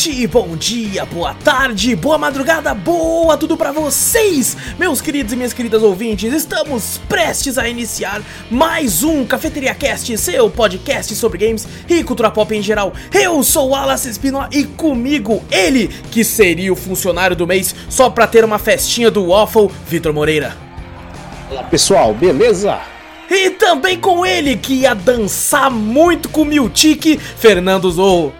noite, bom dia, boa tarde, boa madrugada, boa tudo para vocês, meus queridos e minhas queridas ouvintes. Estamos prestes a iniciar mais um Cafeteria Cast, seu podcast sobre games e cultura pop em geral. Eu sou o Alas Espinosa e comigo ele, que seria o funcionário do mês só pra ter uma festinha do Waffle, Vitor Moreira. Olá pessoal, beleza? E também com ele, que ia dançar muito com o Miltic, Fernando Zorro.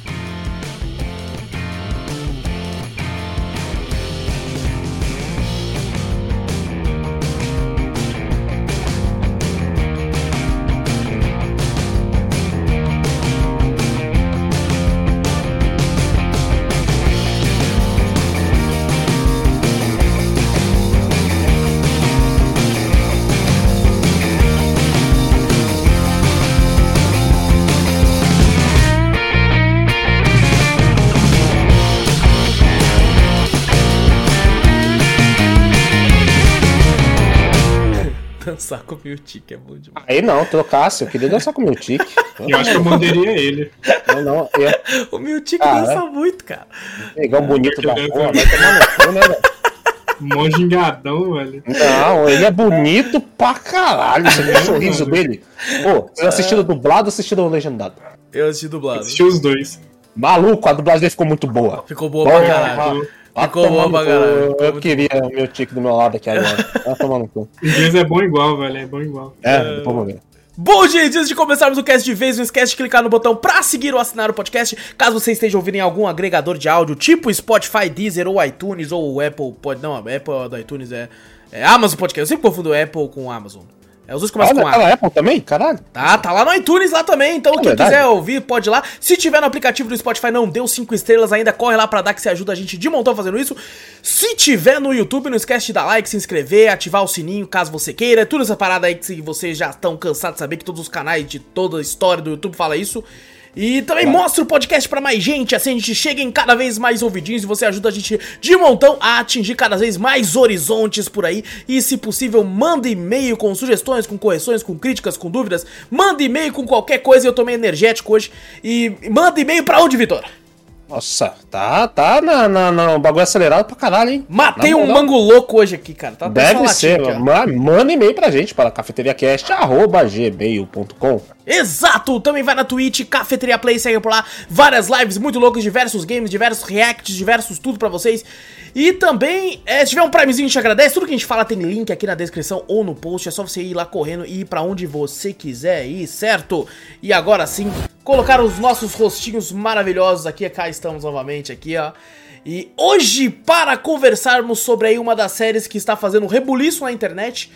Miltic, é bom demais. Aí não, trocasse, eu queria dançar com o Miltic. Eu acho que eu mandaria ele. Não, não, é, O Miltic Ah, dança é? muito, cara. pegar um bonito da Eu porra, vai tomar no cu, né, velho? Mó gingadão, velho. Não, ele é bonito pra caralho. Você viu o sorriso dele? Pô, vocês assistiram dublado ou assistiram legendado? Eu assisti dublado. Assistiu os dois. Maluco, a dublagem dele ficou muito boa. Ficou boa pra Porra, caralho. Ficou bom pra caralho. Eu, queria o meu tique do meu lado aqui agora. Vai tomar no cu. Inglês é bom igual, velho. É bom igual. É, depois vamos ver. Bom, gente, antes de começarmos o cast de vez, não esquece de clicar no botão pra seguir ou assinar o podcast, caso você esteja ouvindo em algum agregador de áudio, tipo Spotify, Deezer ou iTunes ou Apple, pode não, Apple do iTunes é, é Amazon Podcast. Eu sempre confundo Apple com Amazon. É, os dois Ah, começam com A. ela Apple também? Caralho. Tá, tá lá no iTunes lá também, então quem verdade? quiser ouvir pode ir lá. Se tiver no aplicativo do Spotify não deu 5 estrelas ainda, corre lá pra dar que você ajuda a gente de montão fazendo isso. Se tiver no YouTube, não esquece de dar like, se inscrever, ativar o sininho caso você queira. Tudo essa parada aí que vocês já estão cansados de saber que todos os canais de toda a história do YouTube fala isso. E também mostra o podcast pra mais gente, assim a gente chega em cada vez mais ouvidinhos e você ajuda a gente de montão a atingir cada vez mais horizontes por aí. E se possível, manda e-mail com sugestões, com correções, com críticas, com dúvidas. Manda e-mail com qualquer coisa, eu tô meio energético hoje. E manda e-mail pra onde, Vitor? Nossa, tá, tá na, na, na- bagulho acelerado pra caralho, hein? Matei um mango louco hoje aqui, cara. Tá Deve ser, manda e-mail pra gente para cafeteriacast.gmail.com Exato! Também vai na Twitch, Cafeteria Play, segue por lá. Várias lives muito loucas, diversos games, diversos reacts, diversos tudo pra vocês. E também, é, se tiver um Primezinho, a gente agradece. Tudo que a gente fala tem link aqui na descrição ou no post. É só você ir lá correndo e ir pra onde você quiser ir, certo? E agora sim, colocar os nossos rostinhos maravilhosos aqui. Cá estamos novamente aqui, ó. E hoje, para conversarmos sobre aí uma das séries que está fazendo rebuliço na internet,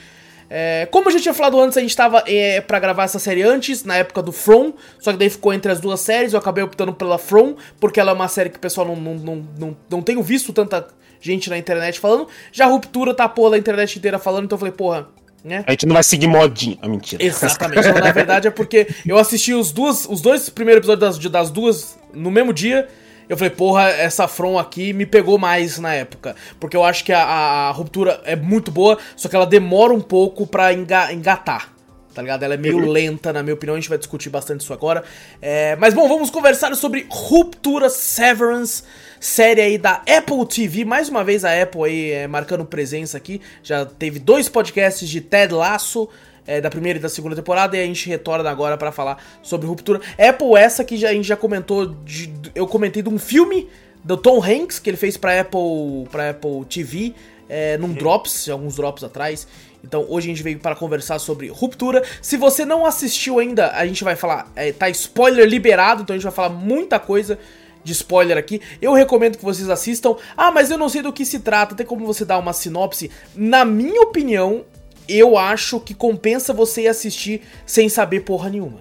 é, como eu já tinha falado antes, a gente tava é, pra gravar essa série antes, na época do From, só que daí ficou entre as duas séries, eu acabei optando pela From, porque ela é uma série que o pessoal não, não, não, não, não tenho visto tanta gente na internet falando, já a Ruptura tá a porra da internet inteira falando, então eu falei, porra, né? A gente não vai seguir modinha. Ah, mentira. Exatamente, então, na verdade é porque eu assisti os, duas, os dois primeiros episódios das, das duas no mesmo dia. Eu falei, porra, essa From aqui me pegou mais na época. Porque eu acho que a, a- a ruptura é muito boa, só que ela demora um pouco pra enga- engatar. Tá ligado? Ela é meio lenta, na minha opinião, a gente vai discutir bastante isso agora. É, mas bom, vamos conversar sobre Ruptura Severance, série aí da Apple TV. Mais uma vez a Apple aí é, marcando presença aqui. Já teve dois podcasts de Ted Lasso, é, da primeira e da segunda temporada, e a gente retorna agora pra falar sobre Ruptura. Apple essa que já, a gente já comentou, de- eu comentei de um filme do Tom Hanks, que ele fez pra Apple, pra Apple TV, é, num Drops, alguns Drops atrás. Então hoje a gente veio para conversar sobre Ruptura. Se você não assistiu ainda, a gente vai falar, é, tá spoiler liberado, então a gente vai falar muita coisa de spoiler aqui. Eu recomendo que vocês assistam. Ah, mas eu não sei do que se trata, tem como você dar uma sinopse? Na minha opinião, eu acho que compensa você ir assistir sem saber porra nenhuma.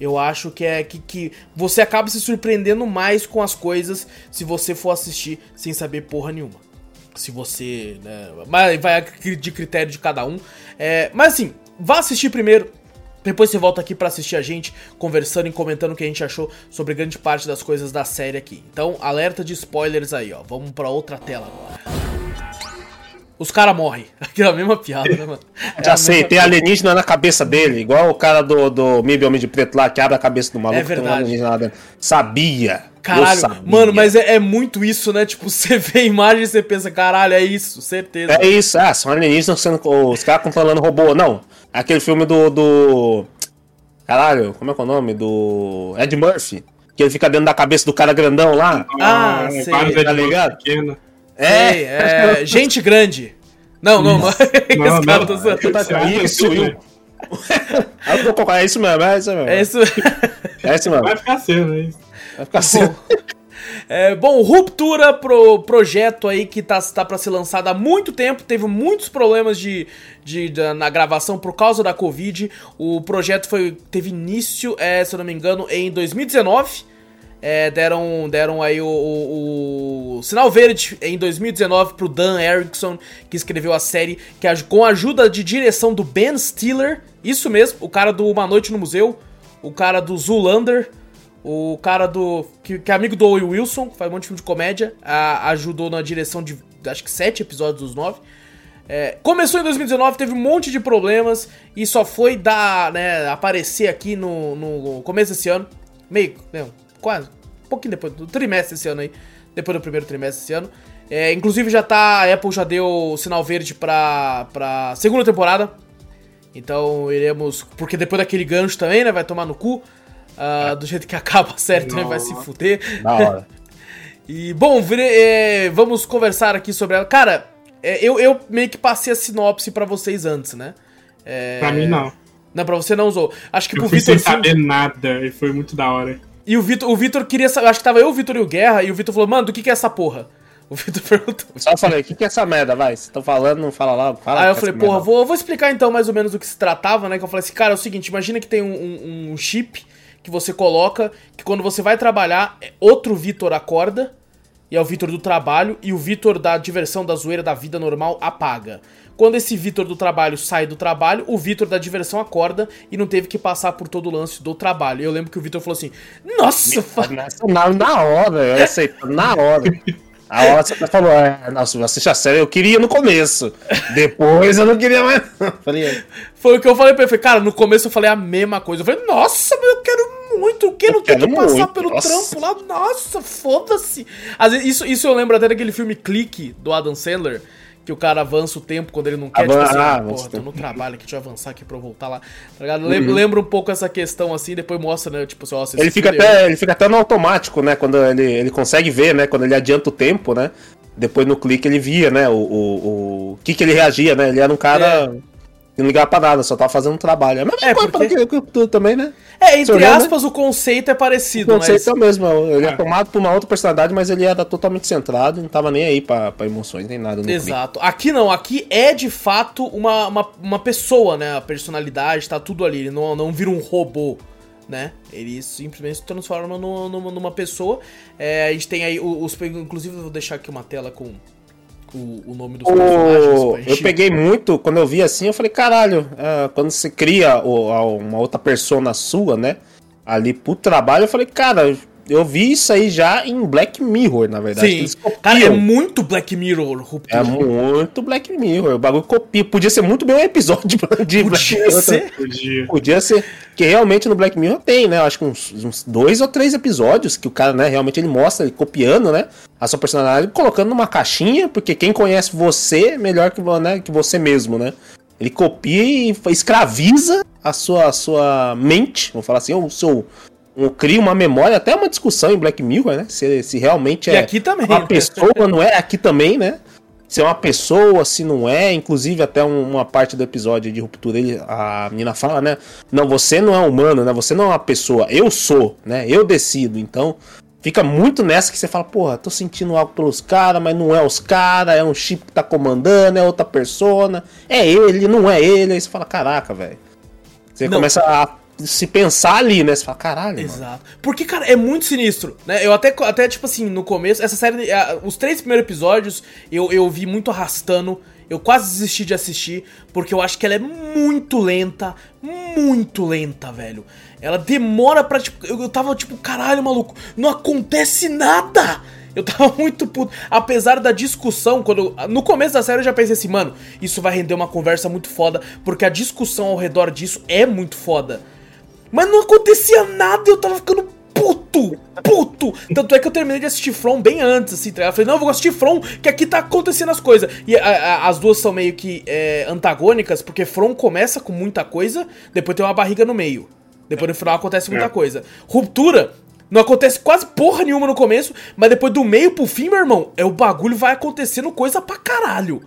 Eu acho que é que, que você acaba se surpreendendo mais com as coisas se você for assistir sem saber porra nenhuma. Se você. Né, mas vai de critério de cada um. É, mas assim, vá assistir primeiro. Depois você volta aqui pra assistir a gente, conversando e comentando o que a gente achou sobre grande parte das coisas da série aqui. Então, alerta de spoilers aí, ó. Vamos pra outra tela agora. Os caras morrem. Aquela mesma piada, né, mano? É Já sei, tem alienígena na cabeça dele, igual o cara do, do MIB Homem de Preto lá, que abre a cabeça do maluco. É verdade. Tem um alienígena lá dentro. Sabia. Caralho, sabia. mano, mas é, é muito isso, né? Tipo, você vê a imagem e você pensa, caralho, é isso, certeza. É isso, ah, são alienígenas sendo. Os caras controlando robô. Não, aquele filme do. do... Caralho, como é que é o nome? Do. Ed Murphy. Que ele fica dentro da cabeça do cara grandão lá. Ah, é, sei, tá ligado? pequenos. Sei, é, gente grande. Não, não, não. Não, cara não, tá é- Isso, é- colocar, é isso mesmo, é isso mesmo. É isso. É isso mesmo. Vai ficar sendo, é isso. Vai ficar assim. É, bom, Ruptura pro projeto aí que tá, tá para ser lançado há muito tempo, teve muitos problemas de, de, de- na gravação por causa da Covid. O projeto foi teve início, é, se eu não me engano, em 2019. É, deram, deram aí o, o- o sinal verde em 2019 pro Dan Erickson, que escreveu a série, que com a ajuda de direção do Ben Stiller, isso mesmo, o cara do Uma Noite no Museu, o cara do Zoolander, o cara do. Que, que é amigo do Owen Wilson, que faz um monte de filme de comédia, a- ajudou na direção de acho que sete episódios dos nove. É, começou em 2019, teve um monte de problemas e só foi dar, né, aparecer aqui no, no começo desse ano. Meio, não, quase, um pouquinho depois, do trimestre desse ano aí. Depois do primeiro trimestre desse ano. É, inclusive já tá, a Apple já deu sinal verde pra, pra segunda temporada. Então iremos. Porque depois daquele gancho também, né? Vai tomar no cu. ah, do jeito que acaba a série também vai se fuder. Da hora. E, bom, vire- é, vamos conversar aqui sobre ela. Cara, é, eu, eu meio que passei a sinopse pra vocês antes, né? É, Pra mim, não. Não, pra você não usou. Acho que Eu pro fui Vitor sem sim. saber nada e foi muito da hora. E o Vitor, o Vitor queria saber. Acho que tava eu, o Vitor e o Guerra. E o Vitor falou, mano, do que, que é essa porra? O Vitor perguntou. Só falei, o que, que é essa merda, vai? Vocês estão falando, não fala logo. Fala Aí eu é falei, porra, merda. vou, vou explicar então mais ou menos do que se tratava, né? Que eu falei assim, cara, é o seguinte, imagina que tem um, um- um chip que você coloca, que quando você vai trabalhar, é outro Vitor acorda, e é o Vitor do trabalho, e o Vitor da diversão, da zoeira, da vida normal apaga. Quando esse Vitor do trabalho sai do trabalho, o Vitor da diversão acorda e não teve que passar por todo o lance do trabalho. Eu lembro que o Vitor falou assim: Nossa, fa- Na, na hora, eu aceito, na hora. A hora você falou, é, nossa, eu assisti a série, eu queria no começo. Depois eu não queria mais. Falei, é, Foi o que eu falei pra ele. Falei, cara, no começo eu falei a mesma coisa. Eu falei, nossa, mas eu quero muito. O que? Não tem que quero passar muito, pelo nossa. trampo lá. Nossa, foda-se. Isso, isso eu lembro até daquele filme Clique, do Adam Sandler. Que o cara avança o tempo quando ele não quer. Avan- tipo assim, ah, ah, porra, o tô no trabalho aqui, deixa eu avançar aqui pra eu voltar lá. Tá ligado? Lembra, lembra um pouco essa questão assim, depois mostra, né? Tipo assim, ó, Ele fica, fudeu. até, ele fica até no automático, né? Quando ele, ele consegue ver, né? Quando ele adianta o tempo, né? Depois no clique ele via, né? O, o, o que, que ele reagia, né? Ele era um cara. que Não ligava pra nada, só tava fazendo um trabalho. É a mesma É, coisa porque- pra que- que tu também, né? É, entre né? aspas, o conceito é parecido, O conceito mas. é o mesmo. Ele é Ah. tomado por uma outra personalidade, mas ele era totalmente centrado, não tava nem aí pra, pra emoções, nem nada. Exato. Aqui não, aqui é de fato uma, uma, uma pessoa, né? A personalidade, tá tudo ali. Ele não, não vira um robô, né? Ele simplesmente se transforma numa, numa pessoa. É, a gente tem aí os. Inclusive, eu vou deixar aqui uma tela com o, o nome dos personagens. O- gente- eu peguei muito, quando eu vi assim, eu falei, caralho, é, quando você cria o- uma outra persona sua, né? Ali pro trabalho, eu falei, cara, eu vi isso aí já em Black Mirror, na verdade. Sim. eles copiam. Cara, é muito Black Mirror, É Ruptura. muito Black Mirror. O bagulho copia. Podia ser muito bem um episódio de Black Podia Mirror. ser. Podia. Podia ser. Que realmente no Black Mirror tem, né? Eu acho que uns, uns dois ou três episódios que o cara, né, realmente ele mostra, ele copiando, né? A sua personalidade, colocando numa caixinha, porque quem conhece você é melhor que, né, que você mesmo, né? Ele copia e escraviza a sua, a sua mente, vamos falar assim, o seu. Um, cria uma memória, até uma discussão em Black Mirror, né? Se, se realmente é aqui também. uma né? pessoa, não é? Aqui também, né? Se é uma pessoa, se não é. Inclusive, até um- uma parte do episódio de ruptura, ele, a menina fala, né? Não, você não é humano, né? Você não é uma pessoa. Eu sou, né? Eu decido. Então, fica muito nessa que você fala, porra, tô sentindo algo pelos caras, mas não é os caras, é um chip que tá comandando, é outra persona. É ele, não é ele. Aí você fala, caraca, velho. Você Não. começa a se pensar ali, né? Você fala, caralho, mano. Exato. Porque, cara, é muito sinistro, né? Eu até, até tipo assim, no começo, essa série, os três primeiros episódios, eu, eu vi muito arrastando. Eu quase desisti de assistir, porque eu acho que ela é muito lenta, muito lenta, velho. Ela demora pra, tipo, eu, eu tava tipo, caralho, maluco, não acontece nada! Eu tava muito puto. Apesar da discussão, quando. no começo da série eu já pensei assim, mano, isso vai render uma conversa muito foda, porque a discussão ao redor disso é muito foda. Mas não acontecia nada e eu tava ficando puto, puto. Tanto é que eu terminei de assistir From bem antes, assim, tá? Eu falei, não, eu vou assistir From, que aqui tá acontecendo as coisas. E a- a- as duas são meio que é, antagônicas, porque From começa com muita coisa, depois tem uma barriga no meio. Depois no final acontece muita É. coisa. Ruptura. Não acontece quase porra nenhuma no começo, mas depois do meio pro fim, meu irmão, é o bagulho vai acontecendo coisa pra caralho.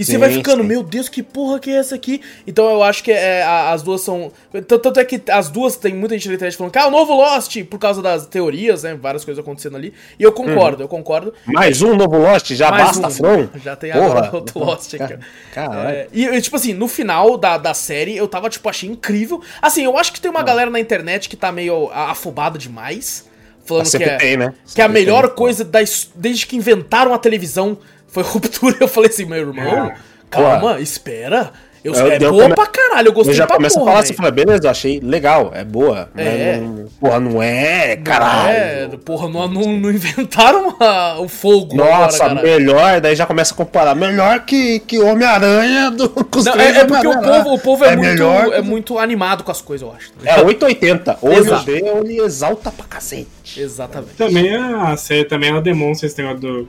E você vai ficando, sim. meu Deus, que porra que é essa aqui? Então eu acho que é, a- as duas são. Tanto, é que as duas tem muita gente na internet falando que ah, o novo Lost, por causa das teorias, né? Várias coisas acontecendo ali. E eu concordo, eu concordo. Mais um novo Lost, já Mais basta, um. Já tem Porra. agora outro Lost aqui. Caralho. É, e, tipo assim, no final da, da série, eu tava, tipo, achei incrível. Assim, eu acho que tem uma galera na internet que tá meio a- afobada demais. Falando que é, tem, né? que a Sempre melhor tem. coisa da desde que inventaram a televisão foi ruptura. Eu falei assim, meu irmão, É. calma, espera. Eu, Eu- é eu boa come- pra caralho, eu gostei Eu já pra começo a porra, falar assim, fala, beleza, eu achei legal, é boa. mas É. não- porra, não é, caralho. É, porra, não, não, não inventaram a- o fogo Nossa, agora, melhor, daí já começa a comparar. Melhor que, que Homem-Aranha do com os Não, três é, é porque o povo, o povo é, muito, melhor é muito animado com as coisas, eu acho. É 880. Ou ele Exato. odeia ou ele exalta pra cacete. Exatamente. Também a série também ela demonstra esse negócio do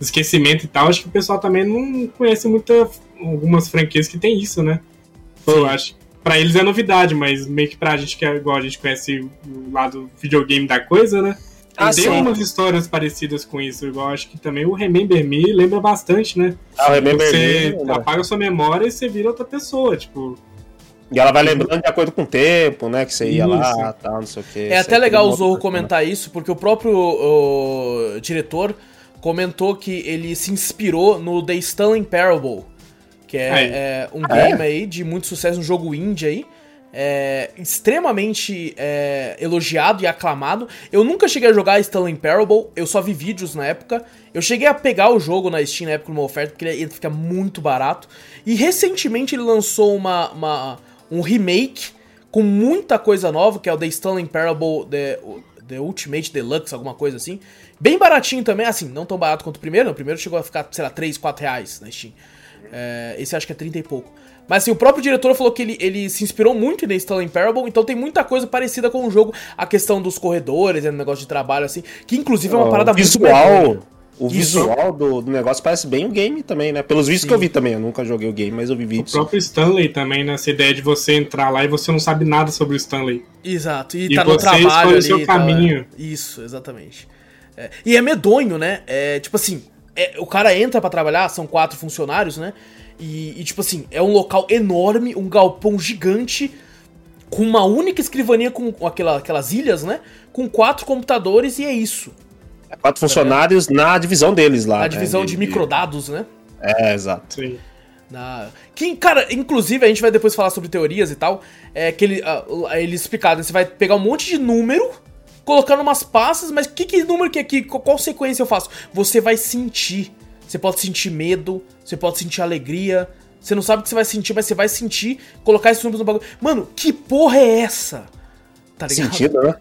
esquecimento e tal. Acho que o pessoal também não conhece muito algumas franquias que tem isso, né? Eu acho. Pra eles é novidade, mas meio que pra gente que é igual a gente conhece o lado videogame da coisa, né? Ah, tem sim. umas histórias parecidas com isso. Igual acho que também o Remember Me lembra bastante, né? Ah, o Remember você Me, né? apaga sua memória e você vira outra pessoa, tipo. E ela vai lembrando de acordo com o tempo, né? Que você ia lá, Isso. tal, não sei o que. É até legal o Zorro comentar isso, porque o próprio o, diretor comentou que ele se inspirou no The Stanley Parable, que é, é um Ah, é? game aí de muito sucesso, um jogo indie aí. É, extremamente é, elogiado e aclamado. Eu nunca cheguei a jogar Stanley Parable, eu só vi vídeos na época. Eu cheguei a pegar o jogo na Steam na época numa oferta, porque ele, ele fica muito barato. E recentemente ele lançou uma, uma- um remake com muita coisa nova, que é o The Stanley Parable The, The Ultimate Deluxe, alguma coisa assim. Bem baratinho também, assim, não tão barato quanto o primeiro. O primeiro chegou a ficar, sei lá, 3, 4 reais na Steam. É, esse acho que é 30 e pouco. Mas assim, o próprio diretor falou que ele, ele se inspirou muito em The Stanley Parable, então tem muita coisa parecida com o jogo. A questão dos corredores, é um negócio de trabalho, assim, que inclusive é uma parada o muito visual, o Isso. visual do, do negócio parece bem o game também, né? Pelos vídeos que eu vi também, eu nunca joguei o game, mas eu vi O vídeos. próprio Stanley também, né? Essa ideia de você entrar lá e você não sabe nada sobre o Stanley. Exato, e, E tá no você trabalho escolhe o ali. seu tal, caminho. é. Isso, exatamente. É, e é medonho, né? É, tipo assim, é, o cara entra pra trabalhar, são quatro funcionários, né? E, e, tipo assim, é um local enorme, um galpão gigante, com uma única escrivaninha com, com aquela, aquelas ilhas, né? Com quatro computadores e é isso. Quatro funcionários na divisão deles lá. A né? divisão de microdados, né? É, exato. Sim. Na... Que, cara, inclusive a gente vai depois falar sobre teorias e tal. É que ele, ah, eles explicaram, você vai pegar um monte de número, colocar numas pastas, mas que, que número que é aqui? Qual, qual sequência eu faço? Você vai sentir. Você pode sentir medo, você pode sentir alegria. Você não sabe o que você vai sentir, mas você vai sentir, colocar esses números no bagulho. Mano, que porra é essa? Tá ligado? Sentido, né?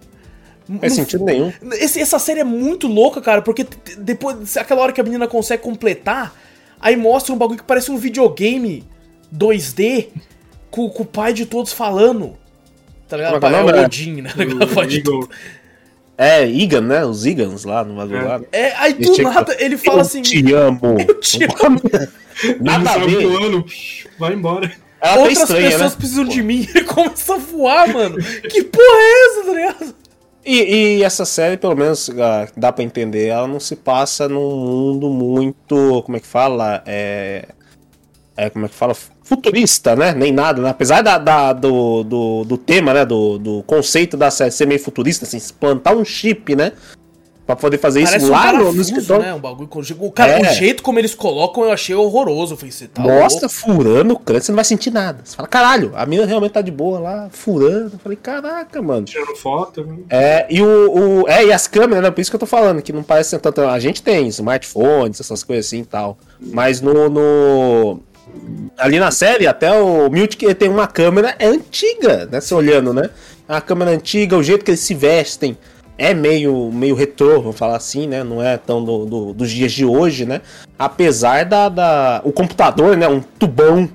Não faz sentido nenhum. esse- essa série é muito louca, cara, porque depois, aquela hora que a menina consegue completar, aí mostra um bagulho que parece um videogame 2D com, com o pai de todos falando. Tá ligado? Como é é o é né? Odin, né? O pai O de Eagle. É, Igan, né? Os Igans lá no bagulho É. lá. É, aí Ele do chega e nada ele fala eu assim. Te amo. Eu te amo. Nada a ver. voando, vai embora. Ela tá Outras estranha, pessoas né? precisam de mim. Ele começa a voar, mano. Que porra é essa, tá ligado? E, e essa série, pelo menos, ah, dá pra entender, ela não se passa num mundo muito. Como é que fala? É. é como é que fala? Futurista, né? Nem nada, né? Apesar da, da- do, do, do tema, né? Do, do conceito da série ser meio futurista, assim, plantar um chip, né? Pra poder fazer Parece isso um lá no, no escritório. né? Um bagulho. O, cara, É. o jeito como eles colocam eu achei horroroso. Eu falei, você tá Mostra louco? furando o crânio, você não vai sentir nada. Você fala, caralho, a mina realmente tá de boa lá, furando. Eu falei, caraca, mano. Tirando foto. né? É, e o, o- É, e as câmeras, né? Por isso que eu tô falando, que não parece ser tanto. A gente tem smartphones, essas coisas assim e tal. Mas no. no- ali na série, até o Miltic tem uma câmera é antiga, né? Você olhando, né? A câmera antiga, o jeito que eles se vestem. É meio, meio retrô, vamos falar assim, né? Não é tão do, do, dos dias de hoje, né? Apesar da, da. O computador, né? Um tubão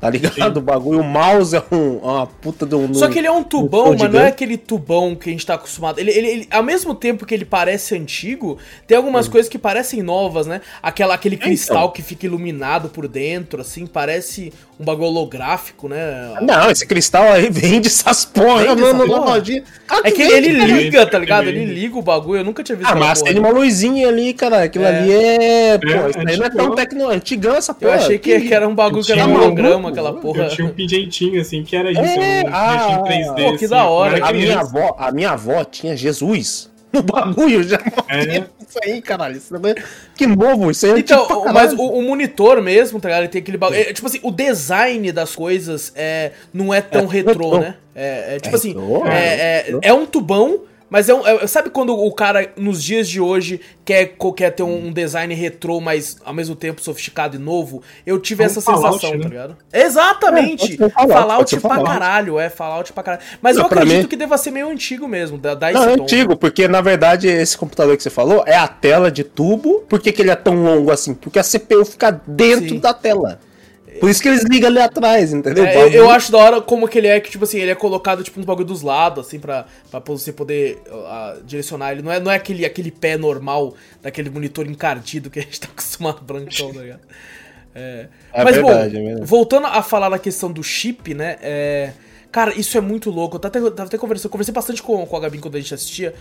Tá ligado? Sim. O bagulho, o mouse é um, uma puta de um. Só que ele é um tubão, um mas não é aquele tubão que a gente tá acostumado. Ele, ele, ele, ao mesmo tempo que ele parece antigo, tem algumas hum. coisas que parecem novas, né? Aquela, aquele é, cristal então. que fica iluminado por dentro, assim, parece um bagulho holográfico, né? Não, esse cristal aí vende essas porra no, no, lojinha. Ah, é que ele liga, tá ligado? Ele liga o bagulho, eu nunca tinha visto Ah, mas tem uma luzinha ali, cara. Aquilo é. ali é. é pô, isso aí não é tão tecno... antigão essa porra. Eu achei que, que era um bagulho que era um holograma, aquela porra. Eu tinha um pijeitinho, assim, que era isso. É, um ah, 3D. Pô, que assim, da hora. A minha, avó, a minha avó tinha Jesus no bagulho já. É. Isso aí, caralho. Isso é... Que novo, isso aí é Então, tipo mas o, o, monitor mesmo, tá ligado? Ele tem aquele bagulho. É, tipo assim, o design das coisas é, não é tão é, retrô, né? É, é tipo assim, é, é, é um tubão mas é, um, é, Sabe quando o cara, nos dias de hoje, quer, quer ter um, um design retrô, mas ao mesmo tempo sofisticado e novo? Eu tive é essa sensação, Fallout, né? tá ligado? Exatamente! É, Fallout, Fallout pra Fallout. caralho, é, Fallout pra caralho. Mas não, eu acredito mim... que deva ser meio antigo mesmo, da, da Não, é antigo, porque na verdade esse computador que você falou é a tela de tubo. Por que, que ele é tão longo assim? Porque a CPU fica dentro Sim. da tela. Por isso que eles ligam ali atrás, entendeu? É, eu acho da hora como que ele é, que, tipo assim, ele é colocado, tipo, uns bagulho dos lados, assim, pra, pra você poder uh, direcionar ele. Não é, não é aquele, aquele pé normal daquele monitor encardido que a gente tá acostumado brancão, tá ligado? É, é mas, verdade, bom, é verdade. voltando a falar na questão do chip, né, é... Cara, isso é muito louco. Eu tava até, tava até conversando, eu conversei bastante com, com a Gabi quando a gente assistia.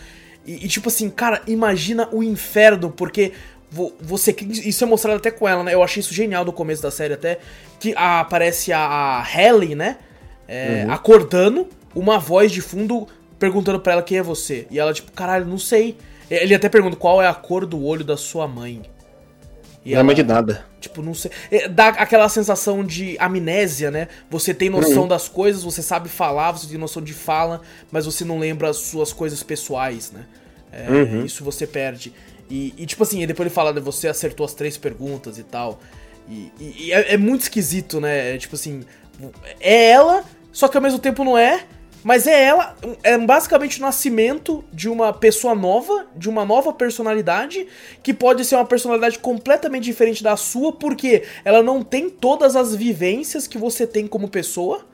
E, e, tipo assim, cara, imagina o inferno, porque você isso é mostrado até com ela, né? Eu achei isso genial no começo da série até que aparece a, a Halle, né? É, uhum. Acordando, uma voz de fundo perguntando para ela quem é você. E ela tipo, caralho, não sei. Ele até pergunta qual é a cor do olho da sua mãe. E não ela, de nada. Tipo, não sei. É, dá aquela sensação de amnésia, né? Você tem noção uhum. das coisas, você sabe falar, você tem noção de fala, mas você não lembra as suas coisas pessoais, né? É, uhum. Isso você perde. E, e, tipo assim, depois ele fala, né, você acertou as três perguntas e tal. E, e, e é, é, muito esquisito, né? É, tipo assim, é ela, só que ao mesmo tempo não é. Mas é ela, é basicamente o nascimento de uma pessoa nova, de uma nova personalidade, que pode ser uma personalidade completamente diferente da sua, porque ela não tem todas as vivências que você tem como pessoa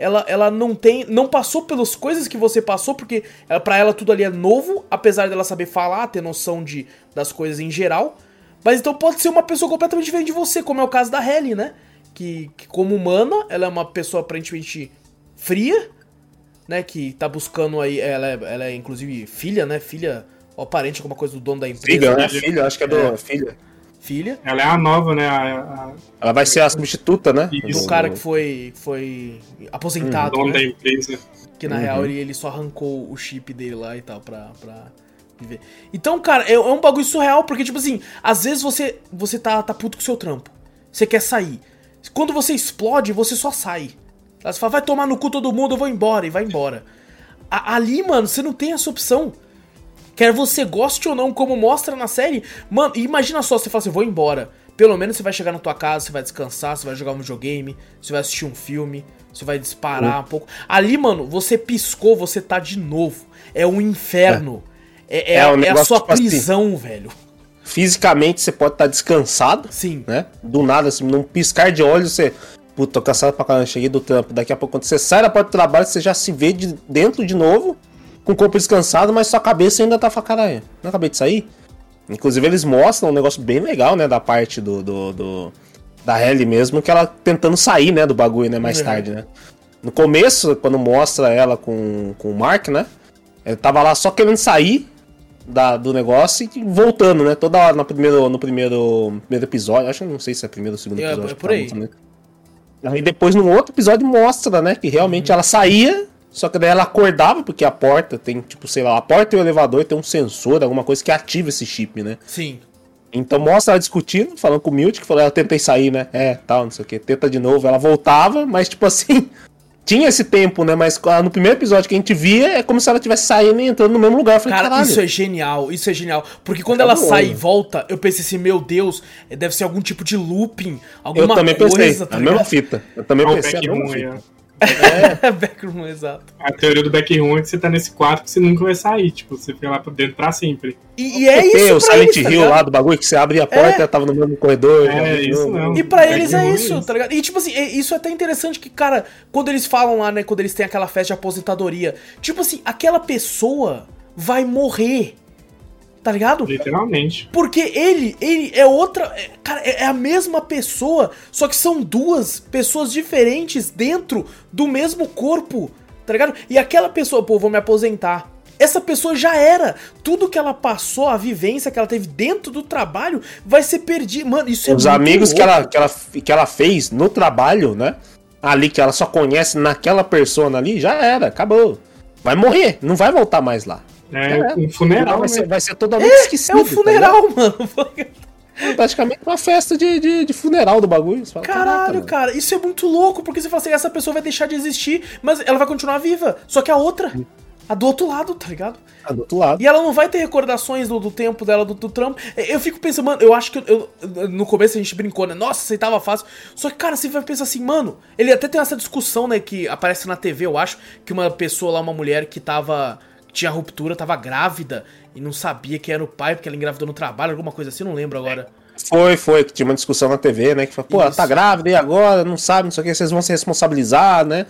ela, ela não tem. Não passou pelas coisas que você passou, porque ela, pra ela tudo ali é novo, apesar dela saber falar, ter noção de, das coisas em geral. Mas então pode ser uma pessoa completamente diferente de você, como é o caso da Helly, né? Que, que como humana, ela é uma pessoa aparentemente fria, né? Que tá buscando aí. Ela é, ela é inclusive filha, né? Filha ou parente, alguma coisa do dono da empresa. Filha, né? Filha, acho que é do. É. Filha filha. Ela é a nova, né? A, a... Ela vai ser a substituta, né? Isso. O cara que foi, foi aposentado. Uhum. Dono né? da empresa. Que na uhum. real ele, ele só arrancou o chip dele lá e tal pra, pra viver. Então, cara, é, é, um bagulho surreal, porque, tipo assim, às vezes você, você tá, tá puto com o seu trampo. Você quer sair. Quando você explode, você só sai. Você fala, vai tomar no cu todo mundo, eu vou embora, e vai embora. A, ali, mano, você não tem essa opção. Quer você goste ou não, como mostra na série. Mano, imagina só, você fala assim, vou embora. Pelo menos você vai chegar na tua casa, você vai descansar, você vai jogar um videogame, você vai assistir um filme, você vai disparar uhum. um pouco. Ali, mano, você piscou, você tá de novo. É um inferno. É, é, é, um é a sua tipo assim, prisão, assim, velho. Fisicamente você pode estar tá descansado. Sim. Né? Do nada, assim, num piscar de olhos, você. Puta, tô cansado pra caramba, cheguei do trampo. Daqui a pouco, quando você sai da porta do trabalho, você já se vê de dentro de novo com o corpo descansado, mas sua cabeça ainda tá falando, caralho, não acabei de sair? Inclusive eles mostram um negócio bem legal, né, da parte do, do, do da Ellie mesmo, que ela tentando sair, né, do bagulho, né, mais uhum. tarde, né. No começo, quando mostra ela com, com o Mark, né, ele tava lá só querendo sair da, do negócio e voltando, né, toda hora no primeiro, no primeiro, primeiro episódio, acho que não sei se é primeiro ou segundo é, episódio. É, é por aí. Tá aí depois no outro episódio mostra, né, que realmente uhum. ela saía só que daí ela acordava, porque a porta tem, tipo, sei lá, a porta e o elevador tem um sensor, alguma coisa que ativa esse chip, né? Sim. Então mostra ela discutindo, falando com o Milt, que falou, ela tentei sair, né? É, tal, não sei o que, tenta de novo. Ela voltava, mas tipo assim, tinha esse tempo, né? Mas ah, no primeiro episódio que a gente via, é como se ela estivesse saindo e entrando no mesmo lugar. Eu falei, Cara, Caralho. isso é genial, isso é genial. Porque quando ela sai e volta, eu pensei assim, meu Deus, deve ser algum tipo de looping, alguma eu também coisa. Pensei, tá a mesma fita. Eu também pensei, a mesma fita. É, backroom, exato. A teoria do backroom é que você tá nesse quarto que você nunca vai sair. Tipo, você fica lá pra dentro pra sempre. E, e é isso o pra Silent eles, tá Hill ligado? lá do bagulho que você abre a porta, tava no mesmo corredor. É, viu? isso não. E pra eles é Backroom é isso, isso. tá ligado? E tipo assim, é- isso é até interessante que, cara, quando eles falam lá, né, quando eles têm aquela festa de aposentadoria, tipo assim, aquela pessoa vai morrer. Tá ligado? Literalmente. Porque ele, ele é outra. é- cara, é, é a mesma pessoa, só que são duas pessoas diferentes dentro do mesmo corpo, tá ligado? E aquela pessoa, pô, vou me aposentar. Essa pessoa já era. Tudo que ela passou, a vivência que ela teve dentro do trabalho, vai ser perdido. Mano, isso é Os muito amigos que ela, que, ela, que ela fez no trabalho, né? Ali que ela só conhece naquela persona ali, já era, acabou. Vai morrer, não vai voltar mais lá. É, um funeral, vai, né? ser, vai ser totalmente É esquecido. um tá funeral, mano. ligado? É praticamente uma festa de, de, de funeral do bagulho. Fala, "Caraca, Caralho, mano." cara, isso é muito louco, porque você fala assim, essa pessoa vai deixar de existir, mas ela vai continuar viva. Só que a outra, a do outro lado, tá ligado? Tá do outro lado. E ela não vai ter recordações do, do tempo dela, do, do trampo. Eu fico pensando, mano, eu acho que eu, eu- no começo a gente brincou, né? Nossa, aceitava fácil. Só que, cara, você vai pensar assim, mano, ele até tem essa discussão, né, que aparece na TV, eu acho, que uma pessoa lá, uma mulher que tava. Tinha ruptura, tava grávida e não sabia que era o pai, porque ela engravidou no trabalho, alguma coisa assim, não lembro agora. Foi, foi, que tinha uma discussão na TV, né? Que falou, pô, ela tá Isso. grávida e agora, não sabe, não sei o que, vocês vão se responsabilizar, né?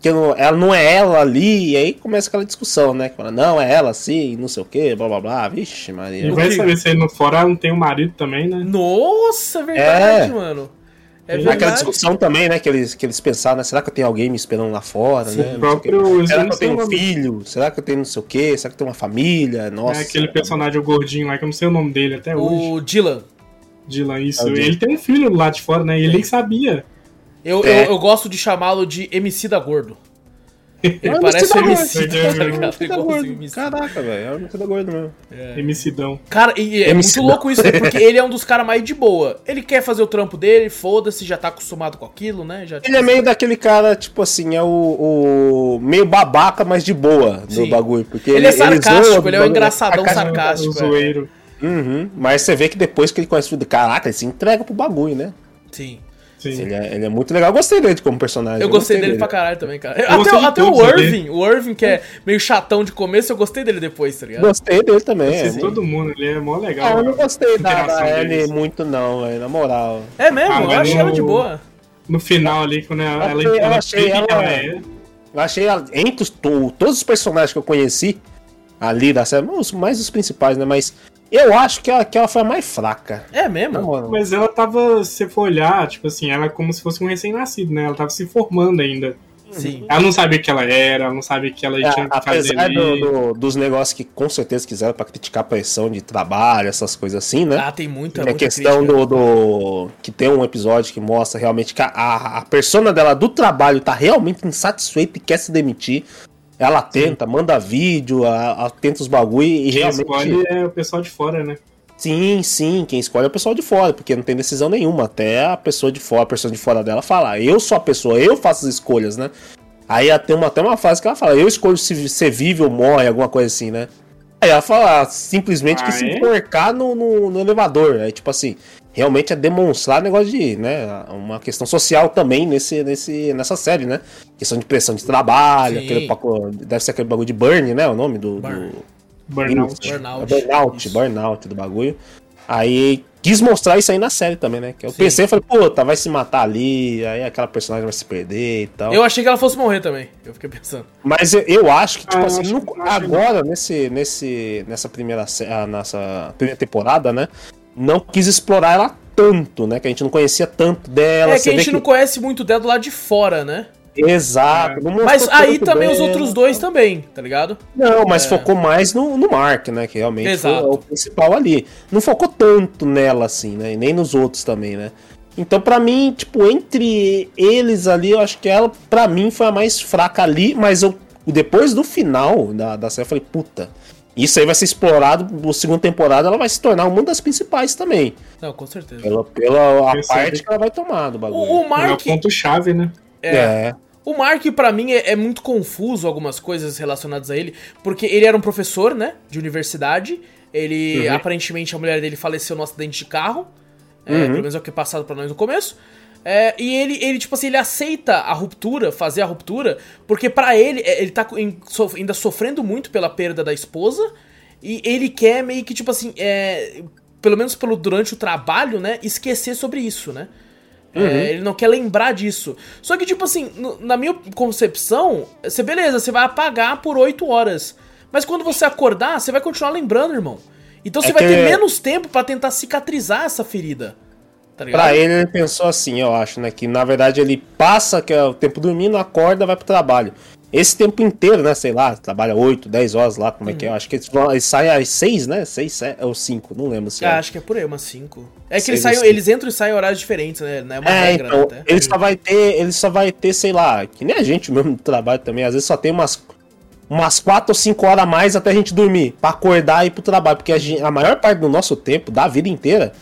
Que não- ela não é ela ali, e aí começa aquela discussão, né? Que fala, não, é ela sim, não sei o que, blá blá blá, vixe, E Maria. vai que- saber se ele no fora ela não tem um marido também, né? Nossa, é verdade, É. mano. É Aquela discussão também, né? Que eles, que eles pensaram, né? Será que eu tenho alguém me esperando lá fora, Sim, né? Próprio. Será que eu tenho um nome. filho? Será que eu tenho não sei o quê? Será que eu tenho uma família? Nossa. É aquele personagem, o gordinho lá, que eu não sei o nome dele até hoje. O Dylan. Dylan, isso. É Dylan. Ele tem um filho lá de fora, né? E ele nem sabia. Eu, É. eu, eu gosto de chamá-lo de MC da Gordo. Ele É o parece MC o tá? É o o. Caraca, velho. É o MC da gordo mesmo. Emicidão. Cara, e é MC muito louco isso, né? Porque ele é um dos caras mais de boa. Ele quer fazer o trampo dele, foda-se, já tá acostumado com aquilo, né? Já, Ele é meio daquele cara, tipo assim, é o, o meio babaca, mas de boa no Sim. bagulho. Porque Ele é zoa sarcástico, do ele é um bagulho, engraçadão sarcástico. sarcástico. o é. Uhum. Mas você vê que depois que ele conhece tudo, caraca, ele se entrega pro bagulho, né? Sim. Sim. Ele é, ele é muito legal. Eu gostei dele como personagem. Eu gostei dele pra caralho também, cara. Até, gostei de até o ali. Irving, o Irving, que é meio chatão de começo, eu gostei dele depois, tá ligado? Gostei dele também. Gostei É, de todo mundo, ele é mó legal. Ah, eu não gostei da, da Ellie muito, não, velho, na moral. É mesmo, Ah, eu achei no- ela de boa. No final ali, quando ela, ela, eu ela achei ela- ela é. Eu achei, ela- entre os, to- todos os personagens que eu conheci ali da série, os- mais os principais, né? Mas eu acho que ela, que ela foi a mais fraca. É mesmo? moral. Mas ela tava, se você for olhar, tipo assim, ela é como se fosse um recém-nascido, né? Ela tava se formando ainda. Sim. Ela não sabia o que ela era, ela não sabia o que ela É, tinha que fazer apesar ali. do- do- dos negócios que com certeza quiseram pra criticar a pressão de trabalho, essas coisas assim, né? Ah, tem muita, a muita questão crítica. do, do- Que tem um episódio que mostra realmente que a, a, a persona dela do trabalho tá realmente insatisfeita e quer se demitir. Ela tenta, manda vídeo, a, a- tenta os bagulho e Quem realmente. escolhe é o pessoal de fora, né? Sim, sim, quem escolhe é o pessoal de fora, porque não tem decisão nenhuma. Até a pessoa de fora, a pessoa de fora dela fala, eu sou a pessoa, eu faço as escolhas, né? Aí tem uma, até uma frase que ela fala, eu escolho se você vive ou morre, alguma coisa assim, né? Aí ela fala simplesmente Ah, que se é? enforcar no, no, no elevador. Aí, tipo assim, realmente é demonstrar negócio de, né? Uma questão social também nesse, nesse, nessa série, né? Questão de pressão de trabalho, Sim. aquele, paco- deve ser aquele bagulho de burn, né? O nome do- Burn. do Burnout. Burnout. Burnout, burnout do bagulho. Aí quis mostrar isso aí na série também, né? Que eu Sim. pensei, falei, puta, vai se matar ali, aí aquela personagem vai se perder e tal. Eu achei que ela fosse morrer também. Eu fiquei pensando. Mas eu, eu acho que, tipo Ah, assim, que- agora, nesse, nesse, nessa primeira, ah, nessa primeira temporada, né? Não quis explorar ela tanto, né? Que a gente não conhecia tanto dela. é você que a gente não conhece muito dela do lado de fora, né? Exato. É. Mas aí também os dela. outros dois também, tá ligado? Não, mas É. focou mais no, no Mark, né? Que realmente Exato. foi o principal ali. Não focou tanto nela, assim, né? E nem nos outros também, né? Então, pra mim, tipo, entre eles ali, eu acho que ela, pra mim, foi a mais fraca ali, mas eu, depois do final da, da série, eu falei, puta, isso aí vai ser explorado, na segunda temporada ela vai se tornar uma das principais também. Não, com certeza. Pela, pela a parte que ela vai tomar do bagulho. O, o É o Mark, ponto-chave, né? é. O Mark, pra mim, é, é muito confuso algumas coisas relacionadas a ele, porque ele era um professor, né, de universidade. Ele, Uhum. aparentemente, a mulher dele faleceu num acidente de carro. É, Uhum. Pelo menos é o que é passado pra nós no começo. É, e ele, ele, tipo assim, ele aceita a ruptura, fazer a ruptura, porque para ele, é, ele tá ainda sofrendo muito pela perda da esposa, e ele quer meio que, tipo assim, é, pelo menos pelo, durante o trabalho, né, esquecer sobre isso, né? É, uhum. É, ele não quer lembrar disso. Só que, tipo assim, no, na minha concepção, você beleza, você vai apagar por 8 horas. Mas quando você acordar, você vai continuar lembrando, irmão. Então você é vai ter menos tempo para tentar cicatrizar essa ferida. Tá pra ele, ele pensou assim, eu acho, né? Que na verdade ele passa que é o tempo dormindo, acorda, vai pro trabalho. Esse tempo inteiro, né? Sei lá, trabalha 8, 10 horas lá, como é que é? Eu acho que eles, eles saem às 6, né? 6 7, ou 5, não lembro se é. acho que é por aí, umas 5. É que eles, saem, eles entram e saem em horários diferentes, né? Não é uma é, regra, então, né, Ele só vai ter, ele só vai ter, sei lá, que nem a gente mesmo no trabalho também, às vezes só tem umas umas 4 ou 5 horas a mais até a gente dormir, para acordar e ir pro trabalho, porque a, gente, a maior parte do nosso tempo, da vida inteira,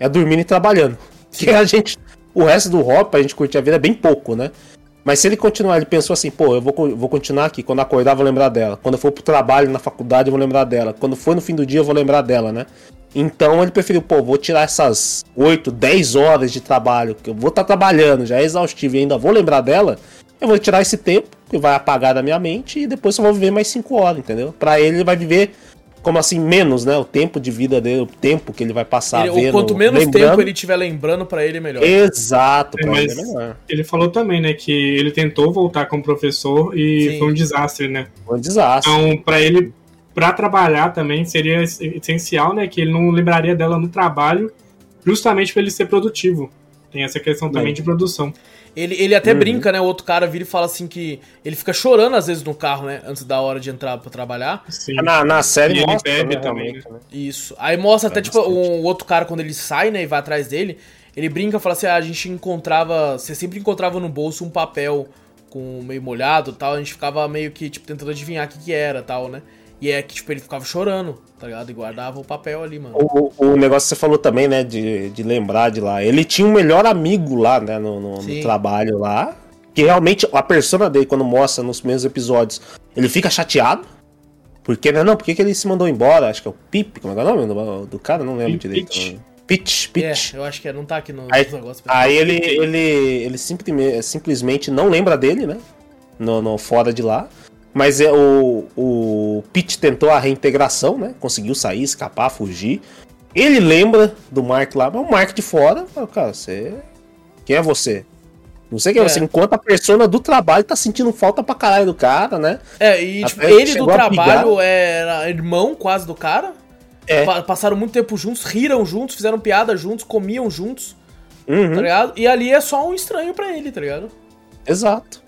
é dormindo e trabalhando. Que a gente. O resto do hop, a gente curtir a vida é bem pouco, né? Mas se ele continuar, ele pensou assim, pô, eu vou, vou continuar aqui. Quando acordar, vou lembrar dela. Quando eu for pro trabalho, na faculdade, eu vou lembrar dela. Quando for no fim do dia, eu vou lembrar dela, né? Então ele preferiu, pô, vou tirar essas 8, 10 horas de trabalho, que eu vou estar tá trabalhando, já é exaustivo e ainda vou lembrar dela. Eu vou tirar esse tempo, que vai apagar da minha mente, e depois eu vou viver mais 5 horas, entendeu? Pra ele, ele vai viver como assim, menos, né? O tempo de vida dele, o tempo que ele vai passar ele, vendo, Quanto menos lembrando. tempo ele tiver lembrando, para ele, melhor. Exato, é, mas ele, é melhor. ele falou também, né, que ele tentou voltar como professor e Sim. foi um desastre, né? Foi um desastre. Então, para ele, para trabalhar também, seria essencial, né, que ele não lembraria dela no trabalho, justamente para ele ser produtivo. Tem essa questão também de produção. Ele, ele até uhum. brinca, né? O outro cara vira e fala assim que ele fica chorando às vezes no carro, né? Antes da hora de entrar pra trabalhar. Sim. Na, na série e mostra, ele bebe né, também. Né? Isso. Aí mostra até, tipo, um outro cara quando ele sai, né? E vai atrás dele. Ele brinca e fala assim: ah, a gente encontrava. Você sempre encontrava no bolso um papel com meio molhado tal. A gente ficava meio que, tipo, tentando adivinhar o que, que era tal, né? E é que, tipo, ele ficava chorando, tá ligado? E guardava o papel ali, mano. O, o negócio que você falou também, né, de, de lembrar de lá. Ele tinha um melhor amigo lá, né, no, no, no trabalho lá. Que realmente a persona dele, quando mostra nos primeiros episódios, ele fica chateado. Porque, né, não, por que, que ele se mandou embora? Acho que é o Pip, como é, é o nome do, do cara? Não lembro Pip, direito. Pitch, Pitch. É, eu acho que é, não tá aqui no aí, negócio. Aí ele, ele, ele simplesmente não lembra dele, né? No, no, fora de lá. Mas é o, o Pete tentou a reintegração, né? Conseguiu sair, escapar, fugir. Ele lembra do Mark lá, mas o Mark de fora, fala, cara, você. Quem é você? Não sei quem é, é você. Enquanto a persona do trabalho tá sentindo falta pra caralho do cara, né? É, e tipo, ele do trabalho era irmão quase do cara. É. Passaram muito tempo juntos, riram juntos, fizeram piada juntos, comiam juntos. Uhum. Tá ligado? E ali é só um estranho para ele, tá ligado? Exato.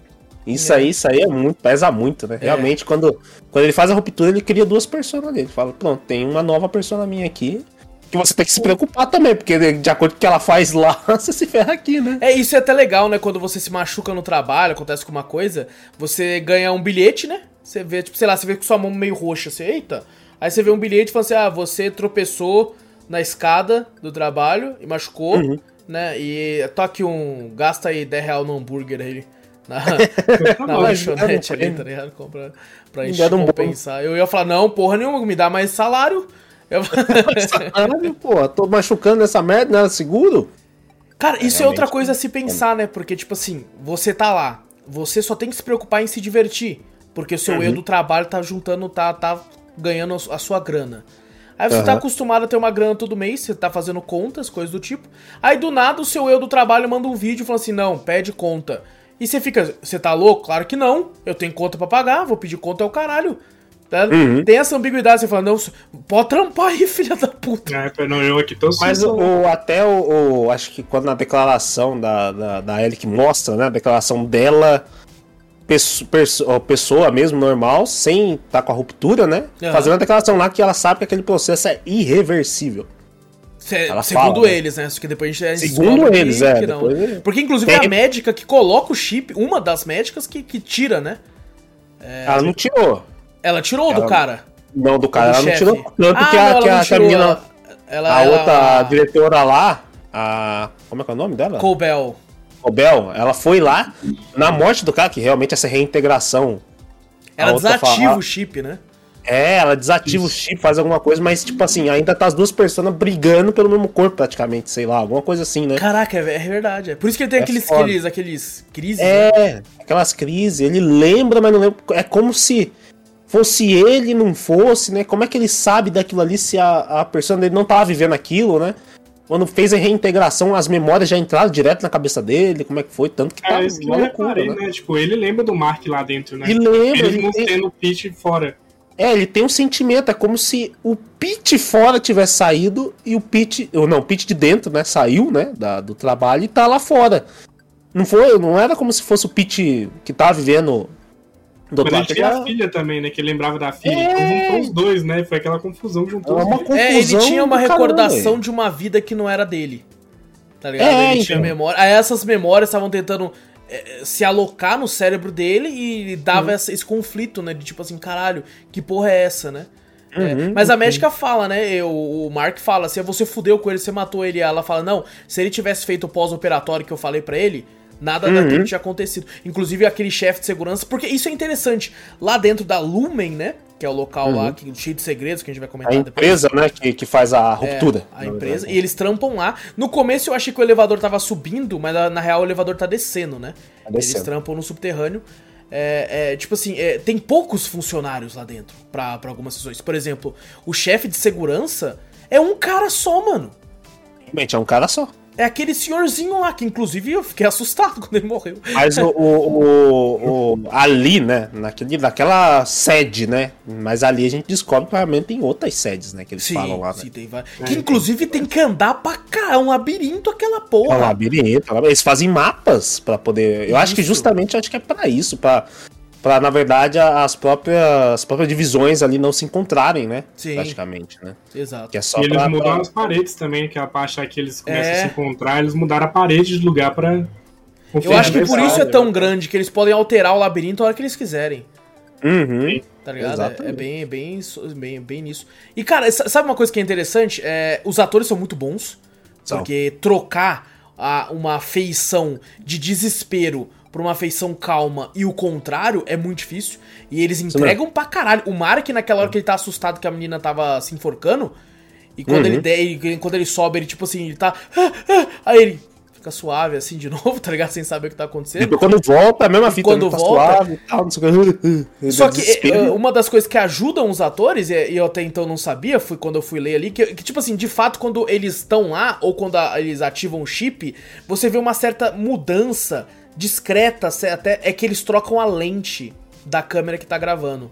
Isso é. aí, isso aí é muito, pesa muito, né? É. Realmente, quando, quando ele faz a ruptura, ele cria duas personas ali. Ele fala, pronto, tem uma nova persona minha aqui. Que você tem que se preocupar também, porque de acordo com o que ela faz lá, você se ferra aqui, né? É, isso é até legal, né? Quando você se machuca no trabalho, acontece com uma coisa, você ganha um bilhete, né? Você vê, tipo, sei lá, você vê com sua mão meio roxa, assim, eita. Aí você vê um bilhete e fala assim, ah, você tropeçou na escada do trabalho e machucou, uhum. né? E toque um. Gasta aí 10 reais no hambúrguer aí na, na lanchonete ali, tá ligado? Compra pra gente compensar. Eu ia falar, não, porra nenhuma, me dá mais salário. Eu... salário, pô, tô machucando essa merda, não é seguro? Cara, isso é outra coisa a se pensar, né? Porque, tipo assim, você tá lá, você só tem que se preocupar em se divertir. Porque o seu uhum. eu do trabalho tá juntando, tá, tá ganhando a sua grana. Aí você uhum. tá acostumado a ter uma grana todo mês, você tá fazendo contas, coisas do tipo. Aí do nada o seu eu do trabalho manda um vídeo falando assim: não, pede conta. E você fica, você tá louco? Claro que não. Eu tenho conta para pagar, vou pedir conta ao caralho. Tá? Uhum. Tem essa ambiguidade, você fala, não, pode trampar aí, filha da puta. É, não, eu aqui tô Mas o, o, até o, o, Acho que quando na declaração da, da, da Ellie que mostra, né? A declaração dela, pessoa, pessoa mesmo, normal, sem estar tá com a ruptura, né? Uhum. Fazendo a declaração lá que ela sabe que aquele processo é irreversível. Cê, segundo fala, né? eles, né? que depois a gente Segundo eles, que, é. Que depois... Porque inclusive Tem... é a médica que coloca o chip, uma das médicas que, que tira, né? É... Ela não tirou. Ela tirou ela... do cara? Não, do cara do ela chefe. não tirou. Tanto ah, que, a, não, que, a, tirou, ela, ela, a outra a... diretora lá, a. Como é que é o nome dela? Colbel. Colbel, ela foi lá na morte do cara, que realmente essa reintegração. Ela desativa fala, o chip, né? É, ela desativa Isso. o chip, faz alguma coisa, mas, tipo assim, ainda tá as duas pessoas brigando pelo mesmo corpo, praticamente, sei lá, alguma coisa assim, né? Caraca, é, é verdade. É. Por isso que ele tem é aqueles, aqueles, aqueles crises. É, né? aquelas crises. Ele lembra, mas não lembra. É como se fosse ele não fosse, né? Como é que ele sabe daquilo ali se a, a pessoa dele não tava vivendo aquilo, né? Quando fez a reintegração, as memórias já entraram direto na cabeça dele, como é que foi? Tanto que é, tá isso que eu reparei, né? né? Tipo, ele lembra do Mark lá dentro, né? Ele lembra. Ele, ele tem... o Pete fora. É, ele tem um sentimento, é como se o Pete fora tivesse saído e o Pete, ou não, o Pete de dentro, né, saiu, né, da, do trabalho e tá lá fora. Não foi, não era como se fosse o Pete que tá vivendo do Mas ele tinha a filha também, né? Que ele lembrava da filha. É... Então juntou os dois, né? Foi aquela confusão, juntou é uma confusão É, ele tinha uma recordação caramba. de uma vida que não era dele. Tá ligado? É, ele então. tinha memória. Aí essas memórias estavam tentando se alocar no cérebro dele e dava uhum. esse, esse, conflito, né? De tipo assim, caralho, que porra é essa, né? É, uhum, é, mas a médica fala, né? O, o Mark fala, se você fudeu com ele, você matou ele. Ela fala, não, se ele tivesse feito o pós-operatório que eu falei para ele, Nada uhum. daquilo tinha acontecido. Inclusive aquele chefe de segurança, porque isso é interessante. Lá dentro da Lumen, né? Que é o local uhum. lá que, cheio de segredos que a gente vai comentar a empresa, depois. né, que, que faz a ruptura. É, a empresa. E eles trampam lá. No começo eu achei que o elevador tava subindo, mas na real o elevador tá descendo, né? Tá descendo. Eles trampam no subterrâneo. É, é, tipo assim, é, tem poucos funcionários lá dentro para algumas sessões. Por exemplo, o chefe de segurança é um cara só, mano. Realmente, é um cara só. É aquele senhorzinho lá, que inclusive eu fiquei assustado quando ele morreu. Mas o, o, o, o, ali, né? Naquele, naquela sede, né? Mas ali a gente descobre que realmente tem outras sedes, né? Que eles sim, falam lá. Sim, né? tem várias. Que inclusive tem que andar pra cá. É um labirinto aquela porra. É um labirinto. Eles fazem mapas para poder. Eu isso. acho que justamente acho que é para isso, para para na verdade as próprias as próprias divisões ali não se encontrarem, né? Sim. Praticamente, né? Exato. Que é só e eles mudaram pra... as paredes também, que é a achar que eles começam é... a se encontrar, eles mudaram a parede de lugar para Eu acho que por isso é tão grande que eles podem alterar o labirinto a hora que eles quiserem. Uhum. Tá ligado? É, é, bem, bem, bem, bem nisso. E, cara, sabe uma coisa que é interessante? É, os atores são muito bons. São. Porque trocar a, uma feição de desespero pra uma feição calma e o contrário é muito difícil. E eles entregam pra caralho. O Mark, naquela hora que ele tá assustado que a menina tava se enforcando, e quando uhum. ele der, quando ele sobe, ele tipo assim, ele tá. Ah, ah, aí ele fica suave assim de novo, tá ligado? Sem saber o que tá acontecendo. E quando volta, a mesma fita, quando tá volta, suave tal, não sei o que. Só que é, uma das coisas que ajudam os atores, e eu até então não sabia, foi quando eu fui ler ali, que, que tipo assim, de fato, quando eles estão lá, ou quando a, eles ativam o chip, você vê uma certa mudança discreta até é que eles trocam a lente da câmera que tá gravando.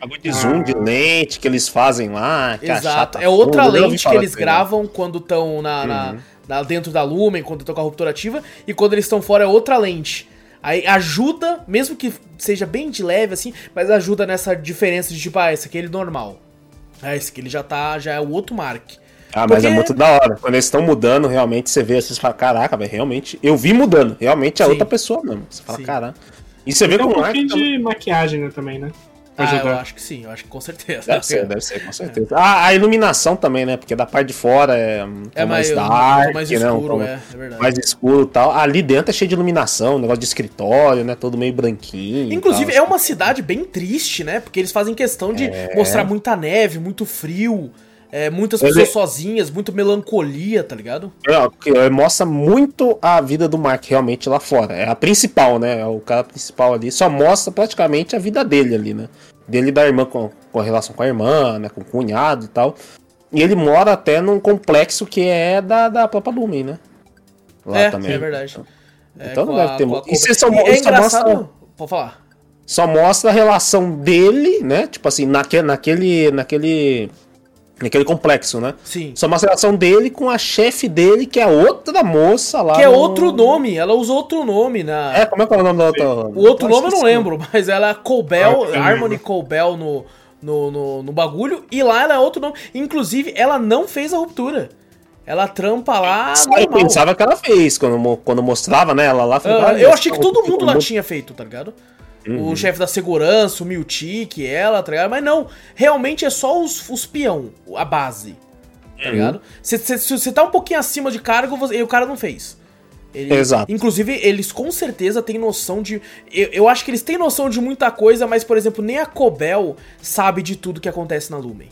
Bagulho de zoom, ah. de lente que eles fazem lá. É Exato. É outra lente que eles gravam quando estão na, uhum. na, na, dentro da Lumen, quando estão com a ruptura ativa, e quando eles estão fora é outra lente. Aí ajuda, mesmo que seja bem de leve assim, mas ajuda nessa diferença de tipo, ah, esse aqui é ele normal. Ah, esse aqui ele já tá, já é o outro Mark. Ah, mas é muito da hora. Quando eles estão mudando, realmente você vê, você fala, caraca, velho, realmente. Eu vi mudando. Realmente é Sim. outra pessoa mesmo. Você fala, caraca. E você vê com um pouquinho de maquiagem, né, também, né? Ah, eu acho que sim, eu acho que com certeza. Deve ser, deve ser, com certeza. É. Ah, a iluminação também, né? Porque da parte de fora é, é mais, dark, mais escuro, né? é, é verdade. Mais escuro e tal. Ali dentro é cheio de iluminação, negócio de escritório, né? Todo meio branquinho. Inclusive, é uma cidade bem triste, né? Porque eles fazem questão de é. mostrar muita neve, muito frio. É, muitas pessoas Ele... sozinhas, muito melancolia, tá ligado? É, é, mostra muito a vida do Mark realmente lá fora. É a principal, né? É o cara principal ali. Só mostra praticamente a vida dele ali, né? Dele e da irmã com, com a relação com a irmã, né? Com o cunhado e tal. E ele mora até num complexo que é da, da própria Lumen, né? Lá é, também. É verdade. Então, é, então não deve ter muito. E você só, é só mostra. Pode falar. Só mostra a relação dele, né? Tipo assim, naquele, naquele, naquele Naquele complexo, né? Sim. Só uma relação dele com a chefe dele, que é outra moça lá. Que é outro nome, ela usa outro nome na. É, como é que é o nome da outra? O outro nome eu não lembro, mas ela é Colbel, ah, Harmony Colbel no, no, no, no, bagulho, e lá ela é outro nome. Inclusive, ela não fez a ruptura. Ela trampa lá. Eu pensava que ela fez, quando, quando mostrava, né? Ela lá. Falei, uh, eu achei que todo mundo lá tinha feito, tá ligado? Uhum. O chefe da segurança, o Miltic, ela, tá ligado? Mas não, realmente é só os, os peão, a base. Tá uhum. ligado? Se você tá um pouquinho acima de cargo, você, e o cara não fez. Ele- Exato. Inclusive, eles com certeza têm noção de. Eu, eu acho que eles têm noção de muita coisa, mas, por exemplo, nem a Cobel sabe de tudo que acontece na Lumen.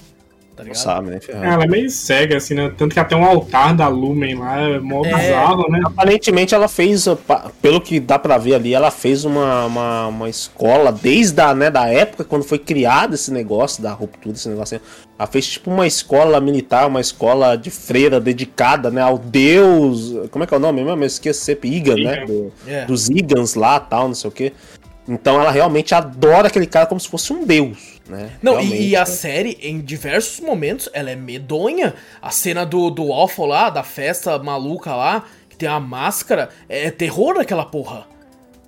Tá Não ligado? sabe, né? É, Ferrado. Ela é meio cega, assim, né? Tanto que até um altar da Lumen lá é mó É. bizarro, né? Aparentemente ela fez, pa- pelo que dá pra ver ali, ela fez uma, uma, uma escola desde a, né, da época quando foi criado esse negócio da ruptura, esse negócio. assim. Ela fez tipo uma escola militar, uma escola de freira dedicada, né, ao deus, como é que é o nome mesmo? Eu esqueci sempre, Igan, né? Do- É. dos Igans lá, tal, não sei o quê. Então ela realmente adora aquele cara como se fosse um deus, né? Não, Realmente. e, a série, em diversos momentos, ela é medonha. A cena do, do Waffle lá, da festa maluca lá, que tem a máscara, é terror aquela porra.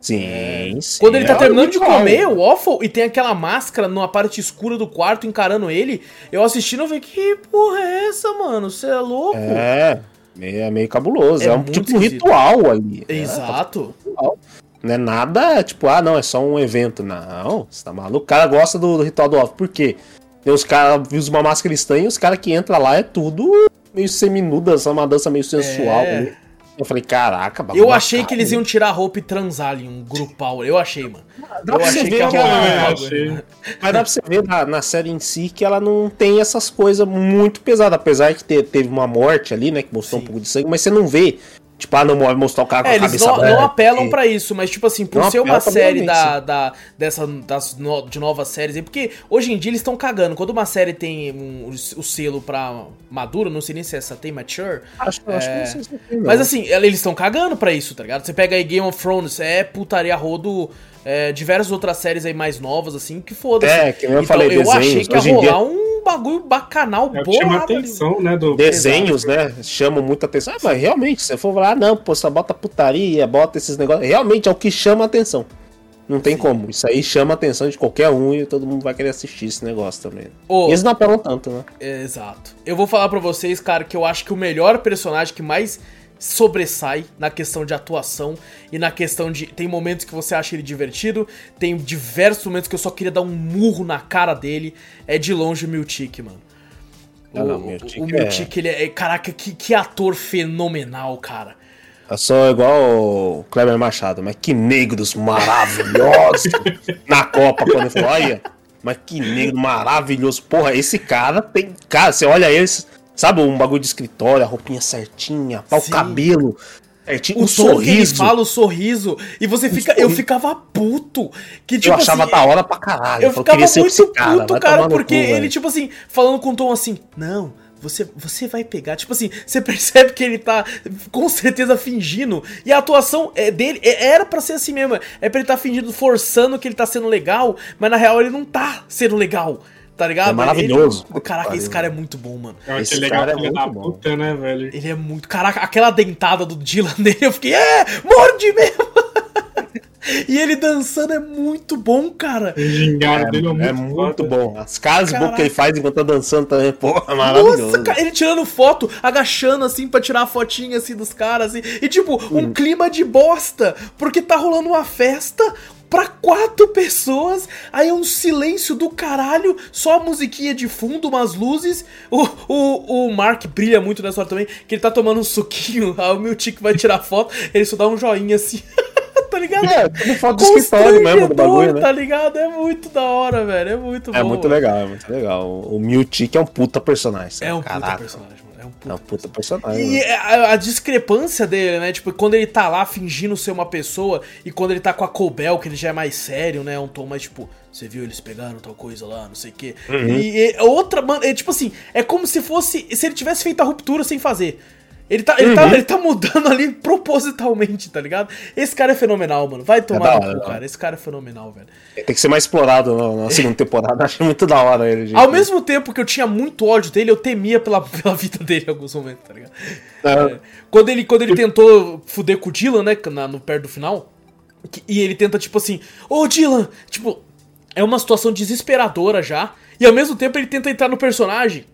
Sim, sim. Quando ele tá é terminando de comer o Waffle e tem aquela máscara numa parte escura do quarto encarando ele, eu assistindo eu falei, que porra é essa, mano? Você é louco? É, meio- é meio cabuloso. É É, um tipo um esquisito. ritual ali. né? Exato. ritual. Não é nada, tipo, ah, não, é só um evento. Não, você tá maluco. O cara gosta do, do ritual do off. Por quê? Tem os caras usam uma máscara estranha e os caras que entram lá é tudo meio seminuda, essa é uma dança meio sensual. É. Eu falei, caraca, bagulho Eu achei bacana, que eles iam tirar a roupa e transar ali, um grupal. Eu achei, mano. Dá eu pra você ver que ela- É. Mas dá pra você ver na, na série em si que ela não tem essas coisas muito pesadas. Apesar que te- teve uma morte ali, né? Que mostrou Sim. um pouco de sangue, mas você não vê. Tipo, ah, não mostrar o cara com É, a eles cabeça não, não apelam pra isso, mas tipo assim, por Não ser uma série da, da, dessa, das no- de novas séries aí, porque hoje em dia eles estão cagando. Quando uma série tem um- o selo pra maduro, não sei nem se essa tem mature, Acho, acho É. que não sei se tem, não. mas assim, eles estão cagando pra isso, tá ligado? Você pega aí Game of Thrones, é putaria rodo, é, diversas outras séries aí mais novas, assim, que foda-se. É, que eu então, falei, eu achei desenhos. que ia em dia- rolar um bagulho bacanal, É chama ali. atenção, né? Do... desenhos, né, chamam muita atenção. Ah, mas realmente, se você for falar, ah, não, pô, só bota putaria, bota esses negócios. Realmente é o que chama atenção. Não tem como. Isso aí chama a atenção de qualquer um e todo mundo vai querer assistir esse negócio também. Ô, E eles não apelam tanto, né? É, Exato. Eu vou falar pra vocês, cara, que eu acho que o melhor personagem que mais sobressai na questão de atuação e na questão de. Tem momentos que você acha ele divertido, tem diversos momentos que eu só queria dar um murro na cara dele. É de longe o Miltic, mano. Ah, não, o Miltic o é- Miltic, ele é. Caraca, que, que ator fenomenal, cara. Eu sou igual o Kleber Machado, mas que negros maravilhosos na Copa, quando falou, olha, mas que negro maravilhoso. Porra, esse cara tem. Cara, você olha ele, sabe, um bagulho de escritório, a roupinha certinha, o Sim. cabelo certinho, O tom que ele sorriso. fala, o sorriso. E você fica. Eu sorriso. ficava puto. Que, tipo eu achava assim, da hora pra caralho. Eu falei, ficava muito cara, puto, cara, porque cu, ele, velho. tipo assim, falando com um tom assim, não, você, você vai pegar. Tipo assim, você percebe que ele tá com certeza fingindo. E a atuação é dele é- era pra ser assim mesmo. É pra ele tá fingindo, forçando que ele tá sendo legal, mas na real ele não tá sendo legal. Tá ligado? É maravilhoso. Ele- caraca, Pariu, esse cara é muito bom, mano. Eu achei Esse legal cara é da muito bom. puta, né, velho? Ele é muito. Caraca, aquela dentada do Dylan dele, eu fiquei, é, morde mesmo! e ele dançando é muito bom, cara. Gingado É, dele é muito, é muito bom. As caras Caraca. que ele faz enquanto tá dançando também, porra, maravilhoso. Nossa, cara, ele tirando foto, agachando assim pra tirar a fotinha assim dos caras assim. E tipo, Hum. um clima de bosta, porque tá rolando uma festa pra quatro pessoas, aí é um silêncio do caralho, só a musiquinha de fundo, umas luzes. O, o, o Mark brilha muito nessa hora também, que ele tá tomando um suquinho, aí o meu tique vai tirar foto, ele só dá um joinha assim. tá ligado? É, tudo foto do escritório mesmo do bagulho, né? Tá ligado? É muito da hora, velho. É muito É bom. muito velho. legal, é muito legal. O Mewtwo é um puta personagem. É um Caraca, puta personagem. É puta É um puta personagem. E mano. a, a discrepância dele, né? Tipo, quando ele tá lá fingindo ser uma pessoa e quando ele tá com a Cobel, que ele já é mais sério, né? Um tom mais tipo, você viu eles pegaram tal coisa lá, não sei o quê. Uhum. E, e outra, mano, é tipo assim, é como se fosse. Se ele tivesse feito a ruptura sem fazer. Ele tá, ele, tá, Uhum. ele tá mudando ali propositalmente, tá ligado? Esse cara é fenomenal, mano. Vai tomar da no cu, cara. Esse cara é fenomenal, velho. Tem que ser mais explorado na, na segunda temporada. Acho muito da hora ele, gente. Ao mesmo tempo que eu tinha muito ódio dele, eu temia pela, pela vida dele em alguns momentos, tá ligado? É. É. Quando ele, quando ele tentou fuder com o Dylan, né, na- no perto do final, que- e ele tenta, tipo assim, ô Dylan, tipo, é uma situação desesperadora já, e ao mesmo tempo ele tenta entrar no personagem.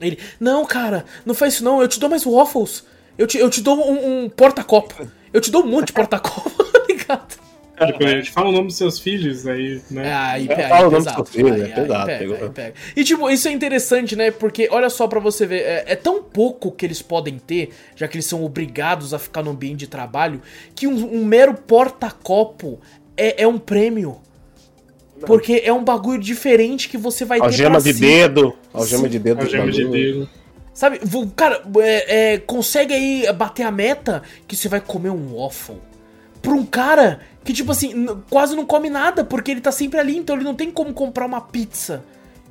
Ele, não, cara, não faz isso não, eu te dou mais waffles, eu te, eu te dou um, um porta-copo, eu te dou um monte de porta-copo, tá ligado? Tipo, a gente fala o nome dos seus filhos, aí, né? É, aí, É, aí, fala o nome pesado. do seu filho, Aí- é aí pesado, pega, aí pega. E tipo, isso é interessante, né? Porque olha só pra você ver, é, é tão pouco que eles podem ter, já que eles são obrigados a ficar no ambiente de trabalho, que um, um mero porta-copo é, é um prêmio. Porque é um bagulho diferente que você vai ter Algema pra de dedo. Algema de dedo. Algema do de dedo. Sabe, cara, é, é, consegue aí bater a meta que você vai comer um waffle. Pra um cara que, tipo assim, quase não come nada, porque ele tá sempre ali, então ele não tem como comprar uma pizza.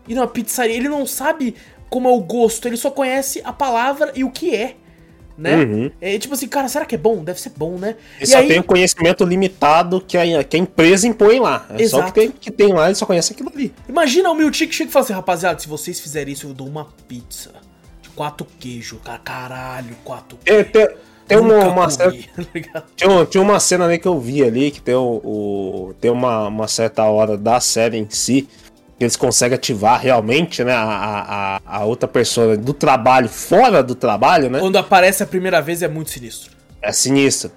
Ir numa pizzaria, ele não sabe como é o gosto, ele só conhece a palavra e o que é. Né? Uhum. É tipo assim, cara, será que é bom? Deve ser bom, né? Ele só tem um conhecimento limitado que a, que a empresa impõe lá. É só o Exato. que tem, que tem lá, ele só conhece aquilo ali. Imagina o Miltic chega e fala assim, rapaziada, se vocês fizerem isso, eu dou uma pizza. De quatro queijos, cara, caralho, quatro Tem, tem, tem uma, certa, tá tinha, tinha uma cena ali que eu vi ali, que tem, o, o- tem uma, uma certa hora da série em si, eles conseguem ativar realmente né, a, a, a- outra pessoa do trabalho, fora do trabalho, né? Quando aparece a primeira vez é muito sinistro. É sinistro.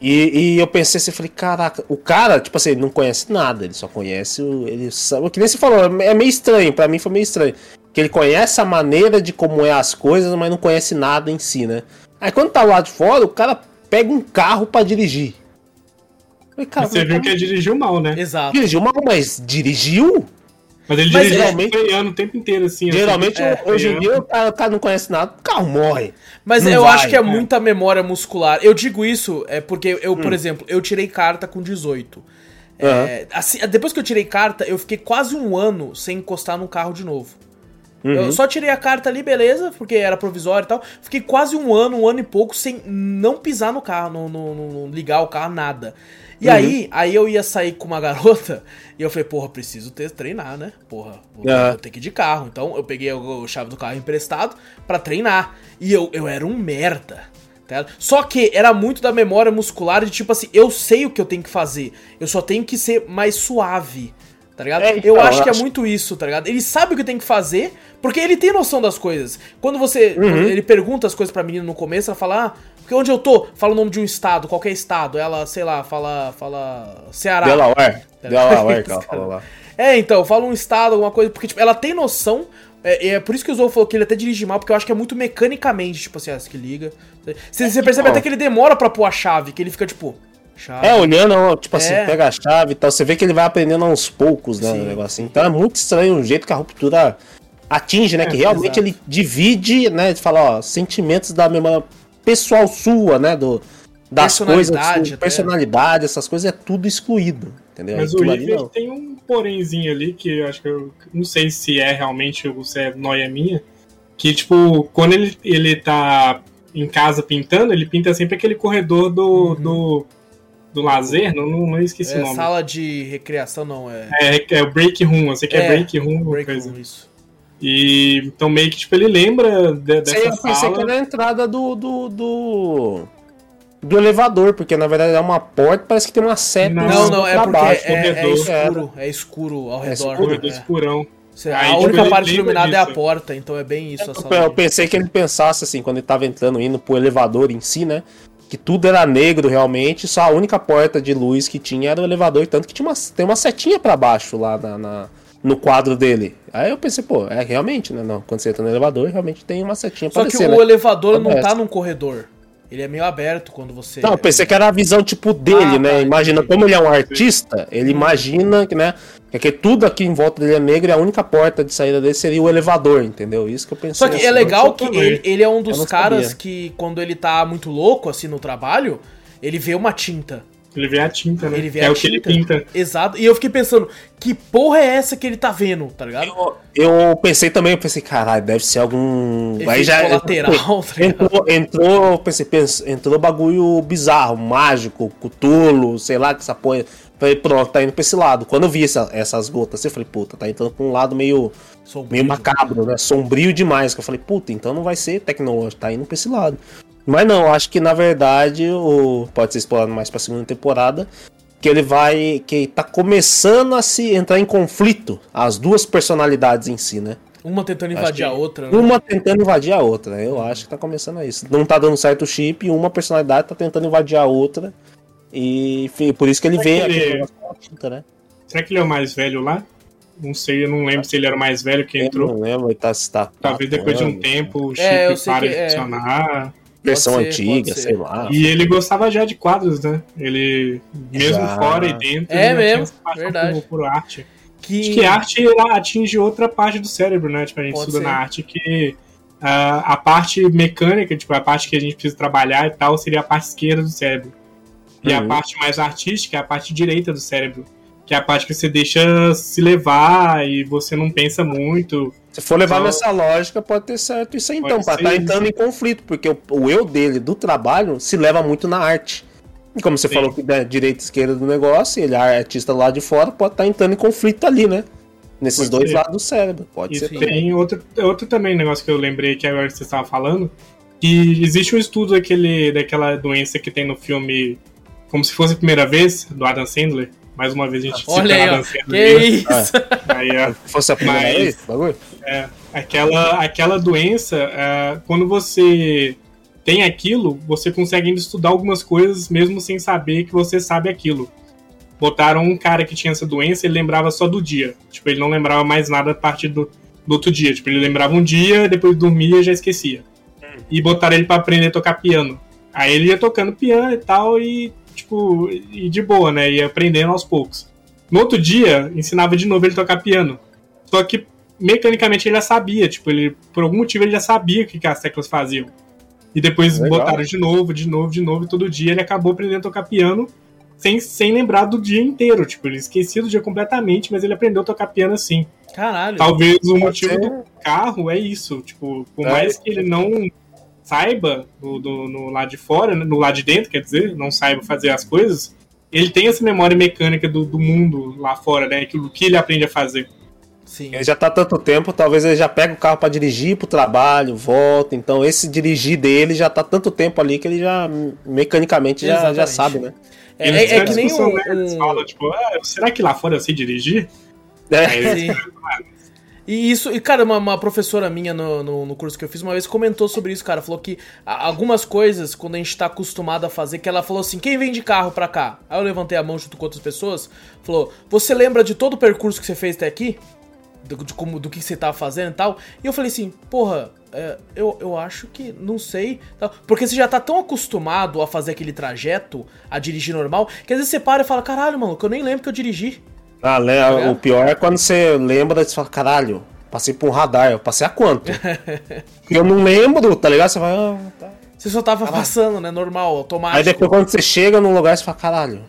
E, e eu pensei assim, falei, caraca, o cara, tipo assim, ele não conhece nada, ele só conhece o. Ele sabe, que nem você falou, é meio estranho, pra mim foi meio estranho. Que ele conhece a maneira de como é as coisas, mas não conhece nada em si, né? Aí quando tá lá de fora, o cara pega um carro pra dirigir. Falei, cara, Você viu como- que ele dirigiu mal, né? Exato. dirigiu mal, mas dirigiu? Mas ele Mas geralmente- freando o tempo inteiro, assim. assim, Geralmente, é, hoje em dia, o cara, o cara não conhece nada, o carro morre. Mas Não eu vai, acho que é é. muita memória muscular. Eu digo isso é porque eu, Hum. por exemplo, eu tirei carta com 18. É, assim, depois que eu tirei carta, eu fiquei quase um ano sem encostar num carro de novo. Uhum. Eu só tirei a carta ali, beleza, porque era provisório e tal. Fiquei quase um ano, um ano e pouco sem não pisar no carro, não, não- não- não ligar o carro, nada. E Uhum. aí, aí eu ia sair com uma garota e eu falei, porra, preciso ter, treinar, né? Porra, vou, Ah. vou ter que ir de carro. Então eu peguei o, o chave do carro emprestado pra treinar. E eu, eu era um merda. tá? Só que era muito da memória muscular de tipo assim, eu sei o que eu tenho que fazer. Eu só tenho que ser mais suave. Tá ligado? É, então, eu acho eu que é muito isso, tá ligado? Ele sabe o que tem que fazer, porque ele tem noção das coisas. Quando você. Uhum. ele pergunta as coisas pra menina no começo, ela fala, ah, porque onde eu tô? Fala o nome de um estado, qualquer estado. Ela, sei lá, fala. Fala. Ceará. Delaware. Tá Delaware, que ela falou lá. É, então, fala um estado, alguma coisa, porque, tipo, ela tem noção. É, é por isso que o Zou falou que ele até dirige mal, porque eu acho que é muito mecanicamente, tipo assim, ah, isso que liga. Você, você percebe até que ele demora pra pôr a chave, que ele fica, tipo, chave. É, olhando, tipo assim, É. pega a chave e tal. Você vê que ele vai aprendendo aos poucos, né? Sim. O negocinho. Então é muito estranho o jeito que a ruptura atinge, né? É, que realmente exato. ele divide, né? De falar, ó, sentimentos da memória pessoal sua, né? Do, das coisas, Personalidade sua até. personalidade, essas coisas, é tudo excluído. Entendeu? Mas o Aquilo ali River tem um porémzinho ali que eu acho que eu não sei se é realmente ou se é noia minha. Que, tipo, quando ele, ele tá em casa pintando, ele pinta sempre aquele corredor do, do, do lazer, não, não, não esqueci Uhum. É, o nome. sala de recreação, não, é. É, é o break room, eu sei que é, É, break room, Break coisa. room, isso. E então meio que tipo, ele lembra de- Isso aí dessa eu pensei sala. que era a entrada do, do, do, do elevador, porque na verdade é uma porta, parece que tem uma seta. Não, Não, não, é pra porque baixo. é, é escuro, é escuro ao É redor. escuro, corredor é. escurão. Aí, a tipo, única parte iluminada é a disso. porta, então é bem isso Eu, sala. eu de- pensei que ele pensasse assim, quando ele tava entrando, indo pro elevador em si, né? Que tudo era negro realmente, só a única porta de luz que tinha era o elevador, tanto que tinha uma, tem uma setinha pra baixo lá na, na- no quadro dele. Aí eu pensei, pô, é realmente, né? Não, quando você entra no elevador, realmente tem uma setinha pra Só que descer, o né? elevador não tá num corredor. Ele é meio aberto quando você. Não, eu pensei que era a visão tipo dele, Ah, né? tá, imagina, entendi. como ele é um artista, ele imagina que, né? Que tudo aqui em volta dele é negro e a única porta de saída dele seria o elevador, entendeu? Isso que eu pensei. Só que assim, é legal que ele, ele é um dos caras sabia. que, quando ele tá muito louco, assim, no trabalho, ele vê uma tinta. Ele vê a tinta, né? Ele vê Que a é o tinta. que ele pinta. Exato. E eu fiquei pensando, que porra é essa que ele tá vendo, tá ligado? Eu, eu pensei também, eu pensei, caralho, deve ser algum. Efeito colateral, tá ligado? entrou, entrou, pensei, pens- entrou bagulho bizarro, mágico, cutulo, sei lá que essa porra. Falei, pronto, tá indo pra esse lado. Quando eu vi essa- essas gotas, assim, eu falei, puta, tá entrando pra um lado meio, Sombrio. meio macabro, né? Sombrio demais. Que eu falei, puta, então não vai ser tecnológico, tá indo pra esse lado. Mas não, acho que na verdade o pode ser explorado mais pra segunda temporada. Que ele vai. Que tá começando a se entrar em conflito as duas personalidades em si, né? Uma tentando Acho invadir a outra, né? Uma tentando invadir a outra. Eu acho que tá começando a isso. Não tá dando certo o chip e uma personalidade tá tentando invadir a outra. E enfim, por isso que ele Será vê que ele- tinta, né? Será que ele é o mais velho lá? Não sei, eu não lembro se ele era o mais velho que Eu entrou. não lembro, ele tá, se tá Talvez depois de um tempo o chip É, eu sei para de é. funcionar. Versão ser, antiga, sei lá. E ele gostava já de quadros, né? Ele, mesmo Já. fora e dentro, É mesmo, tinha essa paixão verdade. Por, por arte. Que... Acho que a arte ela atinge outra parte do cérebro, né? Tipo, a gente Pode estuda ser. na arte que ah, a parte mecânica, tipo, a parte que a gente precisa trabalhar e tal, seria a parte esquerda do cérebro. E a Uhum. parte mais artística é a parte direita do cérebro. Que é a parte que você deixa se levar e você não pensa muito. Se for levar Só- nessa lógica, pode ter certo isso aí então, pra estar isso. entrando em conflito, porque o, o eu dele do trabalho se leva muito na arte. E como você Sim. falou que da direita e esquerda do negócio, ele é artista lá de fora, pode estar entrando em conflito ali, né? Nesses Pode dois ser. lados do cérebro. Pode E ser. Também. tem outro, outro também negócio que eu lembrei que agora você estava falando. Que existe um estudo daquele, daquela doença que tem no filme Como se fosse a primeira vez, do Adam Sandler. Mais uma vez a gente Olha aí, ó. Que isso? Aí, Se fosse a primeira Mas- vez, bagulho? aquela, aquela doença, é, quando você tem aquilo, você consegue ainda estudar algumas coisas mesmo sem saber que você sabe aquilo. Botaram um cara que tinha essa doença, ele lembrava só do dia. Tipo, ele não lembrava mais nada a partir do, do outro dia. Tipo, ele lembrava um dia, depois dormia e já esquecia. E botaram ele pra aprender a tocar piano. Aí ele ia tocando piano e tal, e tipo, e de boa, né? Ia aprendendo aos poucos. No outro dia, ensinava de novo ele a tocar piano. Só que mecanicamente ele já sabia, tipo, ele, por algum motivo ele já sabia o que, que as teclas faziam. E depois Legal. botaram de novo, de novo, de novo, e todo dia ele acabou aprendendo a tocar piano sem, sem lembrar do dia inteiro. Tipo, ele esquecia do dia completamente, mas ele aprendeu a tocar piano assim. Caralho. Talvez o motivo ser. do carro é isso. Tipo, por É. mais que ele não saiba do, do- no lado de fora, né, no lado de dentro, quer dizer, não saiba fazer as coisas, ele tem essa memória mecânica do, do mundo lá fora, né? Aquilo que ele aprende a fazer. Sim. Ele já tá tanto tempo, talvez ele já pega o carro pra dirigir pro trabalho, volta. Então esse dirigir dele já tá tanto tempo ali que ele já mecanicamente já, já sabe, né? É, é- é que nem um. né, um- falam, tipo, ah, será que lá fora eu sei dirigir? É. Aí. E isso, e cara, uma, uma professora minha no, no, no curso que eu fiz uma vez comentou sobre isso, cara. Falou que algumas coisas, quando a gente tá acostumado a fazer, que ela falou assim: quem vem de carro pra cá? Aí eu levantei a mão junto com outras pessoas. Falou: você lembra de todo o percurso que você fez até aqui? Do, de como, do que você tava fazendo e tal? E eu falei assim: porra, é, eu, eu acho que não sei. Porque você já tá tão acostumado a fazer aquele trajeto, a dirigir normal, que às vezes você para e fala: caralho, que eu nem lembro que eu dirigi. Ah, le- É? O pior é quando você lembra e você fala, caralho, passei por um radar, eu passei a quanto? Porque eu não lembro, tá ligado? Você vai, ah, tá. Você só tava passando, né? Normal, automático. Aí depois quando você chega num lugar, você fala, caralho,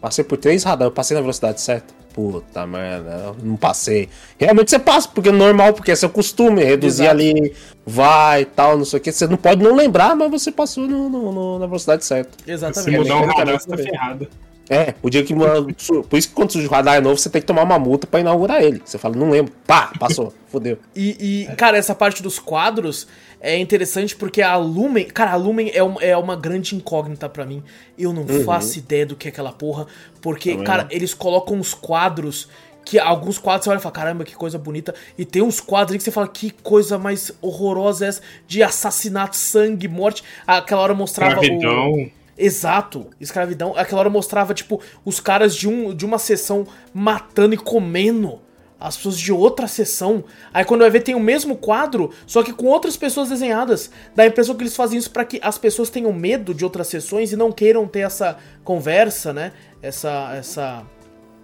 passei por três radares, eu passei na velocidade certa. Puta merda, eu não passei. Realmente você passa, porque é normal, porque é seu costume, reduzir Exato. ali, vai e tal, não sei o que. Você não pode não lembrar, mas você passou no- no- no- na velocidade certa. Se Exatamente. mudar um mecanicamente radar, você tá ferrado. É, o dia que. Por isso que quando surge o radar novo, você tem que tomar uma multa pra inaugurar ele. Você fala, não lembro. Pá, passou, fodeu. E, e, cara, essa parte dos quadros é interessante porque a Lumen. Cara, a Lumen é, um- é uma grande incógnita pra mim. Eu não faço ideia do que é aquela porra. Porque, Também cara, não. eles colocam uns quadros. Que alguns quadros você olha e fala, caramba, que coisa bonita. E tem uns quadros aí que você fala, que coisa mais horrorosa é essa de assassinato, sangue, morte. Aquela hora mostrava. o- Escravidão. Exato, escravidão. Aquela hora mostrava, tipo, os caras de, um, de uma sessão matando e comendo as pessoas de outra sessão. Aí quando vai ver, tem o mesmo quadro, só que com outras pessoas desenhadas. Dá a impressão que eles fazem isso pra que as pessoas tenham medo de outras sessões e não queiram ter essa conversa, né? Essa. essa...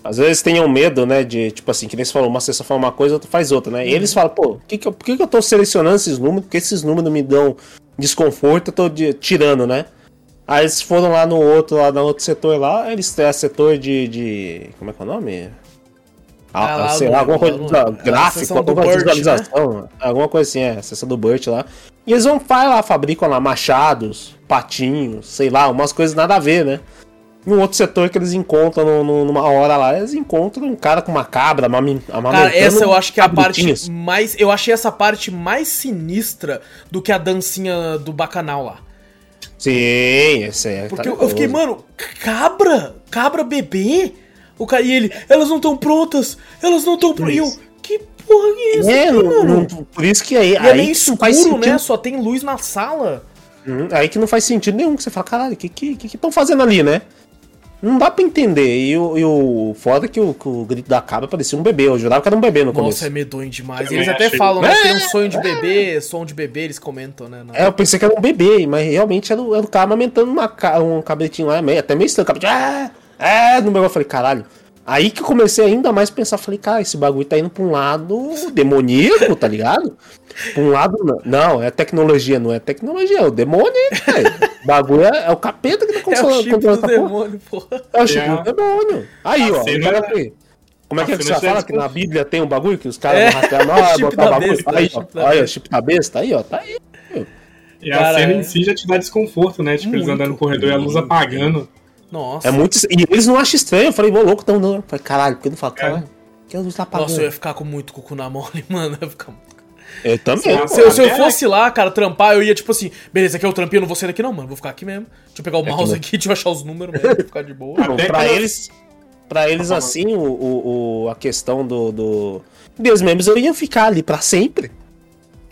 Às vezes tenham medo, né? De, tipo assim, que nem você falou, uma sessão faz uma coisa, outra faz outra, né? E eles falam, pô, que que eu- por que, que eu tô selecionando esses números? Porque esses números me dão desconforto, eu tô de- tirando, né? Aí eles foram lá no outro, lá no outro setor lá, eles têm setor de. de como é que é o nome? Ah, Ah, lá sei lá, alguma coisa a gráfico, alguma do coisa de né? visualização, alguma coisa assim, é, a seção do Burt lá. E eles vão vai lá, fabricam lá machados, patinhos, sei lá, umas coisas nada a ver, né? Em um outro setor que eles encontram no- no- numa hora lá, eles encontram um cara com uma cabra amamen- amamentando Cara, essa eu acho que é a parte mais. Eu achei essa parte mais sinistra do que a dancinha do bacanal lá. Sim, esse é. Porque eu, eu cabuloso. fiquei, mano, cabra? Cabra bebê? O cara, e ele, elas não estão prontas, elas não estão prontas. E eu, isso. que porra que é essa É, aqui, mano? não- por isso que aí, e é aí meio que não faz escuro, sentido. né? Só tem luz na sala. Hum, aí que não faz sentido nenhum, que você fala, caralho, o que que estão fazendo ali, né? Não dá pra entender. E o, e o foda é que o, que o grito da cabra parecia um bebê. Eu jurava que era um bebê no Nossa, começo. é medonho demais. Eles até achei. falam, né? É, Tem um sonho de bebê, som de bebê, eles comentam, né? na- É, eu pensei que era um bebê, mas realmente era, o- era o cara amamentando uma, um cabritinho lá, meio, até meio estranho. Cabritinho, ah, ah, no meu eu falei, caralho. Aí que eu comecei ainda mais a pensar, falei, cara, esse bagulho tá indo pra um lado demoníaco, tá ligado? Pra um lado, não, não, é tecnologia, não é tecnologia, é o demônio, velho. O bagulho é, é o capeta que tá É o controlando chip controlando do essa porra. demônio, porra. É o chip É. do demônio. Aí, A ó, cena- o cara Como é que, a é que você cena já fala que na Bíblia tem um bagulho que os caras É, vão rastrear, chip botar o bagulho. besta, aí, chip ó, aí, ó, chip da besta, aí, ó, tá aí. E a Cara, cena é- em si já te dá desconforto, né? Tipo, eles andando no corredor e a luz apagando. Nossa. É muito. E eles não acham estranho. Eu falei, ô louco, tão não. Eu falei, caralho, porque não fala, caralho, que a luz tá apagando. Nossa, eu ia ficar com muito cucu na mole, mano. Eu ia ficar... Eu também. Se, eu, se eu até- fosse lá, cara, trampar, eu ia tipo assim, beleza, aqui é o trampinho, eu não vou sair daqui não, mano. Vou ficar aqui mesmo. Deixa eu pegar o mouse mesmo. aqui, deixa eu achar os números mesmo, ficar de boa. Bom, Até pra eles. Pra eles, assim, o, o, o- a questão do, do. Deus mesmos eu ia ficar ali pra sempre.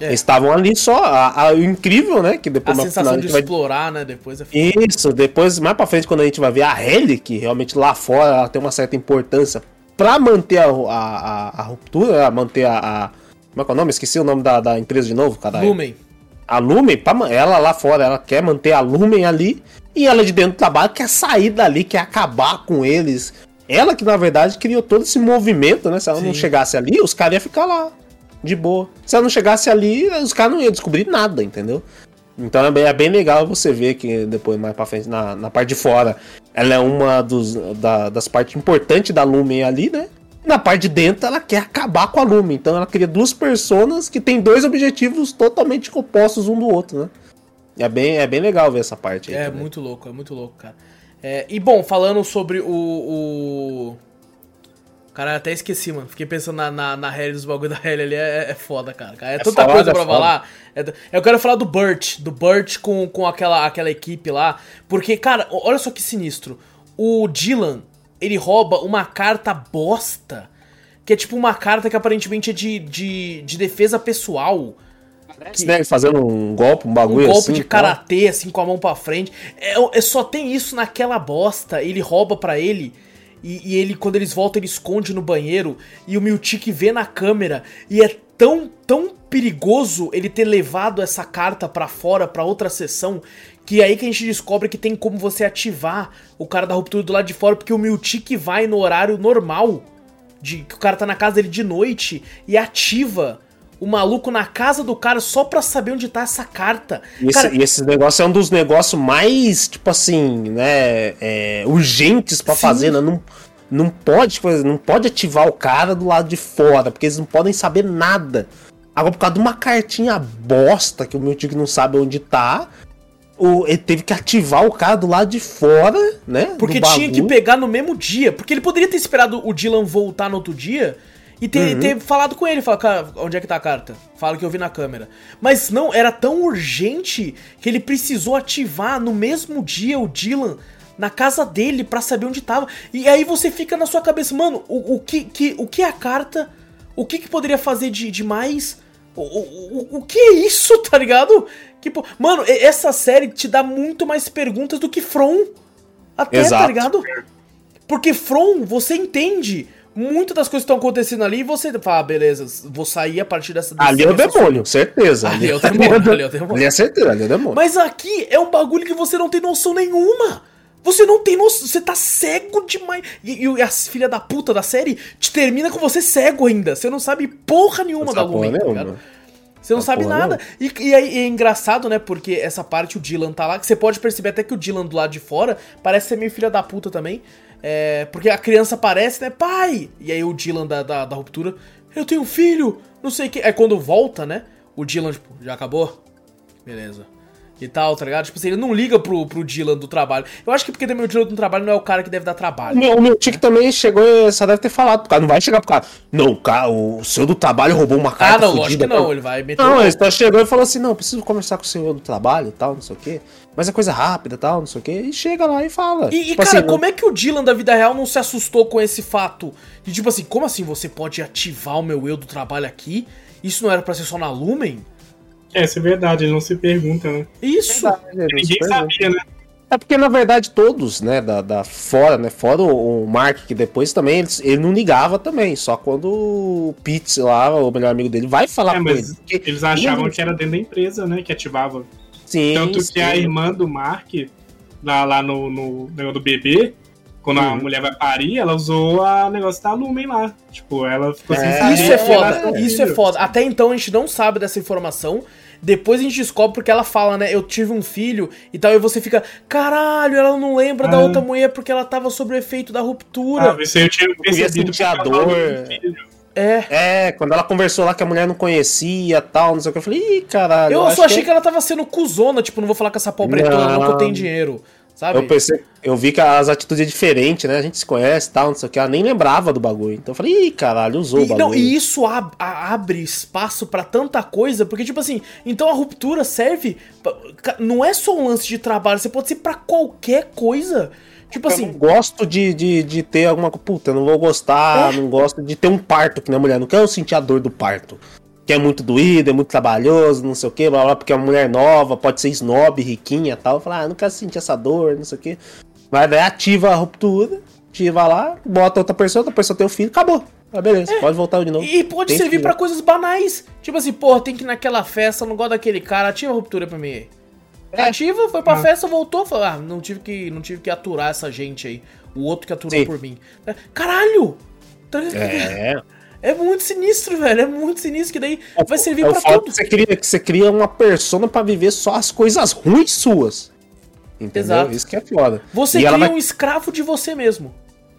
É. Eles estavam ali só. A, a- o incrível, né? Que A depois mais pro final, sensação a de gente vai explorar, né, depois é. Isso, depois, mais pra frente, quando a gente vai ver a que realmente lá fora ela tem uma certa importância pra manter a, a, a- a ruptura, a manter a, a- Como é que é o nome? Esqueci o nome da, da empresa de novo, caralho. Lumen. A Lumen, pra ela lá fora, ela quer manter a Lumen ali, e ela de dentro do trabalho quer sair dali, quer acabar com eles. Ela que, na verdade, criou todo esse movimento, né? Se ela não Sim. chegasse ali, os caras iam ficar lá, de boa. Se ela não chegasse ali, os caras não iam descobrir nada, entendeu? Então é bem, é bem legal você ver que depois, mais pra frente, na, na parte de fora, ela é uma dos, da- das partes importantes da Lumen ali, né? Na parte de dentro, ela quer acabar com a Lumen. Então ela cria duas personas que têm dois objetivos totalmente opostos um do outro, né? É bem, é bem legal ver essa parte aí. É também. muito louco, é muito louco, cara. É, e bom, falando sobre o. o... Cara, eu até esqueci, mano. Fiquei pensando na, na, na Halle dos bagulho da Halle ali. É, é foda, cara. É, tanta foda, coisa é pra foda. falar. É- eu quero falar do Burt. Do Burt com, com aquela, aquela equipe lá. Porque, cara, olha só que sinistro. O Dylan, ele rouba uma carta bosta. Que é tipo uma carta que aparentemente é de, de, de defesa pessoal. Parece, né, fazendo um golpe, um Um bagulho golpe assim. de tal. karatê, assim, com a mão pra frente. É, é- só tem isso naquela bosta. Ele rouba pra ele. E, e ele, quando eles voltam, ele esconde no banheiro. E o Miltic vê na câmera. E é tão, tão perigoso ele ter levado essa carta pra fora, pra outra sessão. Que é aí que a gente descobre que tem como você ativar o cara da ruptura do lado de fora. Porque o Miltic vai no horário normal. De, que o cara tá na casa dele de noite. E ativa o maluco na casa do cara só pra saber onde tá essa carta. E esse, cara, e esse negócio é um dos negócios mais, tipo assim, né, é, urgentes pra Sim. fazer, né? Não, não pode, tipo, não pode ativar o cara do lado de fora, porque eles não podem saber nada. Agora, por causa de uma cartinha bosta que o meu tio não sabe onde tá, o, ele teve que ativar o cara do lado de fora, né? Porque tinha que pegar no mesmo dia. Porque ele poderia ter esperado o Dylan voltar no outro dia e ter, Uhum. ter falado com ele. Falar, cara, onde é que tá a carta? Fala que eu vi na câmera. Mas não, era tão urgente que ele precisou ativar no mesmo dia o Dylan na casa dele pra saber onde tava. E aí você fica na sua cabeça, mano, o, o, que, que, o que é a carta? O que, que poderia fazer de, de mais? O, o, o, que é isso, tá ligado? Que, pô- mano, essa série te dá muito mais perguntas do que From. Até, tá Exato. ligado? Porque From, você entende muito das coisas que estão acontecendo ali e você fala, ah, beleza, vou sair a partir dessa Ali é o demônio, certeza. Ali é o demônio, ali é o demônio. Ali é certeza, ali é o demônio. Mas aqui é um bagulho que você não tem noção nenhuma. Você não tem noção, você tá cego demais. E, e a filha da puta da série te termina com você cego ainda. Você não sabe porra nenhuma Não da Lumen, tá? Você não sabe nada. E, e aí é engraçado, né? Porque essa parte o Dylan tá lá, que você pode perceber até que o Dylan do lado de fora parece ser meio filha da puta também. É, porque a criança aparece, né? Pai! E aí o Dylan da, da, da ruptura, eu tenho um filho, não sei o que. Aí quando volta, né? O Dylan, tipo, já acabou? Beleza. E tal, tá ligado? Tipo assim, ele não liga pro, pro Dylan do trabalho. Eu acho que porque também o Dylan do trabalho não é o cara que deve dar trabalho. meu, o meu tique também chegou e só deve ter falado pro cara. Não vai chegar pro cara. Não, cara, o senhor do trabalho roubou uma Ah, carta. não, lógico que fudida, não. Ele vai meter Não, ele só chegou e falou assim: não, preciso conversar com o senhor do trabalho e tal, não sei o quê. Mas é coisa rápida e tal, não sei o quê. E chega lá e fala. E, e, Tipo cara, assim, como é que o Dylan da vida real não se assustou com esse fato? De tipo assim, como assim você pode ativar o meu eu do trabalho aqui? Isso não era pra ser só na Lumen? É, isso é verdade, ele não se pergunta, né? Isso! Verdade, se Ninguém pergunta. sabia, né? É porque, na verdade, todos, né, da, da fora, né, fora o, o Mark, que depois também, ele, ele não ligava também, só quando o Pete lá, o melhor amigo dele, vai falar É, com mas ele. eles achavam que era dentro da empresa, né? Que ativava. Sim, Tanto sim. que a irmã do Mark, lá, lá no, no negócio do bebê, quando a Uhum. mulher vai parir, ela usou a negócio da Lumen lá. Tipo, ela ficou sem É, saber Isso é foda, isso é foda. Até então a gente não sabe dessa informação. Depois a gente descobre porque ela fala, né? Eu tive um filho e tal, e você fica, caralho, ela não lembra da Ah. outra mulher porque ela tava sob o efeito da ruptura. Ah, isso aí eu tinha percebido. sentir a dor. é. É, quando ela conversou lá que a mulher não conhecia tal, não sei o que, eu falei, ih, caralho. Eu só achei é- que ela tava sendo cuzona, tipo, não vou falar com essa pobretona, não, que eu Não. tenho dinheiro. Sabe? Eu pensei, eu vi que as atitudes é diferente, né? A gente se conhece e tal, não sei o que. Ela nem lembrava do bagulho. Então eu falei, ih, caralho, usou o E, bagulho. não, e isso ab- abre espaço pra tanta coisa, porque, tipo assim, então a ruptura serve. pra- não é só um lance de trabalho, você pode ser pra qualquer coisa. Tipo Eu assim, não gosto de, de, de ter alguma coisa. Puta, eu não vou gostar, É. não gosto de ter um parto que na mulher. Não quero sentir a dor do parto. Que é muito doído, é muito trabalhoso, não sei o que, blá blá, porque é uma mulher nova, pode ser snob, riquinha e tal. Falo, ah, não quero sentir essa dor, não sei o que. Mas daí ativa a ruptura, ativa lá, bota outra pessoa, outra pessoa tem o filho, acabou. Ah, beleza, pode voltar de novo. E pode Tem servir pra coisas banais. Tipo assim, porra, tem que ir naquela festa, não gosto daquele cara, ativa a ruptura pra mim aí. É. Ativa, foi pra Ah. festa, voltou, falou, ah, não tive, que, não tive que aturar essa gente aí. O outro que aturou Sim. por mim. É, Caralho! Tá? É. É muito sinistro, velho. É muito sinistro que daí vai servir É pra tudo. que você cria, que você cria uma persona pra viver só as coisas ruins suas. Entendeu? Exato. Isso que é foda. Você E cria vai- um escravo de você mesmo.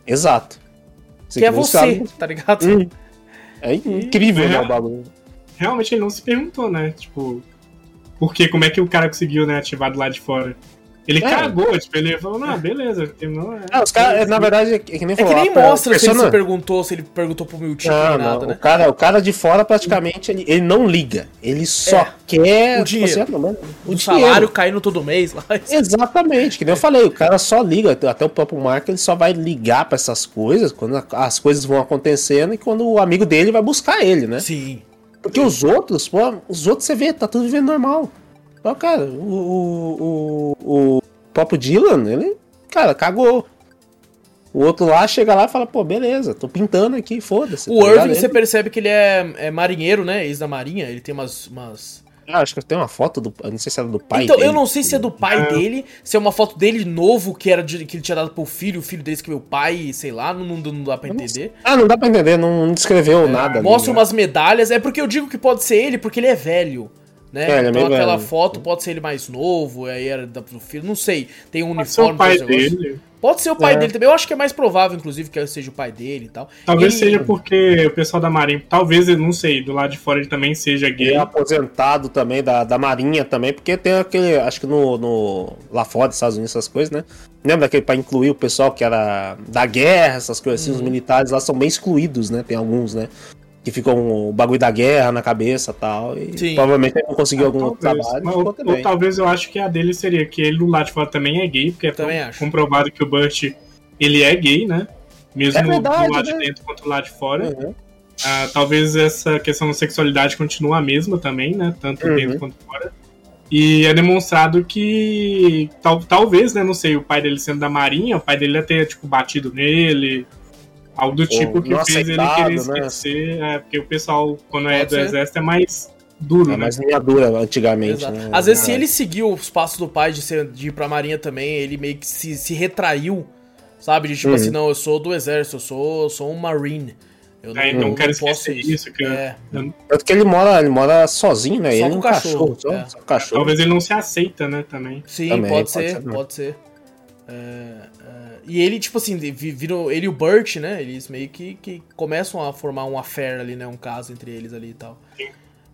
Exato. que é um você, escravo- tá ligado? Hum. É incrível, né, É. o bagulho. Realmente ele não se perguntou, né? Tipo, por que, como é que o cara conseguiu, né, ativar do lado de fora? Ele É. cagou, tipo, ele falou, não, beleza, terminou. É, Ah, os caras, na verdade, é que nem É que falou, nem per- mostra se ele se perguntou, se ele perguntou pro Não, nem não, nada, o, né? cara, o cara de fora, praticamente, ele, ele não liga. Ele só É. quer O dinheiro. assim, ah, mano, o O dinheiro. salário caindo todo mês lá. Exatamente, que nem eu falei, o cara só liga, até o próprio Mark, ele só vai ligar pra essas coisas quando as coisas vão acontecendo e quando o amigo dele vai buscar ele, né? Sim. Porque os outros, pô, os outros você vê, tá tudo vivendo normal. Então, cara, o, o, o, o próprio Dylan, ele, cara, cagou. O outro lá chega lá e fala, pô, beleza, tô pintando aqui, foda-se. O tá ligado? Irving, você percebe que ele é, é marinheiro, né? Ex da marinha. Ele tem umas... umas... Ah, acho que tem uma foto do. Não sei se era do pai então, dele. eu não sei se é do pai É. dele, se é uma foto dele novo que era de- que ele tinha dado pro filho, o filho dele escreveu pai, sei lá, não, não, não dá pra Eu não entender. Ah, não dá pra entender, não, não descreveu nada. ali, Mostra né? umas medalhas, é porque eu digo que pode ser ele, porque ele é velho. Né? É, ele é então aquela velho. foto pode ser ele mais novo, aí era da- pro filho, não sei. Tem um Pode ser uniforme o pai tem esse negócio. dele. Pode ser o pai É. dele também. Eu acho que é mais provável, inclusive, que seja o pai dele e tal. Talvez Ele- seja porque o pessoal da Marinha, talvez, eu não sei, do lado de fora ele também seja Ele gay. é aposentado também da, da Marinha também, porque tem aquele. Acho que no, no. lá fora dos Estados Unidos, essas coisas, né? Lembra daquele pra incluir o pessoal que era da guerra, essas coisas assim, os militares lá são bem excluídos, né? Tem alguns, né? Que ficam o bagulho da guerra na cabeça e tal. E Sim. provavelmente ele não conseguiu algum outro Talvez. trabalho. Mas, ficou ou, ou talvez eu acho que a dele seria que ele do lado de fora também é gay, porque é Também com- acho. comprovado que o Burt ele é gay, né? Mesmo É verdade, do lado né? de dentro quanto do lado de fora. Uhum. Ah, talvez essa questão da sexualidade continue a mesma também, né? Tanto Uhum. dentro quanto fora. E é demonstrado que tal, talvez, né? Não sei, o pai dele sendo da Marinha, o pai dele ia ter, tipo, batido nele. Algo do tipo que fez ele aceitado, querer né? esquecer. É, porque o pessoal, quando é Pode do ser. exército, é mais duro, É né? mais dura antigamente, né? Às vezes, se É. ele seguiu os passos do pai de, ser, de ir pra marinha também, ele meio que se, se retraiu, sabe? De tipo Uhum. assim, não, eu sou do exército, eu sou, eu sou um marine. Eu É, então não quero posso esquecer isso, que É, eu- Tanto que ele mora, ele mora sozinho, né? Só ele com é um cachorro, cachorro, só, é. só um cachorro. talvez ele não se aceita, né, também. sim, Também, pode, pode ser, ser, pode ser. É, é, e ele, tipo assim, vi- viram ele e o Burt, né? Eles meio que, que começam a formar um affair ali, né? Um caso entre eles ali e tal. Sim.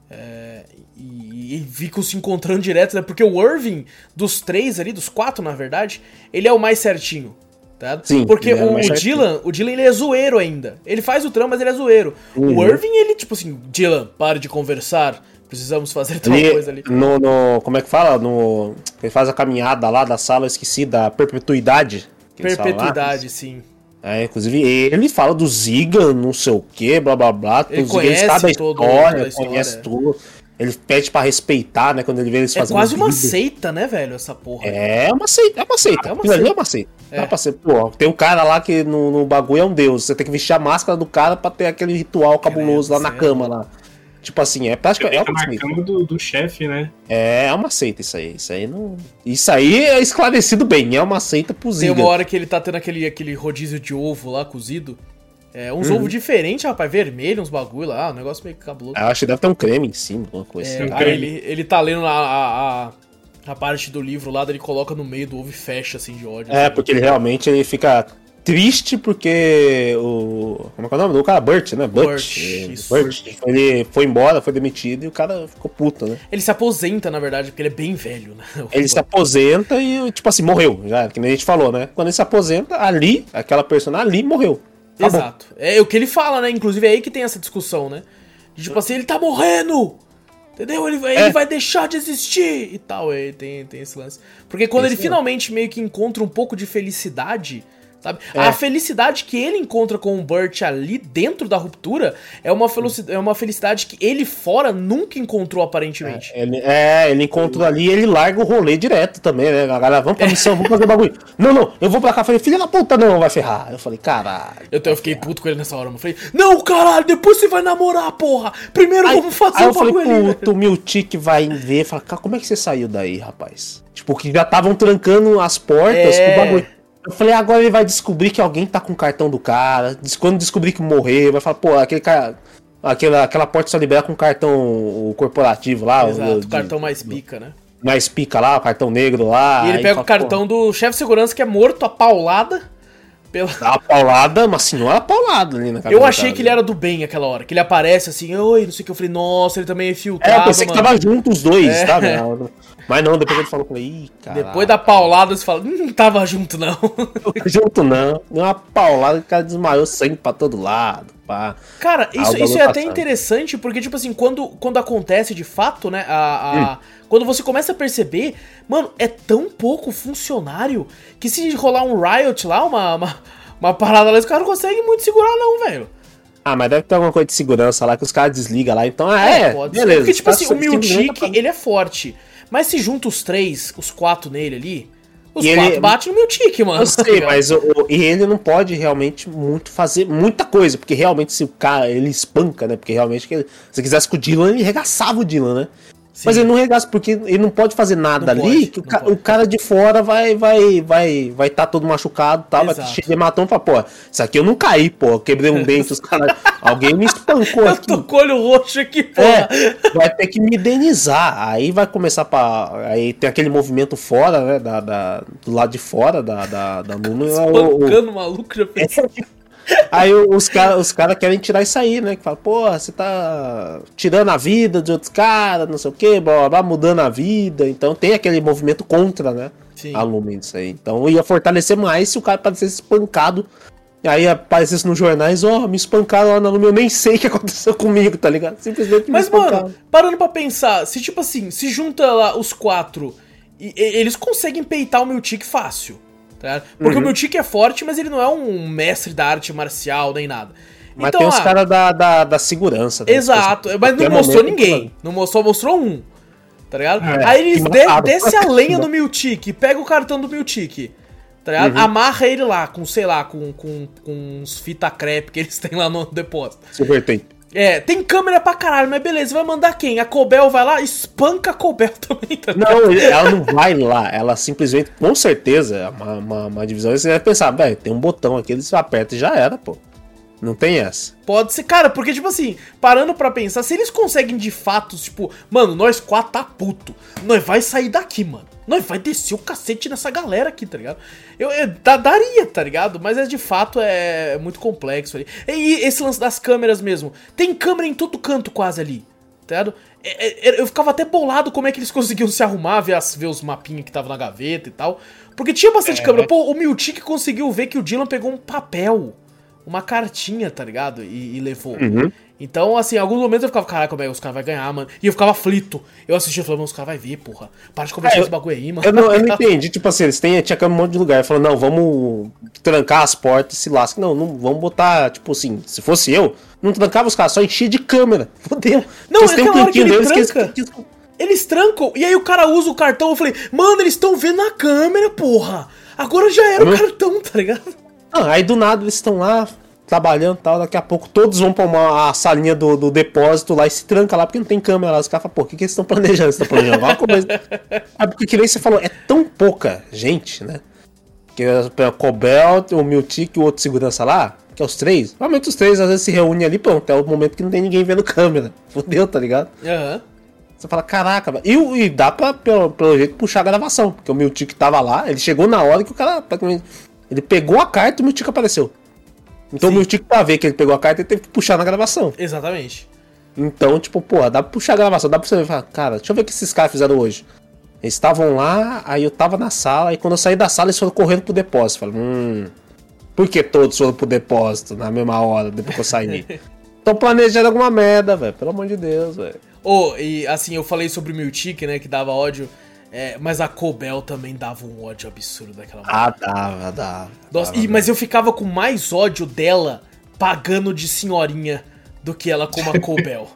É, e, e ficam se encontrando direto, né? Porque o Irving, dos três ali, dos quatro, na verdade, ele é o mais certinho. Tá? Sim, Porque é o o, o. Dylan, o Dylan ele é zoeiro ainda. Ele faz o trama, mas ele é zoeiro. O Uhum. Irving, ele, tipo assim, Dylan, pare de conversar. Precisamos fazer tal Ele, coisa ali. No, no- Como é que fala? No, ele faz a caminhada lá da sala, eu esqueci, da perpetuidade. Lá. Perpetuidade, sim. É, inclusive ele fala do Zigan, não sei o que, blá blá blá. Ele os Zigan, conhece sabem a história, a história, conhece é. tudo. Ele pede pra respeitar, né? Quando ele vê eles É fazendo. quase uma vídeo. seita, né, velho, essa porra. É uma seita, é uma seita. É uma ali seita. é uma seita. É. Dá pra ser, pô, tem um cara lá que no, no bagulho é um deus. Você tem que vestir a máscara do cara pra ter aquele ritual cabuloso lá Credo, na cama lá. Tipo assim, é praticamente. É uma seita. marcando do, do chefe, né? É uma seita isso aí. Isso aí não. Isso aí é esclarecido bem. É uma seita Tem cozida. uma hora que ele tá tendo aquele, aquele rodízio de ovo lá, cozido. É, uns Uhum. ovos diferentes, rapaz, vermelho, uns bagulho lá, um negócio meio cabuloso. Eu acho que deve ter um creme em cima, alguma coisa. É, assim. um aí creme. ele, ele tá lendo a, a, a, a parte do livro lá, ele coloca no meio do ovo e fecha, assim, de ódio. É, assim. porque ele realmente ele fica triste porque o. Como é que é o nome do cara? Burt, né? Burt. Burt, É, isso. Burt. Ele foi embora, foi demitido e o cara ficou puto, né? Ele se aposenta, na verdade, porque ele é bem velho, né? Ele se aposenta e, tipo assim, morreu. Já, que nem a gente falou, né? Quando ele se aposenta, ali, aquela personagem ali morreu. Acabou. Exato. É o que ele fala, né? Inclusive é aí que tem essa discussão, né? De, tipo assim, ele tá morrendo! Entendeu? Ele, vai- É. ele vai deixar de existir e tal. É, tem, tem esse lance. Porque quando Esse ele é. finalmente meio que encontra um pouco de felicidade, sabe? É. A felicidade que ele encontra com o Burt ali dentro da ruptura é uma, é uma felicidade que ele fora nunca encontrou aparentemente. Ele, é, ele encontra ali e ele larga o rolê direto também, né? A galera, vamos pra missão, vamos fazer bagulho. Não, não, eu vou pra cá. Falei, filha da puta, não, vai ferrar. Eu falei, caralho. Eu, eu fiquei puto com ele nessa hora, mano. Falei, não, caralho, depois você vai namorar, porra! Primeiro vamos fazer Aí o eu falei, bagulho ali, velho." puto, o Miltic vai ver. Fala, cara, como é que você saiu daí, rapaz? Tipo, que já estavam trancando as portas É. com o bagulho. Eu falei, agora ele vai descobrir que alguém tá com o cartão do cara. Quando descobrir que morreu, vai falar, pô, aquele cara. Aquela, aquela porta só libera com o cartão corporativo lá. Exato, o, cartão mais pica, né? mais pica lá, o cartão negro lá. E ele pega fala, o cartão do chefe de segurança que é morto a paulada. Pela... Uma paulada, uma senhora paulada ali na cabeça. Eu achei cara, que ele né? era do bem aquela hora. Que ele aparece assim, oi, não sei o que. Eu falei, nossa, ele também é filtrado, É, eu pensei que mano. tava junto os dois, É. sabe? Mas não, depois ele falou, falei, ih, cara. Depois da paulada, você fala, hum, não tava junto não. Junto não. Uma paulada, o cara desmaiou sangue pra todo lado. Pá. Cara, isso, isso é até interessante, porque, tipo assim, quando, quando acontece de fato, né, a, Hum. Quando você começa a perceber, mano, é tão pouco funcionário que se rolar um riot lá, uma, uma, uma parada lá, os caras não conseguem muito segurar não, velho. Ah, mas deve ter alguma coisa de segurança lá que os caras desligam lá. Então, ah, é, pode ser. beleza. Porque, tipo assim, o Miltic, ele é forte. Mas se junta os três, os quatro nele ali, os E quatro ele- batem no Miltic, mano. Eu sei, mas o, o- e ele não pode realmente muito fazer muita coisa, porque realmente se o cara ele espanca, né? Porque realmente se quisesse com o Dylan, ele regaçava o Dylan, né? Sim. Mas ele não regaça porque ele não pode fazer nada Não ali, pode, que o, ca- pode. o cara de fora vai vai vai vai tá todo machucado, tal, vai Exato. chegar de matão e falar, pô, isso aqui eu não caí, pô, eu quebrei um dente, os caras, alguém me espancou Eu aqui. tô com olho roxo aqui, pô. É, vai ter que me indenizar. Aí vai começar pra. Aí tem aquele movimento fora, né? Da, da- do lado de fora da, da, da Luna. O- o- Espancando o maluco, já fez. Aí os caras os cara querem tirar isso aí, né? Que fala, porra, você tá tirando a vida de outros caras, não sei o que, blá, blá, blá, mudando a vida. Então tem aquele movimento contra, né? Sim. A Lumen, isso aí. Então ia fortalecer mais se o cara parecesse espancado. E aí aparecesse nos jornais, ó, me espancaram lá na Lumen, eu nem sei o que aconteceu comigo, tá ligado? Simplesmente me Mas, mano, parando pra pensar, se tipo assim, se junta lá os quatro, e, e- eles conseguem peitar o Miltic fácil, tá? Porque Uhum. o Miltic é forte, mas ele não é um mestre da arte marcial nem nada. Mas tem os ah, caras da, da, da segurança. né? Exato, mas não mostrou ninguém. Não mostrou, mostrou um. Tá ligado? É, Aí eles de, desce a lenha no Miltic, pega o cartão do Miltic. Tá? Uhum. Amarra ele lá, com, sei lá, com, com, com uns fita crepe que eles têm lá no depósito. Super tem. É, tem câmera pra caralho, mas beleza, vai mandar quem? A Cobel vai lá, espanca a Cobel também, tá? Não, ela não vai lá. Ela simplesmente, com certeza, é uma, uma, uma divisão. Você vai pensar, velho, tem um botão aqui, eles apertam e já era, pô. Não tem essa. Pode ser, cara, porque, tipo assim, parando pra pensar, se eles conseguem de fato, tipo, mano, nós quatro tá puto, nós vai sair daqui, mano. Nós vai descer o cacete nessa galera aqui, tá ligado? Eu, eu- daria, tá ligado? Mas é de fato é muito complexo ali. E esse lance das câmeras mesmo. Tem câmera em todo canto quase ali, tá ligado? É- é- eu ficava até bolado como é que eles conseguiam se arrumar, ver, as, ver os mapinhas que tava na gaveta e tal. Porque tinha bastante câmera. Pô, o Miltic conseguiu ver que o Dylan pegou um papel uma cartinha, tá ligado? E, e levou. Uhum. Então, assim, em alguns momentos eu ficava, caraca, como é que os caras vão ganhar, mano? E eu ficava aflito. Eu assistia e falava, mano, os caras vão ver, porra. Para de conversar É, esse bagulho aí, mano. Eu não, eu não entendi, tipo assim, eles têm, tinha um monte de lugar. Falou, não, vamos trancar as portas e se lasca. Não, não, vamos botar, tipo assim, se fosse eu, não trancava os caras, só enchia de câmera. Fodeu. Não, Eles é têm um cantinho ele deles tranca. que eles- Eles trancam, e aí o cara usa o cartão. Eu falei, mano, eles estão vendo na câmera, porra. Agora já era o Uhum. cartão, tá ligado? Ah, aí do nada eles estão lá trabalhando e tal, daqui a pouco todos vão pra uma a salinha do, do depósito lá e se tranca lá porque não tem câmera lá. Os caras falam, pô, o que, que eles estão planejando? Eles estão planejando coisa. Ah, porque que nem você falou, é tão pouca gente, né? Que o Cobelt, o Miltic e o outro segurança lá, que é os três. Normalmente os três às vezes se reúnem ali, pronto, é o momento que não tem ninguém vendo câmera. Fudeu, tá ligado? Aham. Você fala, caraca. E, e dá pra, pelo, pelo jeito, puxar a gravação. Porque o Miltic tava lá, ele chegou na hora que o cara. praticamente, Ele pegou a carta e o Miltic apareceu. Então Sim. o Miltic, pra ver que ele pegou a carta, ele teve que puxar na gravação. Exatamente. Então, tipo, porra, dá pra puxar a gravação, dá pra você ver, falar, cara, deixa eu ver o que esses caras fizeram hoje. Eles estavam lá, aí eu tava na sala, e quando eu saí da sala, eles foram correndo pro depósito. Falei, hum. Por que todos foram pro depósito na mesma hora, depois que eu saí? Tô planejando alguma merda, velho. Pelo amor de Deus, velho. Oh, e assim, eu falei sobre o Miltic, né, que dava ódio. É, mas a Cobel também dava um ódio absurdo daquela mulher. Ah, dava, dava. Nossa, dava, e- mas eu ficava com mais ódio dela pagando de senhorinha do que ela como a Cobel.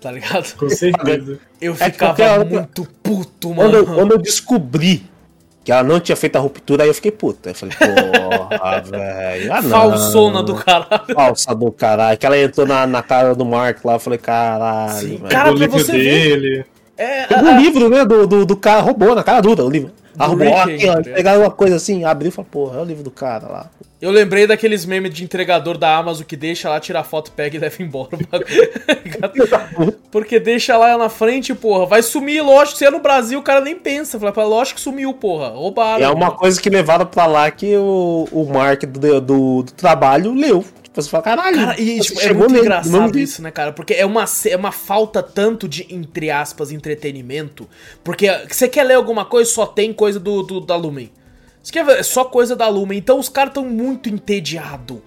tá ligado? Com certeza. Eu É ficava hora- muito puto, Quando eu, mano. quando eu descobri que ela não tinha feito a ruptura, aí eu fiquei puta. Eu falei, porra, velho. Ah, não. Falsona do caralho. Falsa do caralho. Que ela entrou na, na cara do Mark lá, eu falei, caralho, Sim, velho. cara, o pra livro você ver. É, Pegou o livro, né, do, do, do cara, roubou na cara dura o livro. Roubou Rick, aqui, ó. né? Pegaram uma coisa assim, abriu e falou, porra, é o livro do cara lá. Eu lembrei daqueles memes de entregador da Amazon que deixa lá, tira a foto, pega e leva embora. Porque deixa lá na frente, porra. Vai sumir, lógico. Se é no Brasil, o cara nem pensa. Fala, "Pá, lógico que sumiu, porra. Roubaram. É uma coisa que levaram pra lá que o, o Mark do, do, do trabalho leu. Você fala, caralho. Cara, e tipo, é muito engraçado isso, né, cara? Porque é uma, é uma falta tanto de, entre aspas, entretenimento. Porque você quer ler alguma coisa, só tem coisa do, do- da Lumen. Você quer ver, é só coisa da Lumen. Então os caras tão muito entediados.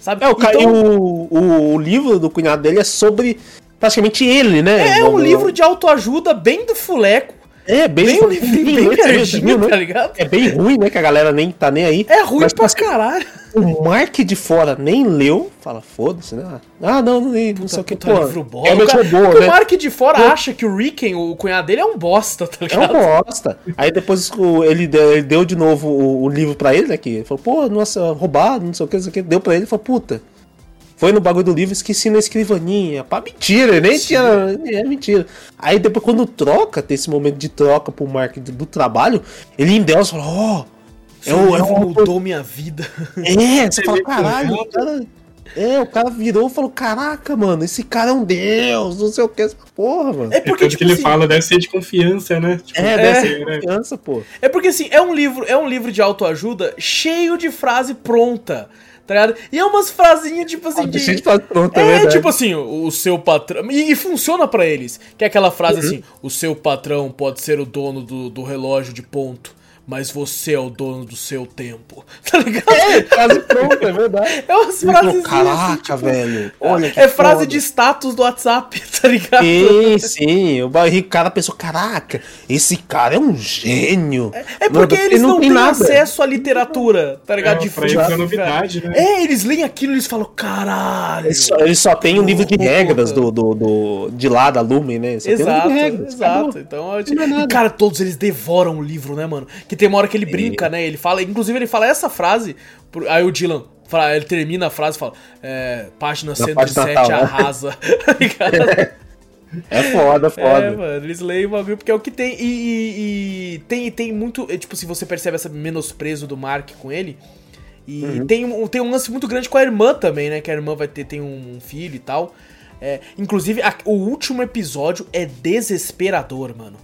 Sabe? É, o, então, e o, o, o livro do cunhado dele é sobre praticamente ele, né? é um Do- livro de autoajuda bem do fuleco. É, bem, Bem livrinho bem né? Verdinho, viu, né? tá ligado? É bem ruim, né? Que a galera nem tá nem aí. É ruim Mas pra assim, caralho. O Mark de fora nem leu. Fala, foda-se, né? Ah, não, não, não sei o que. Puta Pô, livro bosta. é o, meu cara, porque né? o Mark de fora acha que o Ricken, o cunhado dele, é um bosta, tá É um ligado? bosta. Aí depois ele deu, ele deu de novo o, o livro pra ele, né? Que ele falou, pô, nossa, roubado, não sei o que, não sei o que. Deu pra ele e falou, puta. Foi no bagulho do livro, esqueci na escrivaninha. Pá, mentira, nem tinha. É mentira. Aí depois, quando troca, tem esse momento de troca pro Mark do, do trabalho, ele endeusa e fala, ó. é Seu o, é o mudou minha vida. É, você fala, caralho, o cara. É, o cara virou e falou, caraca, mano, esse cara é um deus, não sei o que. Fala, Porra, mano. É É porque, tipo que ele assim, fala deve ser de confiança, né? Tipo, É, É. deve ser, ser né? criança, pô. É porque assim, é um livro, é um livro de autoajuda cheio de frase pronta, tá ligado? E é umas frasinhas tipo assim de Deixa de falar pronto, é, É, verdade. tipo assim, o, o seu patrão. E, e funciona pra eles. Que é aquela frase assim: o seu patrão pode ser o dono do, do relógio de ponto, mas você é o dono do seu tempo. Tá ligado? É, quase pronto, é verdade. É umas frases. Caraca, velho. Olha que É frase foda." de status do WhatsApp, tá ligado? Sim, sim. O cada pessoa, caraca, esse cara é um gênio. É porque Mano, eles não, tem têm acesso à literatura, tá ligado? É, pra eles é novidade, né? É, eles leem aquilo e eles falam, caralho. Ele só, ele só tem um livro de regras do, do, do- de lá da Lumen, né? Só tem um livro Exato, de regras, exato. acabou. Então, eu- Não é nada. cara, todos eles devoram o livro, né, mano? Que tem uma hora que ele brinca, né? Ele fala, inclusive ele fala essa frase, aí o Dylan, fala- ele termina a frase e fala, é, página 107 Natal, né? arrasa. Tá? É foda, É, foda. mano, eles leem o bagulho porque é o que tem. E, e- e tem, tem muito. é, Tipo, se você percebe esse menosprezo do Mark com ele. E Uhum. tem, um, tem um lance muito grande com a irmã também, né? Que a irmã vai ter tem um filho e tal. É, inclusive, a- o último episódio é desesperador, mano.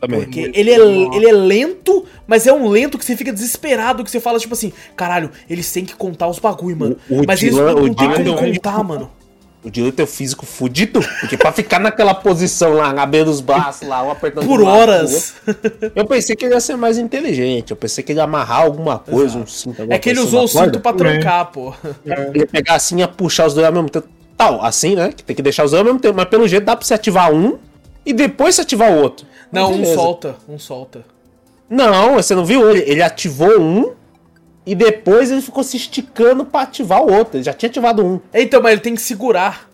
Também. Porque ele é, ele é lento, mas é um lento que você fica desesperado, que você fala, tipo assim, caralho, eles têm que contar os bagulho, mano. O- o mas Dylan- eles não o tem como um- contar, mano. O Dylan tem o físico fudido. Porque pra ficar naquela posição lá, na beira dos braços lá, um apertando Por lado horas. Eu pensei que ele ia ser mais inteligente. Eu pensei que ele ia amarrar alguma coisa, um cinto. alguma É que ele usou o cinto corda. pra trancar, pô. Ele ia pegar assim e ia puxar os dois ao mesmo tempo. tal, assim, né? Que tem que deixar os dois ao mesmo tempo, mas pelo jeito dá pra você ativar um e depois você ativar o outro. Não, um solta, um solta. Não, você não viu? Ele, ele ativou um e depois ele ficou se esticando pra ativar o outro. Ele já tinha ativado um. Então, mas ele tem que segurar.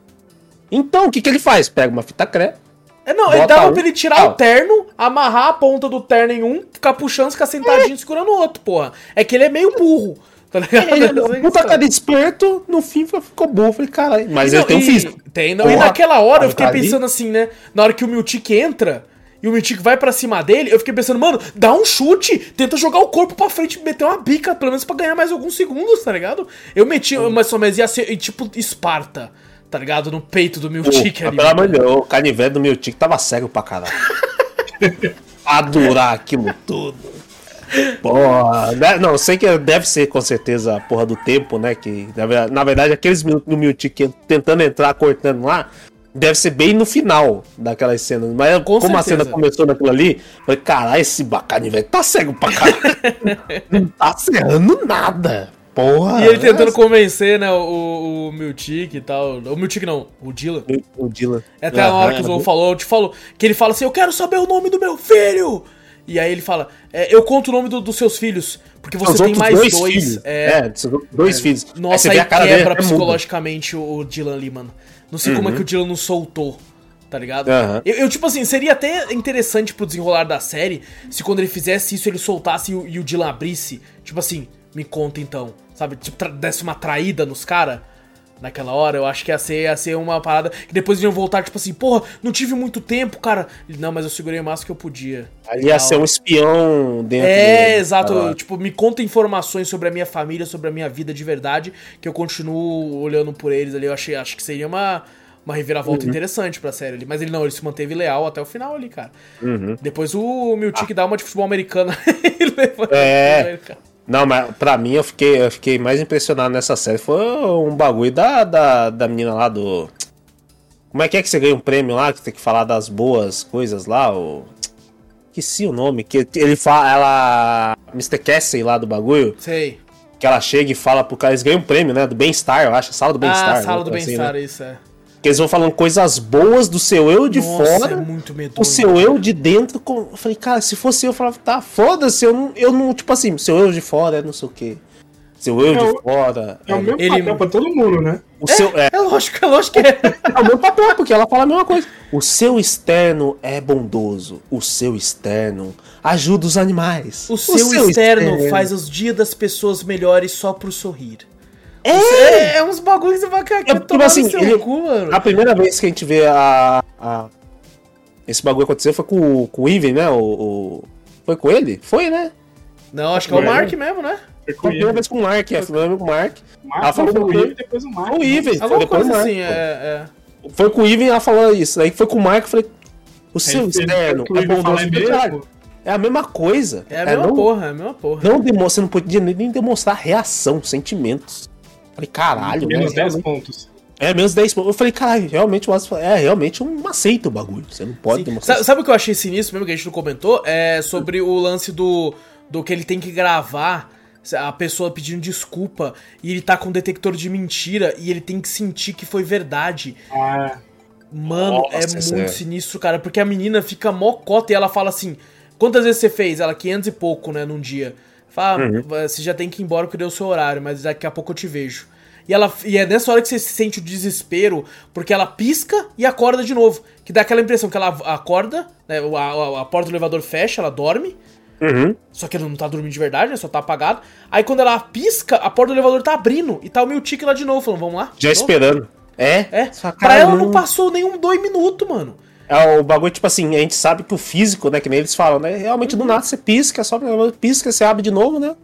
Então, o que, que ele faz? Pega uma fita crepe. É, não, ele dava um, pra ele tirar tal. o terno, amarrar a ponta do terno em um, ficar puxando, ficar sentadinho segurando o outro, porra. É que ele é meio burro, tá ligado? Ele, o que puta cara esperto, no fim ficou burro. Falei, caralho. Mas ele Não, tem um e- físico. Tem, não. E Porra, naquela hora eu tá fiquei ali. pensando assim, né? Na hora que o Miltic entra e o Miltic vai pra cima dele, eu fiquei pensando, mano, dá um chute, tenta jogar o corpo pra frente, meter uma bica, pelo menos pra ganhar mais alguns segundos, tá ligado? Eu meti, mas só mas ia ser tipo Esparta, tá ligado? No peito do Miltic ali. pelo amor de Deus, o canivete do meu tique tava cego pra caralho. pra durar aquilo tudo. Porra, né? não, sei que deve ser com certeza a porra do tempo, né? Que na verdade, na verdade aqueles minutos do Miltic tentando entrar, cortando lá, deve ser bem no final daquelas cenas. Mas Com como a certeza. cena começou naquilo ali, falei, caralho, esse bacana, velho, tá cego pra caralho. não tá serrando nada. Porra. E ele tentando é- convencer, né, o, o Miltic e tal. O Miltic não, o Dylan. O Dylan. É até a hora que o. Zou falou, eu te falou, que ele fala assim, eu quero saber o nome do meu filho! E aí ele fala, é, eu conto o nome do- dos seus filhos, porque você tem mais dois. filhos. É, É, dois filhos. Nossa, aí, vê a cara dele, quebra até muda. psicologicamente o, o Dylan ali, mano. Não sei como é que o Dylan não soltou, tá ligado? Aham. Eu, eu, tipo assim, seria até interessante pro desenrolar da série se quando ele fizesse isso, ele soltasse e o, e o Dylan abrisse. Tipo assim, me conta então. Sabe? Tipo, desse uma traída nos caras. Naquela hora, eu acho que ia ser, ia ser uma parada que depois iam voltar, tipo assim, porra, não tive muito tempo, cara. Não, mas eu segurei o máximo que eu podia. Ali ia ser um espião dentro É, dele. exato. Ah, Tipo, me conta informações sobre a minha família, sobre a minha vida de verdade, que eu continuo olhando por eles ali. Eu achei, acho que seria uma, uma reviravolta Uhum. interessante pra série ali. Mas ele não, ele se manteve leal até o final ali, cara. Uhum. Depois o Miltic dá uma de futebol americano. ele leva É. ele, cara. Não, mas pra mim eu fiquei, eu fiquei mais impressionado nessa série. Foi um bagulho da, da, da menina lá do. Como é que é que você ganha um prêmio lá? Que tem que falar das boas coisas lá? O... Esqueci o nome. Que ele fala. Ela. Mr. Cassie lá do bagulho. Sei. Que ela chega e fala pro cara. Eles ganham um prêmio, né? Do bem-estar, eu acho. Sala do bem-estar. Ah, sala né? do Assim, bem-estar, né? isso é. Que eles vão falando coisas boas do seu eu de Nossa, fora. é muito medonho. o seu eu de dentro. Com... Eu falei, cara, se fosse eu, eu falava, tá, foda-se, eu não, eu não. Tipo assim, seu eu de fora é não sei o quê. Seu eu É de o- fora. É o mesmo Ele- papel pra todo mundo, né? O seu. É, É lógico, é lógico que é. é o meu papel, porque ela fala a mesma coisa. O seu externo é bondoso. O seu externo ajuda os animais. O seu, externo, faz os dias das pessoas melhores só por sorrir. É! É, é uns bagulho que você vai É, tipo tomar assim, no seu ele- cu, mano. A primeira vez que a gente vê a. a- esse bagulho acontecer foi com, o- com o Ivan, né? O, o- Foi com ele? Foi, né? Não, acho que é o. Mark mesmo, né? Foi com a primeira vez com o Mark, é, foi com o Mark. O Ela falou o com. Ivo e depois o Marco. O Ivan, foi depois coisa o Mark. assim, é, é. Foi com o Ivan ela falou isso. Aí foi com o Mark eu falei. O seu externo o é bondoso. é Eu falei, "Caralho, mesmo? É a mesma coisa. É a mesma não, porra, é a mesma porra. Não demonstra, você não podia nem demonstrar reação, sentimentos. Falei, caralho, Menos né? 10 pontos. É, menos 10 pontos. Eu falei, caralho, realmente, mas é realmente um aceito o bagulho. Você não pode Sim. demonstrar. Sa- Sabe o que eu achei sinistro mesmo, que a gente não comentou? É sobre o lance do, do que ele tem que gravar a pessoa pedindo desculpa e ele tá com um detector de mentira e ele tem que sentir que foi verdade. Ah, Mano, Nossa, é muito é- sinistro, cara, porque a menina fica mocota e ela fala assim: quantas vezes você fez? Ela, 500 e pouco, né, num dia. Fala, Uhum. "Ah, você já tem que ir embora que deu o seu horário, mas daqui a pouco eu te vejo. E, ela, e é nessa hora que você sente o desespero, porque ela pisca e acorda de novo. Que dá aquela impressão que ela acorda, né, a, a- a porta do elevador fecha, ela dorme, Uhum. só que ela não tá dormindo de verdade, né? Só tá apagado. Aí quando ela pisca, a porta do elevador tá abrindo e tá o meu tique lá de novo, falando, vamos lá? Já novo? esperando. É? É, pra ela não passou nenhum dois minutos, mano. É o bagulho, tipo assim, a gente sabe que o físico, né? Que nem eles falam, né? Realmente do nada você pisca, só pisca, você abre de novo, né?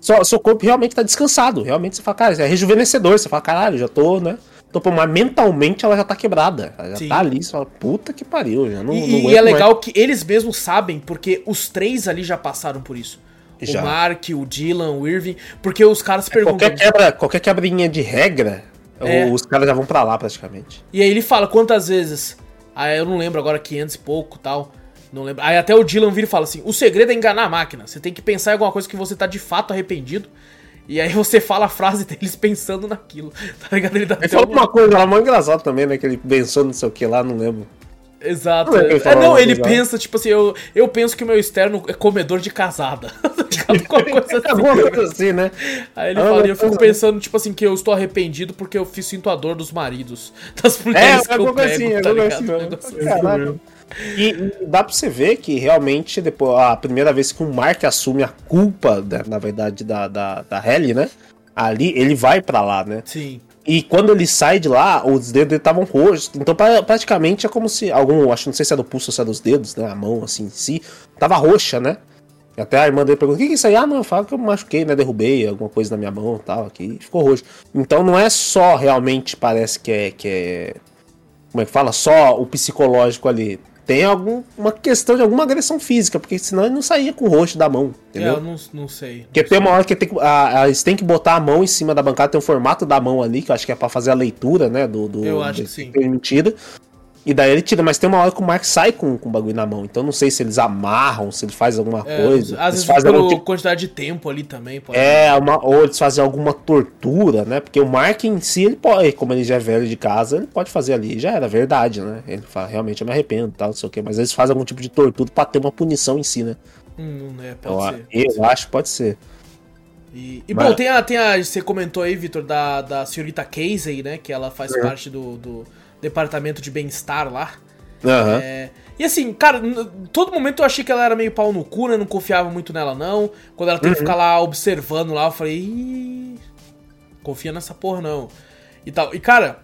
Só, seu corpo realmente tá descansado. Realmente você fala, cara, é rejuvenescedor. Você fala, caralho, já tô, né? Tô, pô, mas mentalmente ela já tá quebrada. Ela já Sim. tá ali, você fala, puta que pariu, já não, E, não e é mais. legal que eles mesmos sabem, porque os três ali já passaram por isso. Já. O Mark, o Dylan, o Irving, porque os caras perguntam. Qualquer, quebra, qualquer quebrinha de regra, É. os caras já vão pra lá praticamente. E aí ele fala quantas vezes. Aí eu não lembro agora, 500 e pouco tal. Não lembro. Aí até o Dylan vira e fala assim: o segredo é enganar a máquina. Você tem que pensar em alguma coisa que você tá de fato arrependido. E aí você fala a frase deles pensando naquilo. Tá ligado? Ele dá Ele falou uma- uma coisa lá muito engraçada também, né? Que ele pensou não sei o que lá, não lembro. Exato. Não é É, não, ele pensa, tipo assim, eu, eu penso que o meu externo é comedor de casada. Tá? Alguma coisa assim. Alguma coisa assim, né? Aí ele Ah, fala, eu fico pensando, tipo assim, que eu estou arrependido porque eu fiz sinto a dor dos maridos. Das É, mulheres que eu pego, assim, tá ligado? assim. negócio mesmo. assim. E, dá pra você ver que realmente, depois, a primeira vez que o Mark assume a culpa, né, na verdade, da, da, da Ellie, né? Ali, ele vai pra lá, né? Sim. E quando ele sai de lá, os dedos estavam roxos. Então, pra- praticamente é como se algum, acho não sei se é do pulso ou se é dos dedos, né? A mão assim em si, tava roxa, né? Até a irmã dele perguntou: o que, que é isso aí? Ah, não, eu falo que eu machuquei, né? Derrubei alguma coisa na minha mão e tal, aqui. Ficou roxo. Então não é só realmente, parece que é. Que é como é que fala? Só o psicológico ali. Tem alguma questão de alguma agressão física, porque senão ele não saía com o roxo da mão, É, entendeu? eu não, não sei. Porque tem uma hora que tem que, a- a- eles têm que botar a mão em cima da bancada, tem o formato da mão ali, que eu acho que é pra fazer a leitura, né? Do, do, Eu acho que sim. Permitida. E daí ele tira, mas tem uma hora que o Mark sai com, com o bagulho na mão. Então não sei se eles amarram, se ele faz alguma É, coisa. às vezes fazem tipo- quantidade de tempo ali também. Pode É, uma, ou eles fazem alguma tortura, né? Porque o Mark em si, ele pode, como ele já é velho de casa, ele pode fazer ali. Já era verdade, né? Ele fala, realmente eu me arrependo tal, não sei o quê. Mas eles fazem algum tipo de tortura pra ter uma punição em si, né? Hum, é, Eu, pode ser. eu acho que pode ser. E, e, Mas- bom, tem a, tem a. Você comentou aí, Vitor, da, da senhorita Casey, né? Que ela faz Uhum. parte do, do departamento de bem-estar lá. Aham. É, e assim, cara, todo momento eu achei que ela era meio pau no cu, né? Não confiava muito nela, não. Quando ela tem que ficar lá observando lá, eu falei, Ih, confia nessa porra, não. E tal. E, cara,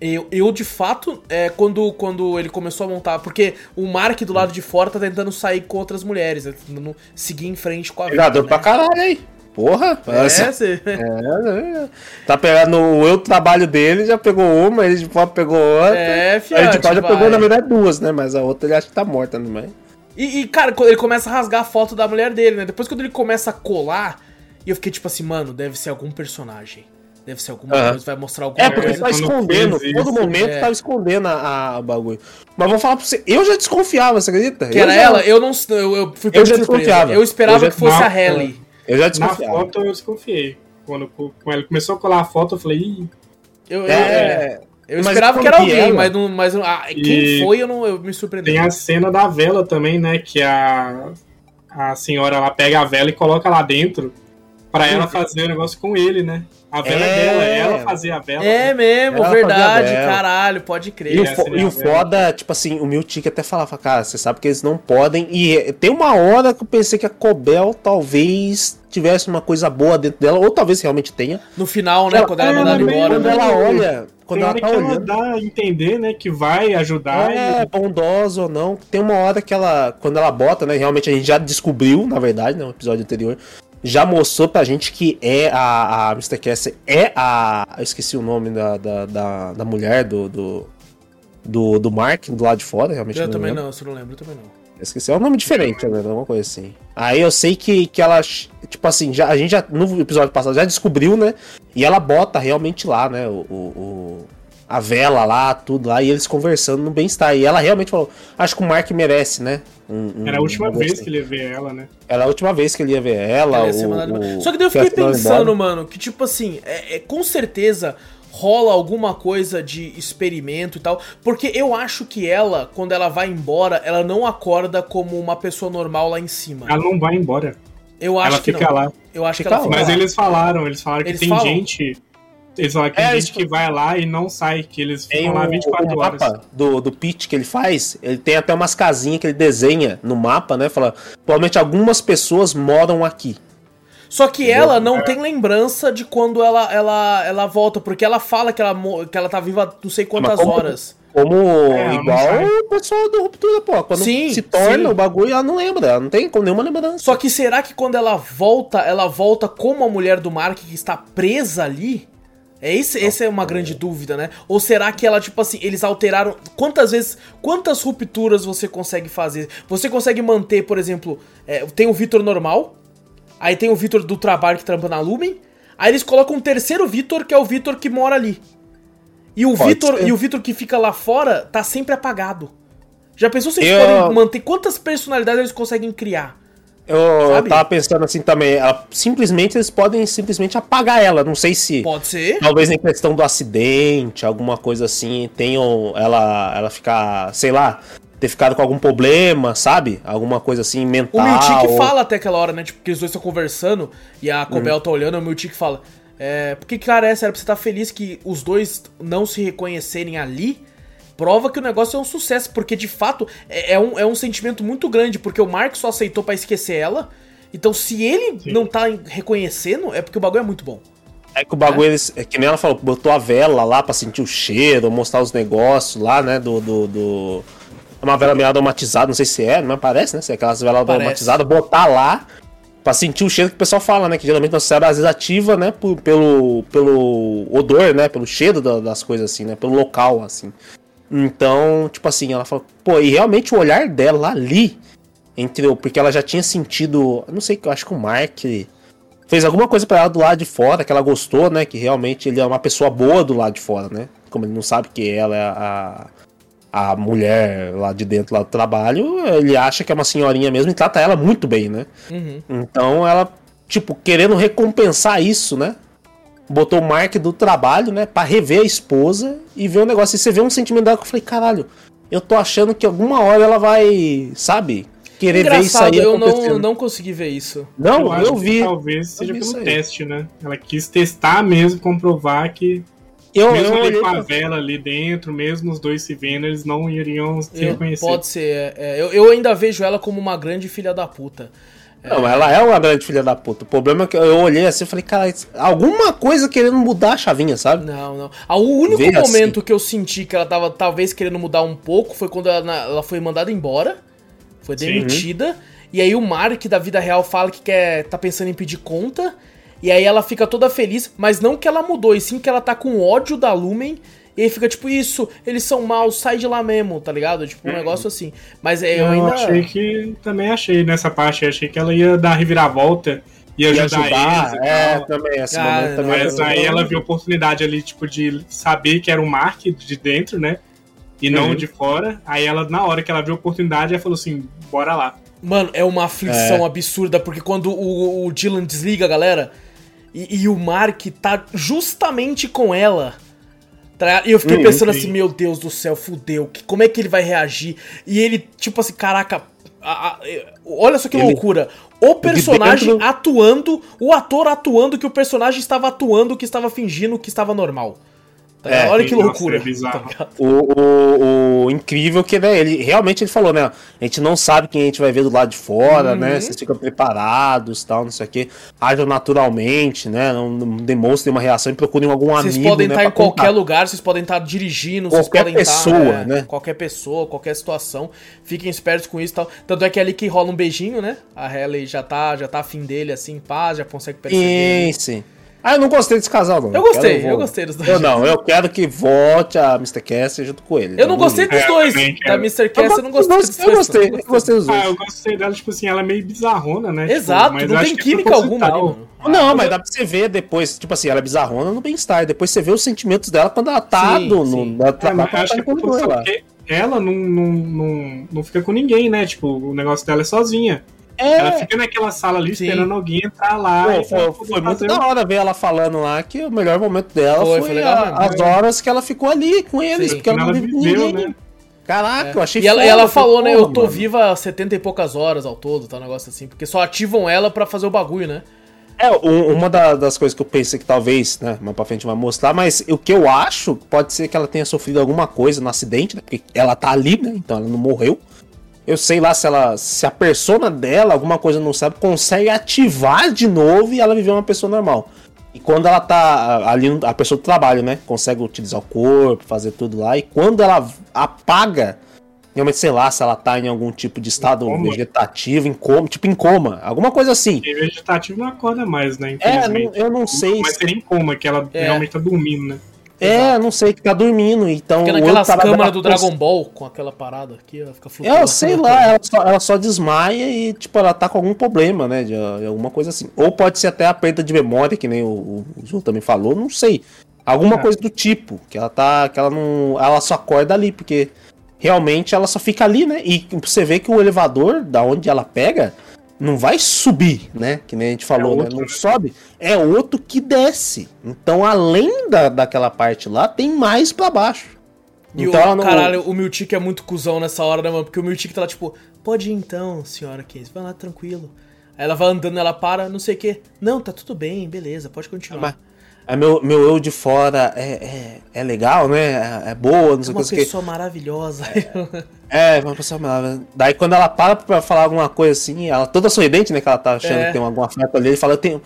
eu, eu de fato, é, quando, quando ele começou a montar. Porque o Mark do lado de fora tá tentando sair com outras mulheres, né, tentando seguir em frente com a vida. Né? pra caralho aí. Porra! É, você... É, é. Tá pegando o eu trabalho dele, já pegou uma, ele de fora pegou outra. É, Aí fiote, de pau já vai. pegou, na verdade, duas, né? Mas a outra ele acha que tá morta também. E, e, cara, ele começa a rasgar a foto da mulher dele, né? Depois quando ele começa a colar, e eu fiquei tipo assim, mano, deve ser algum personagem. Deve ser alguma Aham. coisa, vai mostrar alguma É, porque coisa. tá escondendo, todo isso, momento é. tava escondendo a, a- o bagulho. Mas vou falar pra você, eu já desconfiava, você acredita? Que eu era já, ela, eu não eu, eu fui Eu já desconfiava. Eu esperava Eu já- que fosse Não, a Halle. Eu já Na desconfiava. foto eu desconfiei. Quando, quando ele começou a colar a foto, eu falei, Ih, Eu, eu, É, eu mas esperava que era alguém, ela- mas, não, mas não- ah, quem E- foi eu não eu me surpreendi. tem a cena da vela também, né? Que a, a senhora ela pega a vela e coloca lá dentro pra ela fazer o negócio com ele, né? A vela é, É. dela, ela fazia a vela. É mesmo, Ela verdade, caralho, pode E crer. o, fo- é e o foda, tipo assim, o Miltic até falava, cara, você sabe que eles não podem. E eh, tem uma hora que eu pensei que a Cobel talvez tivesse uma coisa boa dentro dela, ou talvez realmente tenha. No final, né, Ela- quando ela é é, ela meio- embora. Quando né? ela olha, quando Tem ela hora tá que ela olhando. dá a entender, né, que vai ajudar. É, e- bondosa ou não. Tem uma hora que ela, quando ela bota, né? Realmente a gente já descobriu, na verdade, no episódio anterior, já mostrou pra gente que é a, a Mr. Cassie é a. Eu esqueci o nome da, da, da, da mulher do, do, do, do Mark do lado de fora, realmente. Eu não também lembro. não, se não lembro, eu também não. Eu Esqueci, é um nome diferente, né? Alguma coisa assim. Aí eu sei que, que ela, tipo assim, já, a gente já, no episódio passado já descobriu, né? E ela bota realmente lá, né? O, o- o- a vela lá, tudo lá, e eles conversando no bem-estar. E ela realmente falou: Acho que o Mark merece, né? um- um- Era a última um vez negócio que ele vê ela, né? Era a última vez que ele ia ver ela. Ia o- o- Só que daí eu fiquei que pensando, mano, que tipo assim, é, é- com certeza rola alguma coisa de experimento e tal, porque eu acho que ela, quando ela vai embora, ela não acorda como uma pessoa normal lá em cima. Ela não vai embora. Eu acho ela que fica não. lá. Eu acho Fica que ela fica Mas lá. eles falaram, eles falaram que Eles tem falam? gente. Eles falaram que tem É, gente que vai lá e não sai, que eles Tem ficam lá o, 24 o horas. mapa do, do pitch que ele faz, ele tem até umas casinhas que ele desenha no mapa, né? Fala, provavelmente algumas pessoas moram aqui. Só que ela não É. tem lembrança de quando ela, ela, ela volta, porque ela fala que ela, que ela tá viva não sei quantas como- horas. Como não igual o pessoal do Ruptura, pô. Quando Sim, se torna sim. o bagulho, ela não lembra. Ela não tem nenhuma lembrança. Só que será que quando ela volta, ela volta como a mulher do Mark que está presa ali? É esse, essa é uma grande dúvida, né? Ou será que ela, tipo assim, eles alteraram. Quantas vezes. Quantas rupturas você consegue fazer? Você consegue manter, por exemplo, é, tem o Vitor normal, aí tem o Vitor do trabalho que trampa na Lumen, aí eles colocam um terceiro Vitor, que é o Vitor que mora ali. E o Vitor e o Vitor que fica lá fora tá sempre apagado. Já pensou se eles Eu- podem manter quantas personalidades eles conseguem criar? Eu, eu tava pensando assim também, ela, simplesmente eles podem simplesmente apagar ela. Não sei se. Pode ser. Talvez em questão do acidente, alguma coisa assim, tenham ela, ela ficar, sei lá, ter ficado com algum problema, sabe? Alguma coisa assim, mental. O Miltic ou... fala até aquela hora, né? Tipo, que os dois estão conversando e a Cobel hum. tá olhando, e o Miltic fala. É, porque, cara, essa era pra você estar tá feliz que os dois não se reconhecerem ali prova que o negócio é um sucesso, porque de fato é, é, um, é um sentimento muito grande, porque o Mark só aceitou para esquecer ela. Então, se ele Sim. não tá reconhecendo, é porque o bagulho é muito bom. É que o bagulho, é. é que nem ela falou, botou a vela lá pra sentir o cheiro, mostrar os negócios lá, né? Do. do, do... É uma vela meio aromatizada, não sei se é, mas parece, né? Se é aquelas velas aromatizadas, botar lá pra sentir o cheiro que o pessoal fala, né? Que geralmente nosso cérebro às vezes ativa, né? Por, pelo, pelo odor, né? Pelo cheiro das coisas assim, né? Pelo local, assim. Então, tipo assim, ela falou, pô, e realmente o olhar dela ali, entre porque ela já tinha sentido, não sei, eu acho que o Mark fez alguma coisa para ela do lado de fora que ela gostou, né? Que realmente ele é uma pessoa boa do lado de fora, né? Como ele não sabe que ela é a, a mulher lá de dentro lá do trabalho, ele acha que é uma senhorinha mesmo e trata ela muito bem, né? Uhum. Então ela, tipo, querendo recompensar isso, né? Botou o Mark do trabalho, né, para rever a esposa e ver o negócio. E você vê um sentimento dela que eu falei, caralho, eu tô achando que alguma hora ela vai, sabe, querer Engraçado, ver isso aí eu não, não consegui ver isso. Não, eu, eu vi. talvez seja vi pelo teste, né? Ela quis testar mesmo, comprovar que eu, mesmo eu com a vela ali dentro, mesmo os dois se vendo, eles não iriam se reconhecer. Pode ser. É, é, eu, eu ainda vejo ela como uma grande filha da puta. Não, ela é uma grande filha da puta. O problema é que eu olhei assim e falei, cara, alguma coisa querendo mudar a chavinha, sabe? Não, não. Ah, o único Vê momento assim. que eu senti que ela tava talvez querendo mudar um pouco foi quando ela, ela foi mandada embora. Foi demitida. Sim. E aí o Mark da vida real fala que quer, tá pensando em pedir conta. E aí ela fica toda feliz, mas não que ela mudou, e sim que ela tá com ódio da Lumen e aí fica tipo, isso, eles são maus, sai de lá mesmo, tá ligado? Tipo, um uhum. negócio assim. Mas é, eu, eu ainda. achei que. Também achei nessa parte, achei que ela ia dar a reviravolta. Ia ajudar, ajudar eles É, também, esse ah, momento também. Mas aí ela viu a oportunidade ali, tipo, de saber que era o Mark de dentro, né? E não uhum. de fora. Aí ela, na hora que ela viu a oportunidade, ela falou assim: bora lá. Mano, é uma aflição é. absurda, porque quando o, o Dylan desliga, galera, e, e o Mark tá justamente com ela Tá e eu fiquei uhum, pensando sim. assim, meu Deus do céu, fudeu. Como é que ele vai reagir? E ele, tipo assim, caraca. A, a, olha só que ele, loucura. O personagem dentro... atuando, o ator atuando que o personagem estava atuando, que estava fingindo que estava normal. Tá é, Olha que loucura. É tá o, o, o, incrível que né, ele realmente ele falou, né? A gente não sabe quem a gente vai ver do lado de fora, uhum. né? Vocês ficam preparados, tal, não sei o quê. Ajam naturalmente, né? Não, não demonstrem uma reação e procurem algum vocês amigo. Vocês podem né, estar em qualquer contar. lugar, vocês podem estar dirigindo, qualquer vocês podem pessoa, estar, é, né? Qualquer pessoa, qualquer situação. Fiquem espertos com isso, tal. Tanto é que é ali que rola um beijinho, né? A Halle já tá, já tá afim dele, assim, paz, já consegue perceber. Sim, sim. Ah, eu não gostei desse casal, não. Eu gostei, eu, eu gostei dos dois. Eu não, eu quero que volte a Mr. Cass junto com ele. Eu não gostei dos dois. É, da Mr. Cass eu, eu não gostei dos dois. Eu gostei, eu gostei dos dois. Ah, eu gostei dela, tipo assim, ela é meio bizarrona, né? Tipo, Exato, tipo, não tem química alguma ali, mano. Não, mas dá pra você ver depois, tipo assim, ela é bizarrona no bem-estar. Depois você vê os sentimentos dela quando ela tá sim, no. Sim. no, é, mas acho que ela não, não, não, não fica com ninguém, né? Tipo, o negócio dela é sozinha. É. Ela fica naquela sala ali Sim. esperando alguém entrar lá. Pô, foi, foi muito da hora ver ela falando lá que o melhor momento dela foi, foi, foi a, as horas que ela ficou ali com eles, Sim. porque ela, ela não viveu, ninguém. Né? Caraca, é. eu achei E ela, foda, ela falou, né? Eu tô mano. viva 70 e poucas horas ao todo, tá? Um negócio assim. Porque só ativam ela para fazer o bagulho, né? É, uma das coisas que eu pensei que talvez, né, mais pra frente vai mostrar, mas o que eu acho pode ser que ela tenha sofrido alguma coisa no acidente, né? Porque ela tá ali, né? Então ela não morreu. Eu sei lá se ela. Se a persona dela, alguma coisa não sabe, consegue ativar de novo e ela viver uma pessoa normal. E quando ela tá ali, a pessoa do trabalho, né? Consegue utilizar o corpo, fazer tudo lá. E quando ela apaga, realmente, sei lá, se ela tá em algum tipo de estado em vegetativo, em coma, tipo em coma, alguma coisa assim. E vegetativo não acorda mais, né? É, não, eu não sei. Mas seria em coma, que ela é. realmente tá dormindo, né? É, não sei, que tá dormindo, então... Fica naquelas câmeras do Dragon Ball, com aquela parada aqui, ela fica flutuando. É, sei lá, ela só, ela só, desmaia e, tipo, ela tá com algum problema, né, de, de, alguma coisa assim. Ou pode ser até a perda de memória, que nem o, o, o Ju também falou, não sei. Alguma é. coisa do tipo, que ela tá, que ela não... Ela só acorda ali, porque realmente ela só fica ali, né, e você vê que o elevador, da onde ela pega não vai subir, né? Que nem a gente falou, É né? outro, Não né? sobe, é outro que desce. Então, além da, daquela parte lá, tem mais pra baixo. E então, o, não- caralho, o Miltic é muito cuzão nessa hora, né, mano? Porque o Miltic tá lá, tipo, pode ir então, senhora Case, vai lá tranquilo. Aí ela vai andando, ela para, não sei o quê. Não, tá tudo bem, beleza, pode continuar. Mas, é meu, meu eu de fora é, é, é legal, né? É, é boa, não é sei o uma que. não o que. pessoa maravilhosa. É, uma pessoa maravilhosa. Daí quando ela para pra falar alguma coisa assim, ela toda sorridente, né? Que ela tá achando É. que tem alguma afeta ali, ele fala, eu tenho.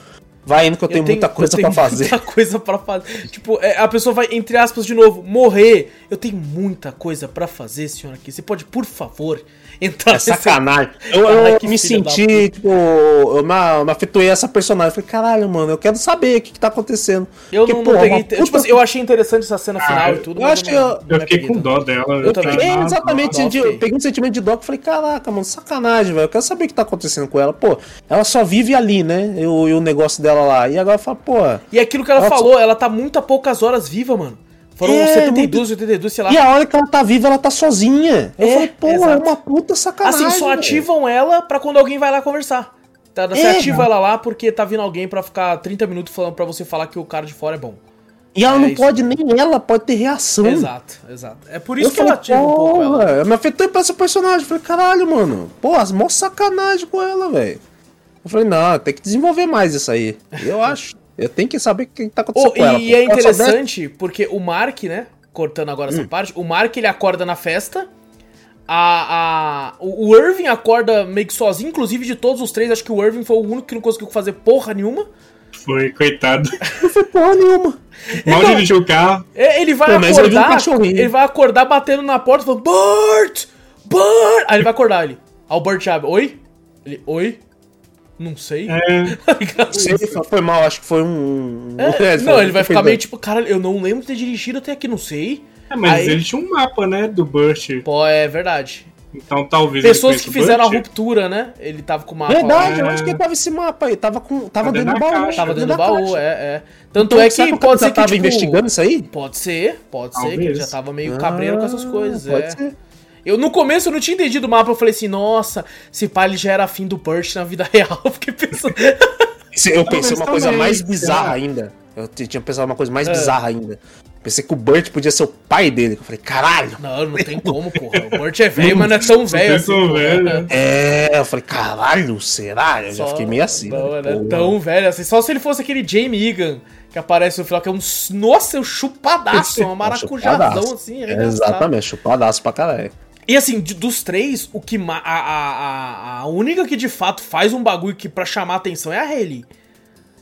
Vai indo que eu tenho, muita coisa eu tenho pra fazer. Muita coisa pra fazer. Tipo, é, a pessoa vai, entre aspas, de novo, morrer. Eu tenho muita coisa pra fazer, senhora aqui. Você pode, por favor, entrar É sacanagem. Eu, eu que me senti, tipo, eu me, me afetuei essa personagem. Falei, caralho, mano, eu quero saber o que, que tá acontecendo. Eu Porque, não, pô, não peguei. uma Tipo puta- assim, eu achei interessante essa cena final e tudo. eu mas acho que não- eu- não Eu fiquei com dó dela. Eu também. fiquei, É, ah, exatamente, dó, eu peguei um sentimento de dó que eu falei, caraca, mano, sacanagem, velho. Eu quero saber o que tá acontecendo com ela. Pô, ela só vive ali, né? E o, negócio dela lá. E agora fala, pô. E aquilo que ela Ela- falou, ela tá muito a poucas horas viva, mano. Foram É, 72, 82, sei lá. E a hora que ela tá viva, ela tá sozinha. Eu É, falei, pô, é uma puta sacanagem. Assim, só ativam ela pra quando alguém vai lá conversar. Tá? Você É, ativa mano. ela lá porque tá vindo alguém pra ficar 30 minutos falando pra você falar que o cara de fora é bom. E ela É não isso. pode, nem ela pode ter reação. Exato, exato. É por Eu isso que ela falei, ativa um pouco ela. porra, eu me afetei pra essa personagem. Eu falei, caralho, mano. Pô, as mó sacanagem com ela, velho. Eu falei, não, tem que desenvolver mais isso aí. Eu acho. Eu tenho que saber o que tá acontecendo Oh, com ela. e é interessante porque o Mark, né? Cortando agora Hum. essa parte, o Mark ele acorda na festa. A, a, o Irving acorda meio que sozinho, inclusive de todos os três, acho que o Irving foi o único que não conseguiu fazer porra nenhuma. Foi, coitado. Não foi porra nenhuma. Mal Então- dirigiu o carro. É, Ele vai um acordar, cachorrinho. ele vai acordar batendo na porta falando, Bert! Bert! Aí ele vai acordar ele. Aí o Bert abre, oi? Ele, oi? Não sei. É? Não sei, foi- foi mal, acho que foi um. É, É, não, foi- ele vai ficar meio tipo, caralho, eu não lembro de ter dirigido até aqui, não sei. é, mas Aí- ele tinha um mapa, né, do Burt. Pô, é verdade. Então talvez ele Pessoas que fizeram a ruptura, né? Ele tava com o mapa Verdade, É. eu acho que ele tava esse mapa aí. Tava, com, tava dentro do baú. caixa. Tava dentro do baú, é, é. Tanto Então, é será que cara pode ser que, tava tipo, investigando isso aí? Pode ser, pode ser, que ele Talvez. já tava meio cabreiro com essas Ah, coisas, Pode é. ser. Eu no começo eu não tinha entendido o mapa, eu falei assim, nossa, se pá, ele já era afim do Burt na vida real. Eu fiquei pensando. Eu pensei uma coisa mais bizarra ainda. Eu tinha pensado uma coisa mais É. bizarra ainda. Pensei que o Burt podia ser o pai dele. Eu falei, caralho. Não, não tem como, porra. O Burt é velho, mas não é tão velho Vocês assim. velhos. É, eu falei, caralho, será? Eu já Só- fiquei meio assim. Não, né? não é tão velho assim. Só se ele fosse aquele Jamie Egan que aparece no final, que é um. Nossa, é um chupadaço, uma maracujazão chupadaço. assim. É, exatamente, chupadaço pra caralho. E assim, de- dos três, o que ma- a, a, a, a única que de fato faz um bagulho que pra chamar atenção é a Hayley.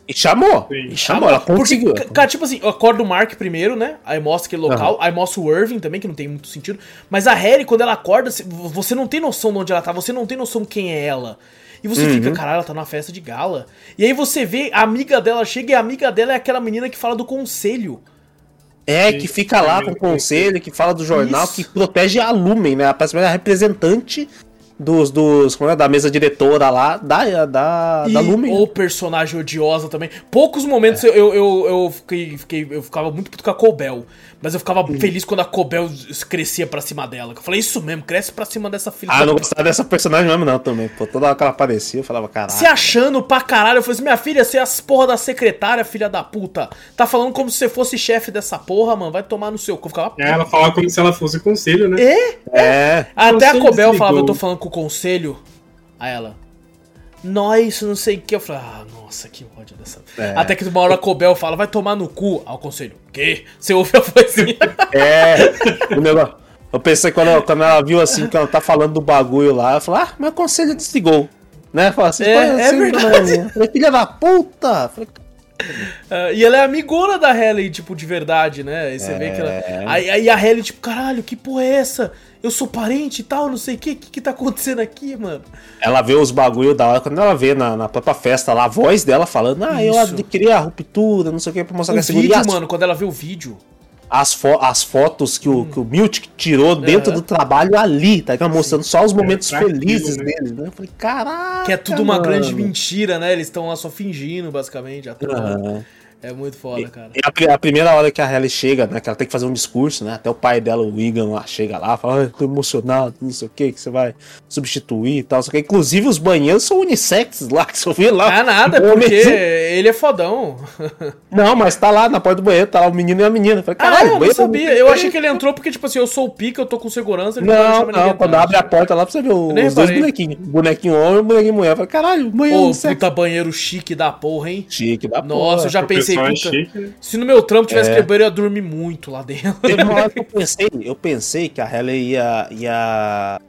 E chamou. Sim. E chamou, ela conseguiu. Porque, cara, tipo assim, eu acordo o Mark primeiro, né? Aí mostra aquele local, aí mostra o Irving também, que não tem muito sentido. Mas a Harry, quando ela acorda, você não tem noção de onde ela tá, você não tem noção quem é ela. E você Uhum. fica, caralho, ela tá na festa de gala. E aí você vê, a amiga dela chega e a amiga dela é aquela menina que fala do conselho. É, que fica lá com o conselho, que fala do jornal, Isso. que protege a Lumen, né? A representante dos, dos como é, da mesa diretora lá, da, da, E da Lumen. o personagem odiosa também. Poucos momentos eu, eu, eu, eu fiquei, fiquei- eu ficava muito puto com a Cobel. Mas eu ficava feliz quando a Cobel crescia pra cima dela. Eu falei, isso mesmo, cresce pra cima dessa filha Ah, eu não puta." gostava dessa personagem mesmo, não, também. Pô, toda hora que ela aparecia, eu falava, caralho. Se achando pra caralho. Eu falei assim, minha filha, você é as porra da secretária, filha da puta. Tá falando como se você fosse chefe dessa porra, mano. Vai tomar no seu cu. Eu ficava. É, ela falava como se ela fosse conselho, né? É? É. Até a Cobel desligou. falava, eu tô falando com o conselho. Aí ela. Nós, não sei o que. Eu falei, ah, nossa, que ódio dessa. É. Até que uma hora a Cobel fala, vai tomar no cu. Aí o conselho, quê? Você ouve a vozinha. É. o negócio. Eu pensei quando, ela- quando ela viu assim, que ela tá falando do bagulho lá, ela falou, ah, meu conselho desligou. Né? Fala assim, É, "Pô, é assim, verdade. né? Falei, filha da puta! Falei, Ah, e ela é amigona da Halle, tipo, de verdade, né? Aí você vê que ela. Aí, aí a Halle, tipo, caralho, que porra é essa? Eu sou parente e tal, não sei o que. O que, que tá acontecendo aqui, mano? Ela vê os bagulho da hora, quando ela vê na, na própria festa lá, a voz dela falando, ah, eu Isso. adquiri a ruptura, não sei o que, pra mostrar que O é seguro. E vídeo, as, mano, quando ela vê o vídeo. As, fo- as fotos que o, que o Milt tirou dentro do trabalho ali, tá ligado? Mostrando só os momentos pra aquilo, felizes né? deles, né? Eu falei, caraca. Que é tudo uma mano." grande mentira, né? Eles estão lá só fingindo, basicamente. atuando. Aham. É muito foda, cara. E a, pri- a primeira hora que a Halle chega, né? Que ela tem que fazer um discurso, né? Até o pai dela, o Wigan, lá, chega lá, fala, ah, tô emocionado, não sei o que, que você vai substituir e tal. Só que, inclusive, os banheiros são unissex lá, que você vê lá. Ah, nada, porque homenzinho- ele é fodão. Não, mas tá lá na porta do banheiro, tá lá o menino e a menina. Eu falei, Ah, caralho, eu não banheiro sabia. Eu achei que ele entrou porque, tipo assim, eu sou o pica, eu tô com segurança. ele Não, ninguém não, quando entrar. abre a porta lá pra você ver os dois bonequinhos. Bonequinho homem e bonequinho mulher. Eu falei, caralho, banheiro unissex. puta banheiro chique da porra, hein? Chique, da Nossa, eu já O pensei, puta, chique, né? se no meu trampo tivesse É. quebrado, eu ia dormir muito lá dentro. Teve uma hora que eu pensei, eu pensei que a Halle ia, ia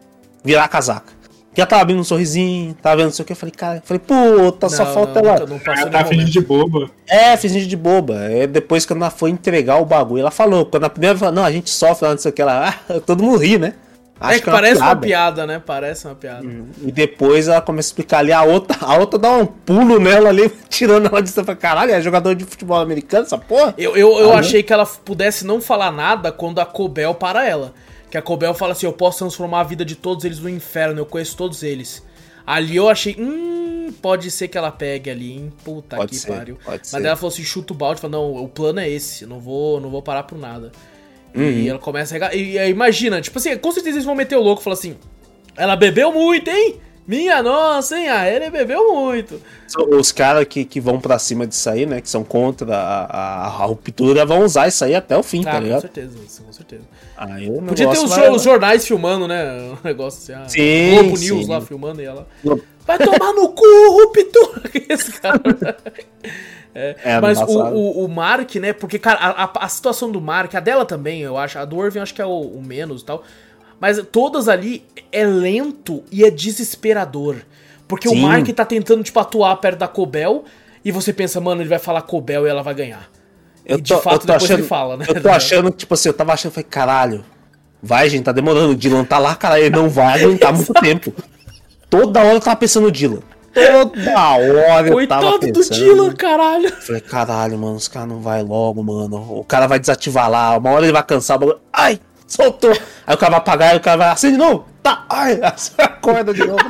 virar a casaca. Que ela tava abrindo um sorrisinho, tava vendo não sei o que. Eu falei, cara, eu falei, puta, só Não, falta não, ela. Não Ela tá fingindo de boba. É, fingindo de boba. É depois quando ela foi entregar o bagulho, ela falou. Quando a primeira falou, não, a gente sofre lá, não sei o que. Ela, ah, todo mundo ri, né? É que é uma parece uma piada. piada, né? Parece uma piada. E depois ela começa a explicar ali, a outra, a outra dá um pulo nela ali, tirando ela de cima. Caralho, é jogador de futebol americano, essa porra? Eu, eu, eu Ah, achei que ela pudesse não falar nada quando a Cobel para ela. Que a Cobel fala assim: Eu posso transformar a vida de todos eles no inferno, eu conheço todos eles. Ali eu achei, hum, pode ser que ela pegue ali, hein? Puta Pode que ser, pariu. Mas ser. ela falou assim: chuta o balde, fala, não, o plano é esse, não vou, não vou parar por nada. Uhum. E ela começa a regar. E aí, imagina, tipo assim, com certeza eles vão meter o louco e falar assim: Ela bebeu muito, hein? Minha nossa, hein? A Ellie bebeu muito. Os caras que, que vão pra cima disso aí, né? Que são contra a, a, a ruptura, vão usar isso aí até o fim, Ah, tá com ligado? certeza, isso, com certeza. Aí o Podia ter os, vai- os jornais filmando, né? O negócio assim, ah, Sim, Globo sim. News lá filmando e ela. Vai tomar no cu, ruptura! Esse cara. É, É, mas o, o, o Mark, né? Porque, cara, a, a- situação do Mark, a dela também, eu acho. A do Irving eu acho que é o, o menos e tal. Mas todas ali é lento e é desesperador. Porque o Sim. Mark tá tentando, tipo, atuar perto da Cobel. E você pensa, mano, ele vai falar Cobel e ela vai ganhar. Eu E de fato, depois ele fala, né? Eu tô achando que, tipo assim, eu tava achando, falei, caralho, vai, gente, tá demorando. O Dylan tá lá, cara, ele não vai aguentar muito tempo. Toda hora eu tava pensando no Dylan. Toda hora eu tava Coitado do pensando. Dylan, caralho. Falei, caralho, mano, os caras não vai logo, mano. O cara vai desativar lá, uma hora ele vai cansar o bagulho. Ai, soltou. Aí o cara vai apagar, aí o cara vai acende de novo. Tá, ai, acorda de novo.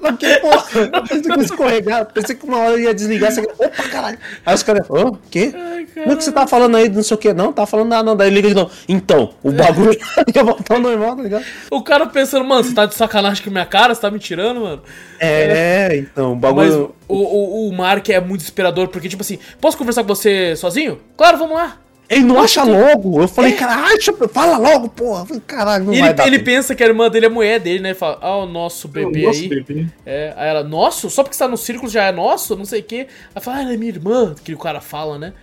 Falei, que porra? Pensei que ia escorregar, pensei que uma hora eu ia desligar. Você... Opa, caralho. Aí os caras, ô, o quê? Como é que você tá falando aí, não sei o que? Não, tá falando nada, não. Daí liga de novo. Então, o bagulho ia voltar ao normal, tá ligado? O cara pensando, mano, você tá de sacanagem com a minha cara? Você tá me tirando, mano? É, então, o Mas bagulho. o, o, o Mark é muito desesperador, porque, tipo assim, posso conversar com você sozinho? Claro, vamos lá. Ele não acha logo. Eu falei, caralho, deixa eu- fala logo, porra. Eu falei, caralho, não E vai ele, dar ele tempo. pensa que a irmã dele é mulher dele, né? Ele fala, ah, o nosso bebê Nossa, aí. bebê. É, aí ela, nosso? Só porque você tá no círculo já é nosso? Não sei o quê. Aí fala, ah, ela é minha irmã, que o cara fala, né?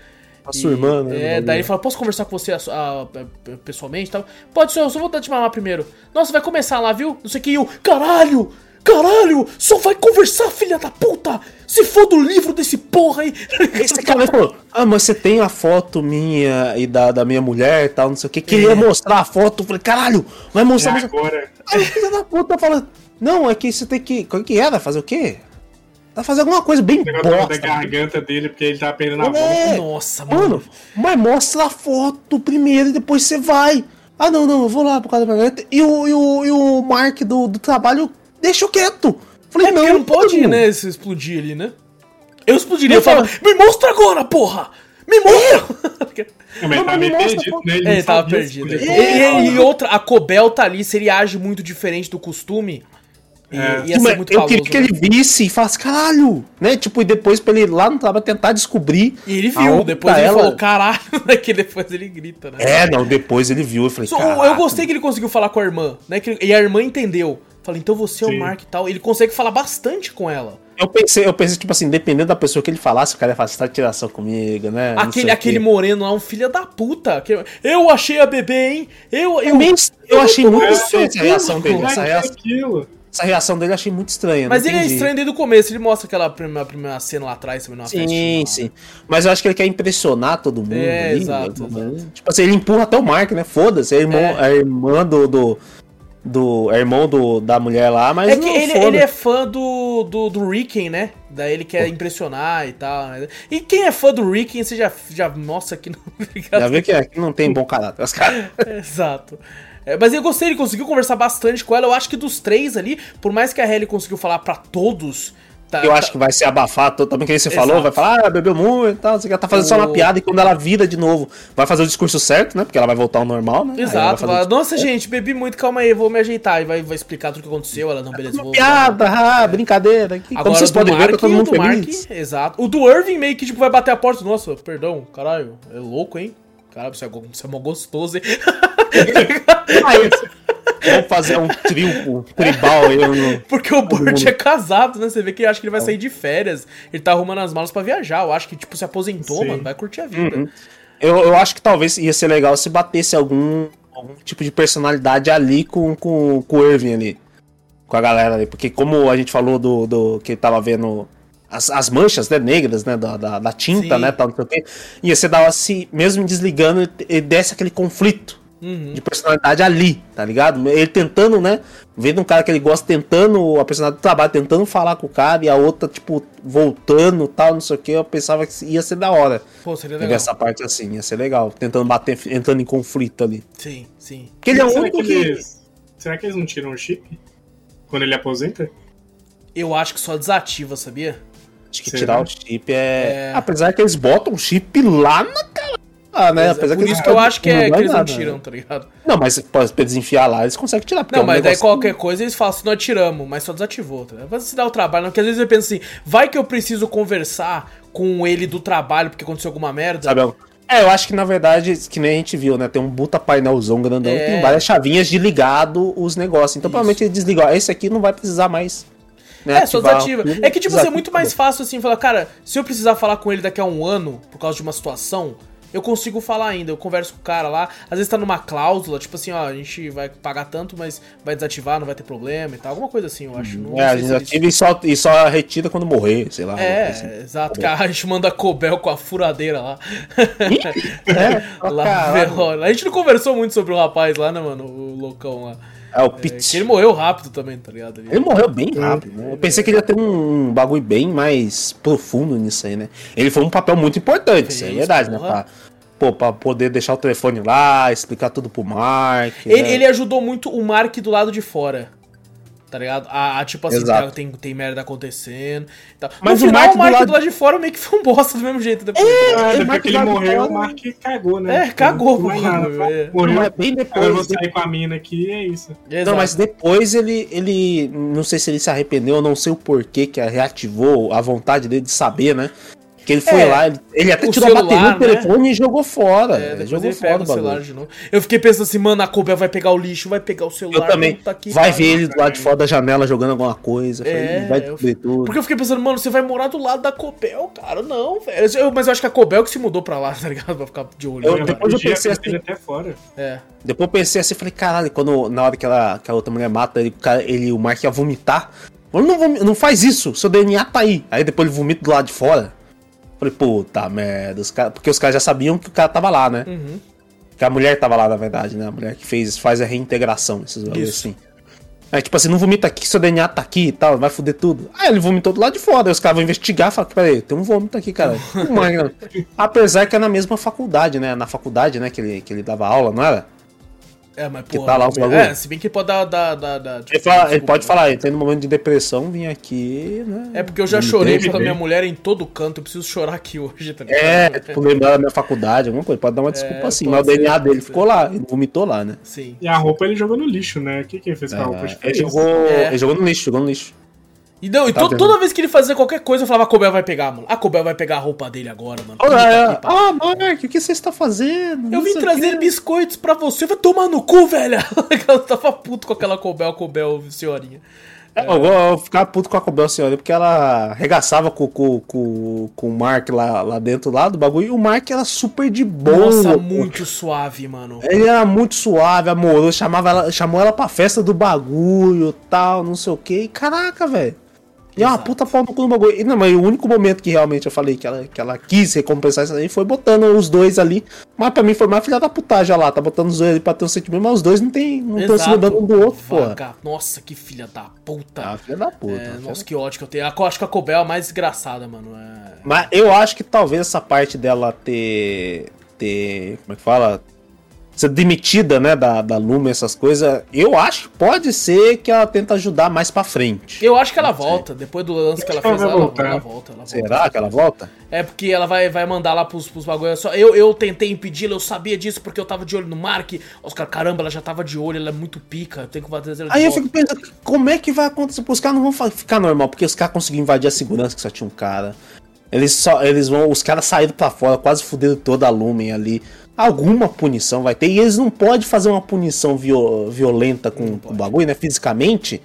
A sua irmã, né? É, daí ele fala, posso conversar com você a- a- a- pessoalmente e tal? Pode ser, eu só vou dar te mamar primeiro. Nossa, vai começar lá, viu? Não sei o que, e eu, caralho! Caralho! Só vai conversar, filha da puta! Se for do livro desse porra aí! Esse cara falou, ah, mas você tem a foto minha e da, da minha mulher e tal, não sei o que. Queria mostrar a foto. Eu falei, caralho, vai mostrar. mas- agora? Aí o filho da puta fala, não, é que você tem que. Qual que era? Fazer o quê? Vai fazer alguma coisa bem negócio da bosta. garganta dele, porque ele tá perdendo a voz. É, Nossa, mano. mano, mas mostra a foto primeiro e depois você vai. Ah, não, não, eu vou lá por causa da garganta. E o, e o, e o Mark do, do trabalho deixa quieto. Falei, É porque não pode, né, se explodir ali, né? Eu explodiria, Não, eu falava, me mostra agora, porra! Me mostra! Não, mas ele Não, me mostra, perdido, né? Ele É, ele não tava perdido. E, e outra, a Cobel tá ali, se ele age muito diferente do costume, e, É. ia ser muito eu queria que né? ele visse e falasse, caralho, né? Tipo, e depois pra ele ir lá no trabalho tentar descobrir. E ele viu, depois ele ela. falou, caralho, né, que depois ele grita, né? É, não, depois ele viu e falei, "Caraca". eu gostei que ele conseguiu falar com a irmã, né? que- e a irmã entendeu. Falei, então você é o Sim. Mark e tal. Ele consegue falar bastante com ela. Eu pensei, eu pensei, tipo assim, dependendo da pessoa que ele falasse, o cara ia falar, você tá de tiração comigo, né? Não Aquele, aquele moreno lá, um filho da puta. que- Eu achei a bebê, hein? Eu, eu... Eu, eu achei muito eu- estranha essa reação dele. Vai Essa ter reação, aquilo. Essa reação dele eu achei muito estranha. Mas ele é estranho desde o começo. Ele mostra aquela primeira, primeira cena lá atrás também numa Sim, lá. sim. Mas eu acho que ele quer impressionar todo mundo. É, ali, exato, né? exato. Tipo assim, ele empurra até o Mark, né? Foda-se, é, irmão, É. é irmã do. do, do é irmão do, da mulher lá, mas. É que ele, ele é fã do, do, do Ricken, né? Daí ele quer impressionar e tal. né? E quem é fã do Ricken, você já, já mostra que não. Já vê que aqui não tem bom caráter. Os caras. Exato. É, mas eu gostei, ele conseguiu conversar bastante com ela. Eu acho que dos três ali, por mais que a Ellie conseguiu falar pra todos, Tá- eu tá- acho que vai ser abafado, também que nem você Exato. falou, vai falar, ah, bebeu muito e tal, você tá fazendo só uma O- piada e quando ela vira de novo, vai fazer o discurso certo, né? Porque ela vai voltar ao normal, né? Vai Exato, o fala, nossa gente, bebi muito, calma aí, vou me ajeitar. E vai, vai explicar tudo o que aconteceu. Ela, não, beleza, Uma vou. piada, ah, brincadeira. Aqui. Como Agora vocês o podem ver, Mark, tá todo o mundo do Mark, feliz. exato. O do Irving meio que tipo, vai bater a porta. Nossa, perdão, caralho, é louco, hein? Caralho, você é, você é mó gostoso, hein? Vamos fazer um trio, um tribal aí. no- Porque o Burt é casado, né? Você vê que acha que ele vai sair de férias. Ele tá arrumando as malas pra viajar. Eu acho que, tipo, se aposentou, Sim. mano, vai curtir a vida. Uhum. Eu, eu acho que talvez ia ser legal se batesse algum, algum tipo de personalidade ali com, com, com o Irving ali. Com a galera ali. Porque como a gente falou do, do que tava vendo as, as manchas né, negras, né? Da, da, da tinta, Sim. né? Tal, não sei o quê, ia ser dar assim, mesmo desligando, ele- desse aquele conflito Uhum. de personalidade ali, tá ligado? Ele tentando, né? Vendo um cara que ele gosta, tentando, a personalidade do trabalho, tentando falar com o cara, e a outra, tipo, voltando tal, não sei o que, eu pensava que ia ser da hora. Pô, seria legal. essa parte assim, ia ser legal. Tentando bater, entrando em conflito ali. Sim, sim. Porque ele é o será, único que que. eles, será que eles não tiram o chip? Quando ele aposenta? Eu acho que só desativa, sabia? Acho que Será? tirar o chip é... É. Apesar que eles botam o chip lá na cara. Ah, né? Apesar Por eles isso que eu acho que, é, que eles não nada. tiram, tá ligado? Não, mas pra desenfiar lá, eles conseguem tirar. Não, é um mas daí qualquer coisa eles falam assim, nós tiramos, mas só desativou, tá ligado? Se dar o trabalho, não, porque às vezes eu penso assim, vai que eu preciso conversar com ele do trabalho porque aconteceu alguma merda. Sabe? É, eu acho que na verdade, que nem a gente viu, né? Tem um puta painelzão grandão, É. tem várias chavinhas de ligado os negócios. Então Isso. provavelmente ele desliga, ó, esse aqui não vai precisar mais. Né, É, só desativa. É que, tipo assim, é desativa muito mais fácil assim, falar, cara, se eu precisar falar com ele daqui a um ano, por causa de uma situação, eu consigo falar ainda. Eu converso com o cara lá, às vezes tá numa cláusula, tipo assim, ó, a gente vai pagar tanto, mas vai desativar, não vai ter problema e tal. Alguma coisa assim, eu acho. Não É, a gente se eles- ativa e só, e só retira quando morrer, sei lá. É, assim. exato. Que a gente manda Cobel com a furadeira lá. É, lá ferrou. A gente não conversou muito sobre o rapaz lá, né, mano? O loucão lá. É o É, ele morreu rápido também, tá ligado? Ele morreu bem rápido, né? Eu pensei que ele ia ter um bagulho bem mais profundo nisso aí, né? Ele foi um papel muito importante, isso é verdade, né? Pra, pô, pra poder deixar o telefone lá, explicar tudo pro Mark. Ele, né? ele ajudou muito o Mark do lado de fora. Tá ligado? A, a, tipo assim, Exato. tem, tem merda acontecendo. e tal. Mas no o final, Mark o Mark do do lado- lado... de fora meio que foi um bosta do mesmo jeito depois. Ah, ele depois vai que ele do morreu, cara. o Mark cagou, né? É, cagou, Não mano, é. Morreu. Mas bem Agora eu vou depois. sair com a mina aqui e é isso. Exato. Não, mas depois ele, ele. Não sei se ele se arrependeu, não sei o porquê que reativou a vontade dele de saber, né? Que ele foi É, lá, ele, ele até tirou a bateria celular, do telefone e jogou fora. É, ele jogou ele fora o celular bagulho. de novo. Eu fiquei pensando assim, mano, a Cobel vai pegar o lixo, vai pegar o celular. Eu também. puta que vai pariu. ver ele do lado de fora da janela jogando alguma coisa. falei, É, "Ih, vai eu- tudo. Porque eu fiquei pensando, mano, você vai morar do lado da Cobel, cara. Não, velho. Eu- mas eu acho que a Cobel que se mudou pra lá, tá ligado? Pra ficar de olho. Eu- né, depois eu pensei Ele assim- até fora. É. Depois eu pensei assim, falei, caralho, quando, na hora que, ela, que a outra mulher mata ele, o, cara, ele, o Mark ia vomitar. Não, não faz isso, seu DNA tá aí. Aí depois ele vomita do lado de fora. Falei, puta merda, os cara, porque os caras já sabiam que o cara tava lá, né? Uhum. Que a mulher tava lá, na verdade, né? A mulher que fez, faz a reintegração, esses Isso. assim. Aí, tipo assim, não vomita aqui, seu DNA tá aqui e tal, vai foder tudo. Aí ele vomitou do lado de fora, aí os caras vão investigar e falam, peraí, tem um vômito aqui, cara. É? Apesar que é na mesma faculdade, né? Na faculdade, né, que ele, que ele dava aula, não era? É, mas Que pô. tá lá os bagulho. É, se bem que pode dar. dar, dar, dar tipo, Ele, fala- ele desculpa, pode né? falar, ele tem no momento de depressão, vim aqui, né? É porque eu já chorei bem. pela minha mulher em todo canto, eu preciso chorar aqui hoje, tá É, ligado? tipo, lembrar da minha faculdade, alguma coisa. Pode dar uma desculpa É, assim, mas o DNA dele ficou lá, ele vomitou lá, né? Sim. E a roupa ele jogou no lixo, né? O que, que ele fez com a roupa? É, que ele, jogou, É. ele jogou no lixo, jogou no lixo. E, não, e Tá to- toda vez que ele fazia qualquer coisa, eu falava, a Cobel vai pegar, mano. A Cobel vai pegar a roupa dele agora, mano. Olha, pariu. ah, Mark, o que você está fazendo? Eu vim trazer quê. biscoitos pra você, vai tomar no cu, velha! Ela tava puto com aquela Cobel, Cobel, senhorinha. É, eu vou eu ficava puto com a Cobel Senhora, porque ela arregaçava com, com, com, com o Mark lá, lá dentro lá do bagulho, e o Mark era super de boa. Nossa, muito suave, mano. Ele era muito suave, amoroso, chamava ela, chamou ela pra festa do bagulho, tal, não sei o que. Caraca, velho. E é uma puta pau no cu no bagulho. E não, mas o único momento que realmente eu falei que ela, que ela quis recompensar isso aí foi botando os dois ali. Mas pra mim foi mais filha da putagem lá, tá botando os dois ali pra ter um sentimento, mas os dois não tem, não estão se lembrando um do outro, pô. Nossa, que filha da puta. Ah, filha da puta. É, nossa, que ódio que eu tenho. Eu acho que a Cobel é a mais desgraçada, mano. É... Mas eu acho que talvez essa parte dela ter. ter. como é que fala? Ser demitida, né, da, da Lumen, essas coisas, eu acho que pode ser que ela tenta ajudar mais pra frente. Eu acho que ela volta, depois do lance que ela fez, ela, ela, volta, ela volta. Será que ela volta? É porque ela vai, vai mandar lá pros, pros bagulhos. Só, eu, eu tentei impedi-la, eu sabia disso porque eu tava de olho no Mark. Os caras, caramba, ela já tava de olho, ela é muito pica, eu tenho que fazer ela Aí eu fico pensando, como é que vai acontecer? Os caras não vão ficar normal, porque os caras conseguiram invadir a segurança que só tinha um cara. Eles só. Eles vão. Os caras saíram pra fora, quase fuderam toda a Lumen ali alguma punição vai ter. E eles não podem fazer uma punição viol violenta com, o bagulho, né? Fisicamente,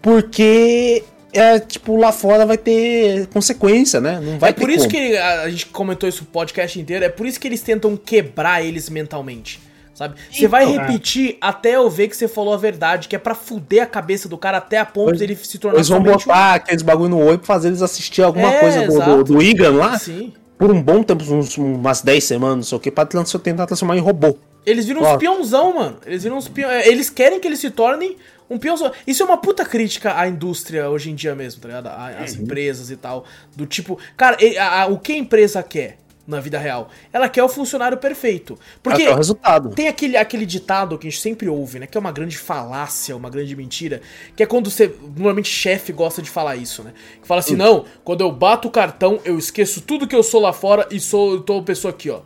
porque é tipo lá fora vai ter consequência, né? Não vai é por isso como. que a, gente comentou isso o podcast inteiro. É por isso que eles tentam quebrar eles mentalmente. Sabe? Você vai então, repetir é. até eu ver que você falou a verdade, que é para fuder a cabeça do cara até a ponto dele se tornar Eles vão botar um... aqueles bagulho no olho pra fazer eles assistir alguma é, coisa do, do, do Igan lá. Sim por um bom tempo, uns, umas 10 semanas, não sei o que, pra tentar transformar em robô. Eles viram uns peãozão, mano. Eles viram uns peão... É, eles querem que eles se tornem um peãozão. Isso é uma puta crítica à indústria hoje em dia mesmo, tá ligado? Às uhum. empresas e tal. Do tipo, cara, a, a, o que a empresa quer? Na vida real. Ela quer o funcionário perfeito. Porque o resultado. tem aquele, aquele ditado que a gente sempre ouve, né? Que é uma grande falácia, uma grande mentira. Que é quando você. Normalmente chefe gosta de falar isso, né? Que fala assim: hum. não, quando eu bato o cartão, eu esqueço tudo que eu sou lá fora e sou tô pessoa aqui, ó.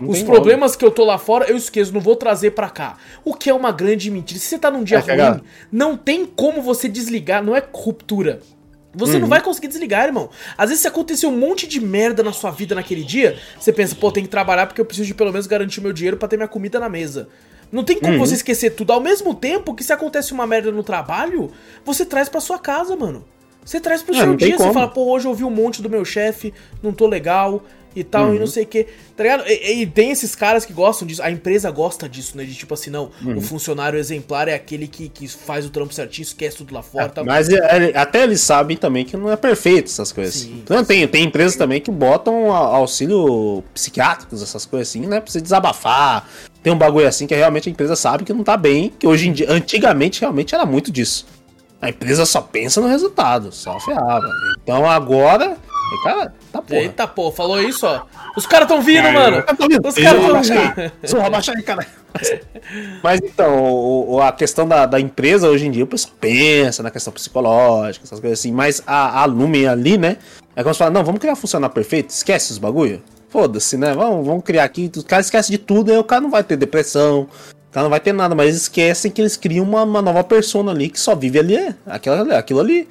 Os problemas nome. que eu tô lá fora, eu esqueço, não vou trazer para cá. O que é uma grande mentira. Se você tá num dia é ruim, não tem como você desligar, não é ruptura. Você uhum. não vai conseguir desligar, irmão. Às vezes, se acontecer um monte de merda na sua vida naquele dia, você pensa, pô, tem que trabalhar porque eu preciso de pelo menos garantir meu dinheiro para ter minha comida na mesa. Não tem como uhum. você esquecer tudo. Ao mesmo tempo que se acontece uma merda no trabalho, você traz para sua casa, mano. Você traz pro é, seu dia, você fala, pô, hoje eu ouvi um monte do meu chefe, não tô legal, e tal, uhum. e não sei o que. Tá ligado? E, e, tem esses caras que gostam disso. A empresa gosta disso, né? De tipo assim, não, uhum. o funcionário exemplar é aquele que, que faz o trampo certinho, esquece tudo lá fora. É, tal. Mas é, até eles sabem também que não é perfeito essas coisas. Sim, então, tem, tem empresas também que botam auxílio psiquiátricos, essas coisas assim, né? Pra você desabafar. Tem um bagulho assim que realmente a empresa sabe que não tá bem, que hoje em dia, antigamente realmente era muito disso. A empresa só pensa no resultado, só ferrava. Então agora cara, tá porra. Eita, pô, falou isso, ó. Os caras tão vindo, mano. Os caras tão vindo. Só abaixar aí, cara. Mas então, a questão da, da, empresa hoje em dia, o pessoal pensa na questão psicológica, essas coisas assim. Mas a, a Lumen ali, né? É como se fala, não, vamos criar funcionar perfeito, esquece os bagulho. Foda-se, né? Vamos, vamos criar aqui. O cara esquece de tudo, aí o cara não vai ter depressão, o cara não vai ter nada, mas eles esquecem que eles criam uma, uma nova persona ali que só vive ali, é, aquilo, aquilo ali.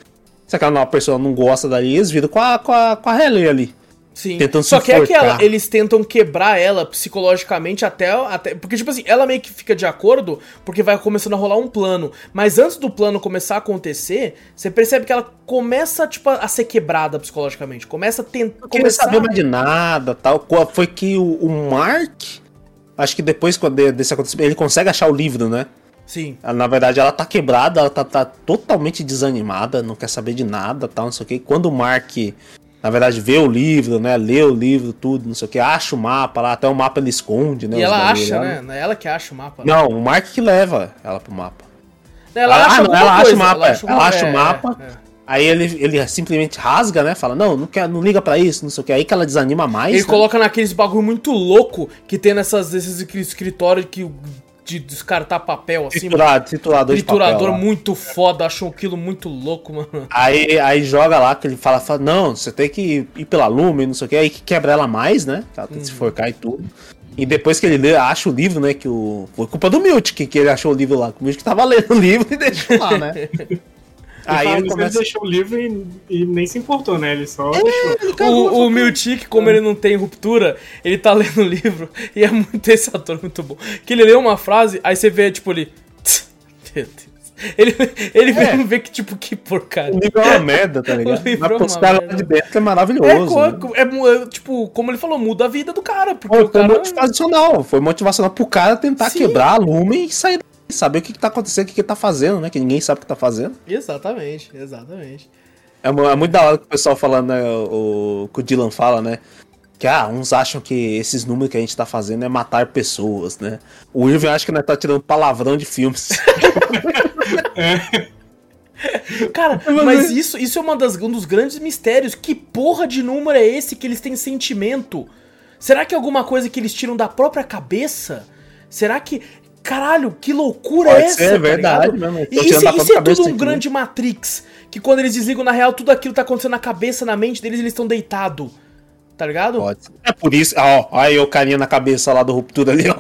Se aquela nova pessoa não gosta dali, eles viram com a, com a, com a Halle ali. Sim. Tentando Só que é que ela, eles tentam quebrar ela psicologicamente até, até. Porque, tipo assim, ela meio que fica de acordo porque vai começando a rolar um plano. Mas antes do plano começar a acontecer, você percebe que ela começa, tipo, a ser quebrada psicologicamente. Começa a tentar. Não começar... saber mais de nada tal. Foi que o, o Mark. Acho que depois desse acontecimento, ele consegue achar o livro, né? Sim. Na verdade, ela tá quebrada, ela tá, tá totalmente desanimada, não quer saber de nada, tal, não sei o que. Quando o Mark, na verdade, vê o livro, né? Lê o livro, tudo, não sei o que, acha o mapa lá, até o mapa ele esconde, né? E ela acha, né? Não é ela que acha o mapa. Né? Não, o Mark que leva ela pro mapa. Ela, ela acha, ah, não, ela acha o mapa, ela acha, ela acha o mapa. É, é. Aí ele, ele simplesmente rasga, né? Fala, não, não, quer, não liga para isso, não sei o que. Aí que ela desanima mais. Ele né? coloca naqueles bagulho muito louco que tem nessas, nesses escritórios que de descartar papel assim. Triturado, triturador, triturador papel, muito foda, achou aquilo muito louco, mano. Aí, aí joga lá que ele fala, fala, não, você tem que ir pela lume, não sei o que, aí que quebra ela mais, né? Ela tem que se uhum. forcar e tudo. E depois que ele lê, acha o livro, né? Que o. Foi culpa do Milt que, que ele achou o livro lá. O Milt que tava lendo o livro e deixou lá, né? Aí ele, começa... deixou o livro e, e, nem se importou, né? Ele só é, deixou. o, o Miltic, como ele não tem ruptura, ele tá lendo o livro e é muito esse ator muito bom. Que ele lê uma frase, aí você vê, tipo, ele. Meu Deus. Ele, ele é. vê que, tipo, que porcaria. O livro é uma merda, tá ligado? Mas é caras de dentro é maravilhoso. É, né? é, é, tipo, como ele falou, muda a vida do cara. Porque Pô, o cara... Foi motivacional. Foi motivacional pro cara tentar Sim. quebrar a lume e sair saber o que, que tá acontecendo, o que, que tá fazendo, né? Que ninguém sabe o que tá fazendo. Exatamente, exatamente. É, é muito da hora que o pessoal falando, né? O, que o Dylan fala, né? Que ah, uns acham que esses números que a gente tá fazendo é matar pessoas, né? O Irving acha que nós tá tirando palavrão de filmes. Cara, mas isso, isso é uma das, um dos grandes mistérios. Que porra de número é esse que eles têm sentimento? Será que é alguma coisa que eles tiram da própria cabeça? Será que. Caralho, que loucura é Pode essa? ser, é verdade mesmo. E, se é tudo um isso aqui, grande Matrix? Que quando eles desligam, na real, tudo aquilo tá acontecendo na cabeça, na mente deles, eles estão deitados. Tá ligado? Pode ser. É por isso. Ó, ó aí o carinha na cabeça lá do Ruptura ali, ó.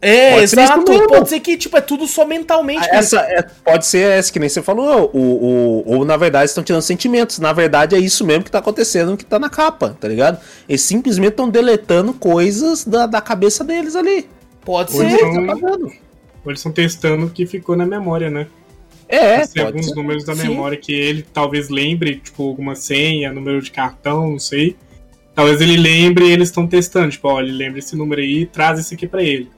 É, Pode ser exato. isso mesmo. Pode ser que, tipo, é tudo só mentalmente. que Essa é- pode ser essa que nem você falou, o, o, ou na verdade estão tirando sentimentos. Na verdade é isso mesmo que tá acontecendo, que tá na capa, tá ligado? Eles simplesmente estão deletando coisas da, da cabeça deles ali. Pode Ou ser. então- Tá apagando. Ou eles estão testando o que ficou na memória, né? É, Tem pode alguns ser. números da Sim. memória que ele talvez lembre, tipo, alguma senha, número de cartão, não sei. Talvez ele lembre e eles estão testando, tipo, ó, ele lembra esse número aí, traz esse aqui pra ele.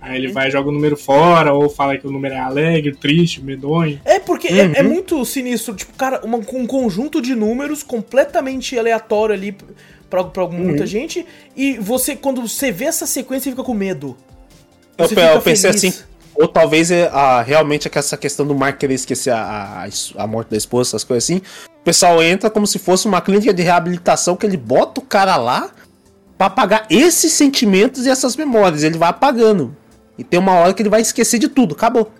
Aí Uhum. ele vai e joga o número fora, ou fala que o número é alegre, triste, medonho. É porque é- Uhum. é, muito sinistro. Tipo, cara, uma- um conjunto de números completamente aleatório ali pra, pra muita Uhum. gente. E você, quando você vê essa sequência, fica com medo. Eu, eu pensei feliz. assim, ou talvez é, a, realmente é essa questão do Mark querer esquecer a, a, a morte da esposa, essas coisas assim. O pessoal entra como se fosse uma clínica de reabilitação que ele bota o cara lá pra apagar esses sentimentos e essas memórias. Ele vai apagando. E tem uma hora que ele vai esquecer de tudo, acabou.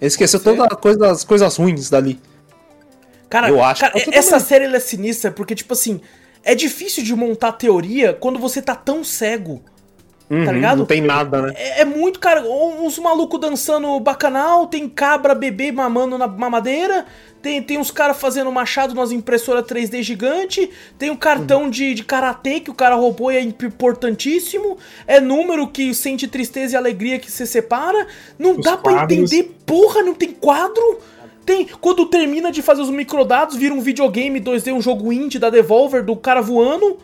Ele esqueceu todas as coisas, as coisas ruins dali. Cara, Eu acho cara, eu essa série é sinistra porque, tipo assim, é difícil de montar teoria quando você tá tão cego. Uhum, ligado? Não tem nada, né? É, é muito, cara, uns malucos dançando bacanal, tem cabra, bebê mamando na mamadeira, tem, tem uns caras fazendo machado nas impressoras 3D gigante, tem um cartão de, de karatê que o cara roubou e é importantíssimo, é número que sente tristeza e alegria que se separa, não Os dá pra quadros. entender, porra, não tem quadro? Tem, quando termina de fazer os microdados, vira um videogame 2D, um jogo indie da Devolver, do cara voando,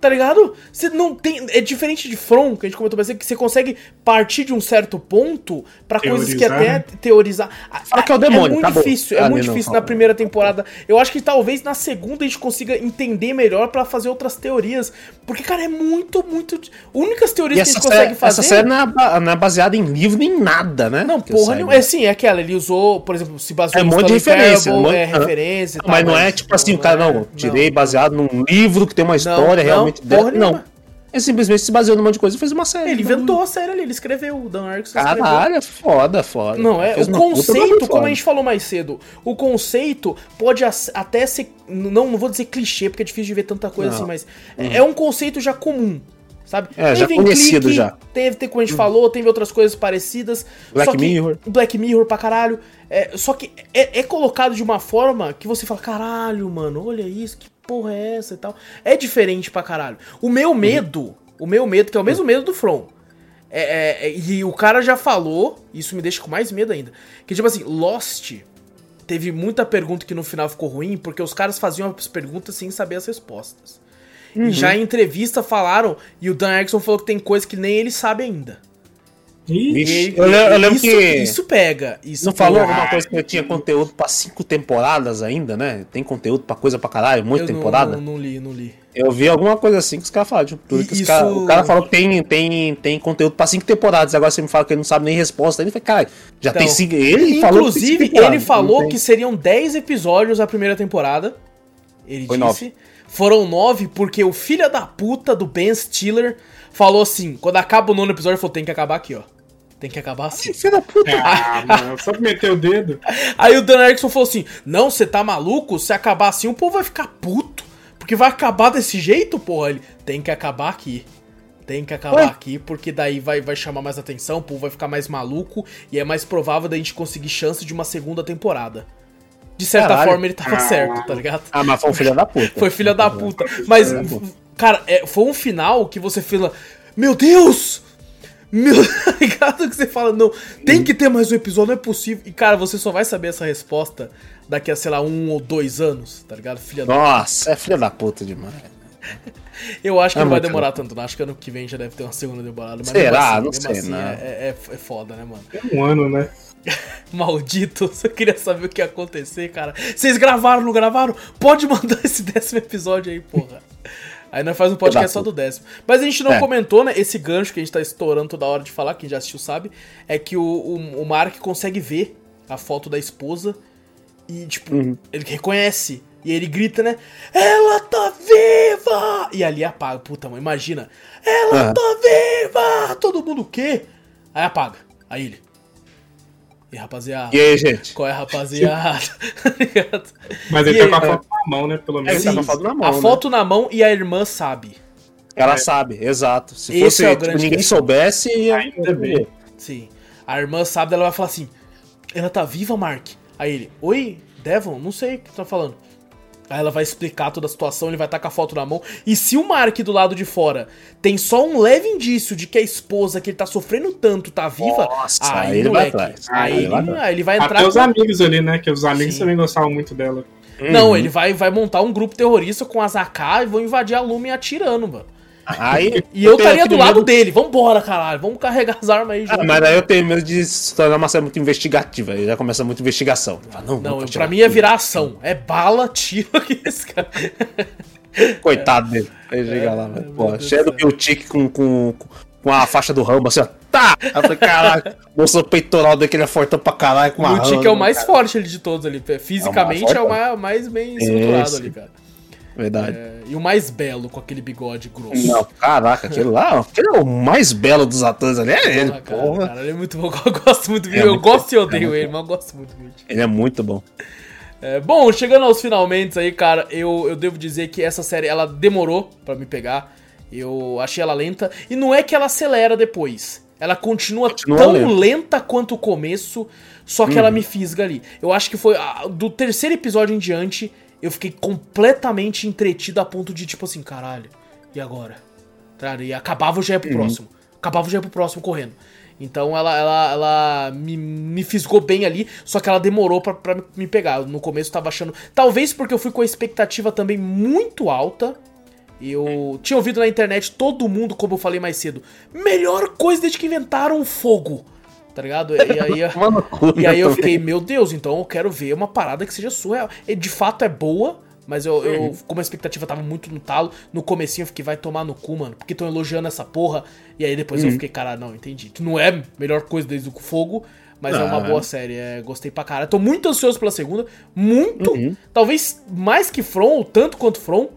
Tá ligado? Você não tem. É diferente de From, que a gente comentou mais cedo, que você consegue partir de um certo ponto pra coisas que até teorizar. Fala que é o demônio, muito acabou. difícil, é Ah, muito não, difícil na primeira temporada. Eu acho que talvez na segunda a gente consiga entender melhor pra fazer outras teorias. Porque, cara, é muito, muito. Únicas teorias E que a gente série, consegue fazer. essa série não é, ba- não é baseada em livro nem nada, né? Não, porra nenhuma. É sim, é aquela. Ele usou, por exemplo, se baseou É um em monte de referência, Parable, um monte- é referência e tal. Mas não é tipo assim, o cara, não, é, tirei não. baseado num livro que tem uma história não, realmente porra dela. Não. Ele simplesmente se baseou num monte de coisa e fez uma série. Ele Não- inventou a série ali, ele escreveu, o Dan Arkson escreveu. Caralho, foda, foda. Não, é. Fez O conceito, como a gente falou mais cedo, o conceito pode até ser. Não, não vou dizer clichê, porque é difícil de ver tanta coisa Não. Uhum. assim, mas é um conceito já comum. Sabe? É, já em conhecido já. Uhum. Teve, teve, como a gente falou, teve outras coisas parecidas. Black só que- Mirror. Black Mirror pra caralho. É, só que é, é colocado de uma forma que você fala, caralho, mano, olha isso, que porra é essa e tal. É diferente pra caralho. O meu Uhum. medo, o meu medo, que é o mesmo medo do From. É, é, é, e o cara já falou, isso me deixa com mais medo ainda. Que tipo assim, Lost teve muita pergunta que no final ficou ruim, porque os caras faziam as perguntas sem saber as respostas. Uhum. E já em entrevista falaram, e o Dan Erickson falou que tem coisa que nem ele sabe ainda. Vixe, eu, eu lembro isso, que. Isso pega. Isso não falou alguma coisa que tinha conteúdo pra cinco temporadas ainda, né? Tem conteúdo pra coisa pra caralho, muita Eu temporada. Não, não li, não li. Eu vi alguma coisa assim que os caras falaram, tipo, Isso- cara- o cara falou que tem, tem, tem conteúdo pra cinco temporadas, agora você me fala que ele não sabe nem resposta. Ele falou, cara, já Então, tem cinco. Ele falou Inclusive, temporadas, ele falou que seriam 10 episódios a primeira temporada. Ele Foi disse. nove. Foram 9 porque o filho da puta do Ben Stiller falou assim: quando acaba o nono episódio, ele falou: tem que acabar aqui, ó. Tem que acabar assim. Filho da puta. Ah, mano, só meter o dedo. Aí o Dan Erickson falou assim: Não, você tá maluco? Se acabar assim, o povo vai ficar puto. Porque vai acabar desse jeito, porra. Ele tem que acabar aqui. Tem que acabar Ué? aqui, porque daí vai, vai chamar mais atenção, o povo vai ficar mais maluco e é mais provável da gente conseguir chance de uma segunda temporada. De certa Caralho. forma, ele tava Ah. certo, tá ligado? Ah, mas foi um filho da puta. Foi filha da puta. Mas, cara, é, foi um final que você fala: Meu Deus! Meu, tá ligado? Que você fala, não, tem que ter mais um episódio, não é possível. E, cara, você só vai saber essa resposta daqui a, sei lá, um ou dois anos, tá ligado? Filha da. Nossa, é filho da puta demais. Eu acho que É não vai demorar tanto, não. Acho que ano que vem já deve ter uma segunda temporada. Mas Será? mesmo Não assim, sei, assim, não. É, é, é foda, né, mano? Um ano, né? Maldito, você queria saber o que ia acontecer, cara. Vocês gravaram, não gravaram? Pode mandar esse décimo episódio aí, porra. Aí nós faz um podcast só do décimo. Mas a gente não É. comentou, né? Esse gancho que a gente tá estourando toda hora de falar, quem já assistiu sabe, é que o, o, o Mark consegue ver a foto da esposa e, tipo, Uhum. ele reconhece. E ele grita, né? Ela tá viva! E ali apaga. Puta, mãe, imagina. Ela Aham. tá viva! Todo mundo o quê? Aí apaga. Aí ele. E rapaziada. E aí, gente? Qual é, rapaziada? Tá ligado? Mas ele E tá aí, com a é. foto na mão, né? Pelo menos. Ele tá com a foto na mão, a né? foto na mão e a irmã sabe. Ela É. sabe, exato. Se Esse fosse é tipo, ninguém questão. soubesse, ia... Ainda bem. Sim. A irmã sabe, ela vai falar assim: Ela tá viva, Mark? Aí ele: Oi, Devon, não sei o que tu tá falando. Aí ela vai explicar toda a situação, ele vai estar com a foto na mão. E se o Mark do lado de fora tem só um leve indício de que a esposa que ele tá sofrendo tanto tá viva, Nossa, aí, aí ele vai moleque, atrás. aí, Aí ele vai ele, atrás. aí ele vai entrar Até os amigos ali, né? Que os amigos Sim. também gostavam muito dela. Não, Uhum. ele vai, vai montar um grupo terrorista com as AK e vão invadir a Lume atirando, mano. Aí, E eu estaria do lado medo- dele. Vambora, caralho. Vamos carregar as armas aí já. Ah, mas aí eu tenho medo de se tornar uma série muito investigativa. Aí já começa muito investigação. Não, Não, atirar pra mim aqui. virar ação. É bala, tiro aqui esse cara. Coitado dele. Aí chega lá, velho. meu Pô, cheio do. Bill com, com, com a faixa do Rambo, assim, ó. Tá! Aí eu falei, caraca, mostrou o peitoral daquele é fortão pra caralho com O uma Tic é o mais cara. forte ali de todos ali. Fisicamente é o mais, mais bem estruturado Esse. ali, cara. Verdade. É, e o mais belo, com aquele bigode grosso. Não, caraca, aquele lá, aquele é o mais belo dos atores ali, é ele, Ah, cara, porra. cara, ele é muito bom. Eu gosto muito dele. É eu muito gosto e bom, odeio é ele, mas eu gosto muito dele. Ele é muito bom. É, bom, chegando aos finalmente aí, cara, eu, eu devo dizer que essa série, ela demorou pra me pegar. Eu achei ela lenta. E não é que ela acelera depois. Ela continua, Continua tão lenta. lenta quanto o começo, só que ela me fisga ali. Eu acho que foi ah, do terceiro episódio em diante, eu fiquei completamente entretido a ponto de, tipo assim, caralho, e agora? Cara, e acabava eu já ia pro próximo. Acabava eu já ia pro próximo correndo. Então ela, ela, ela me, me fisgou bem ali, só que ela demorou pra me pegar. No começo eu tava achando. Talvez porque eu fui com a expectativa também muito alta. Eu tinha ouvido na internet todo mundo, como eu falei mais cedo, melhor coisa desde que inventaram o fogo. Tá ligado? E aí, e aí eu fiquei, meu Deus, então eu quero ver uma parada que seja surreal. E de fato é boa, mas eu, eu como a expectativa tava muito no talo, no comecinho eu fiquei, vai tomar no cu, mano, porque estão elogiando essa porra. E aí depois Uhum. eu fiquei, cara, não, entendi. Não é a melhor coisa desde o fogo, mas é uma Ah. boa série. É, gostei pra caralho. Tô muito ansioso pela segunda. Muito. Uhum. Talvez mais que From, ou tanto quanto From.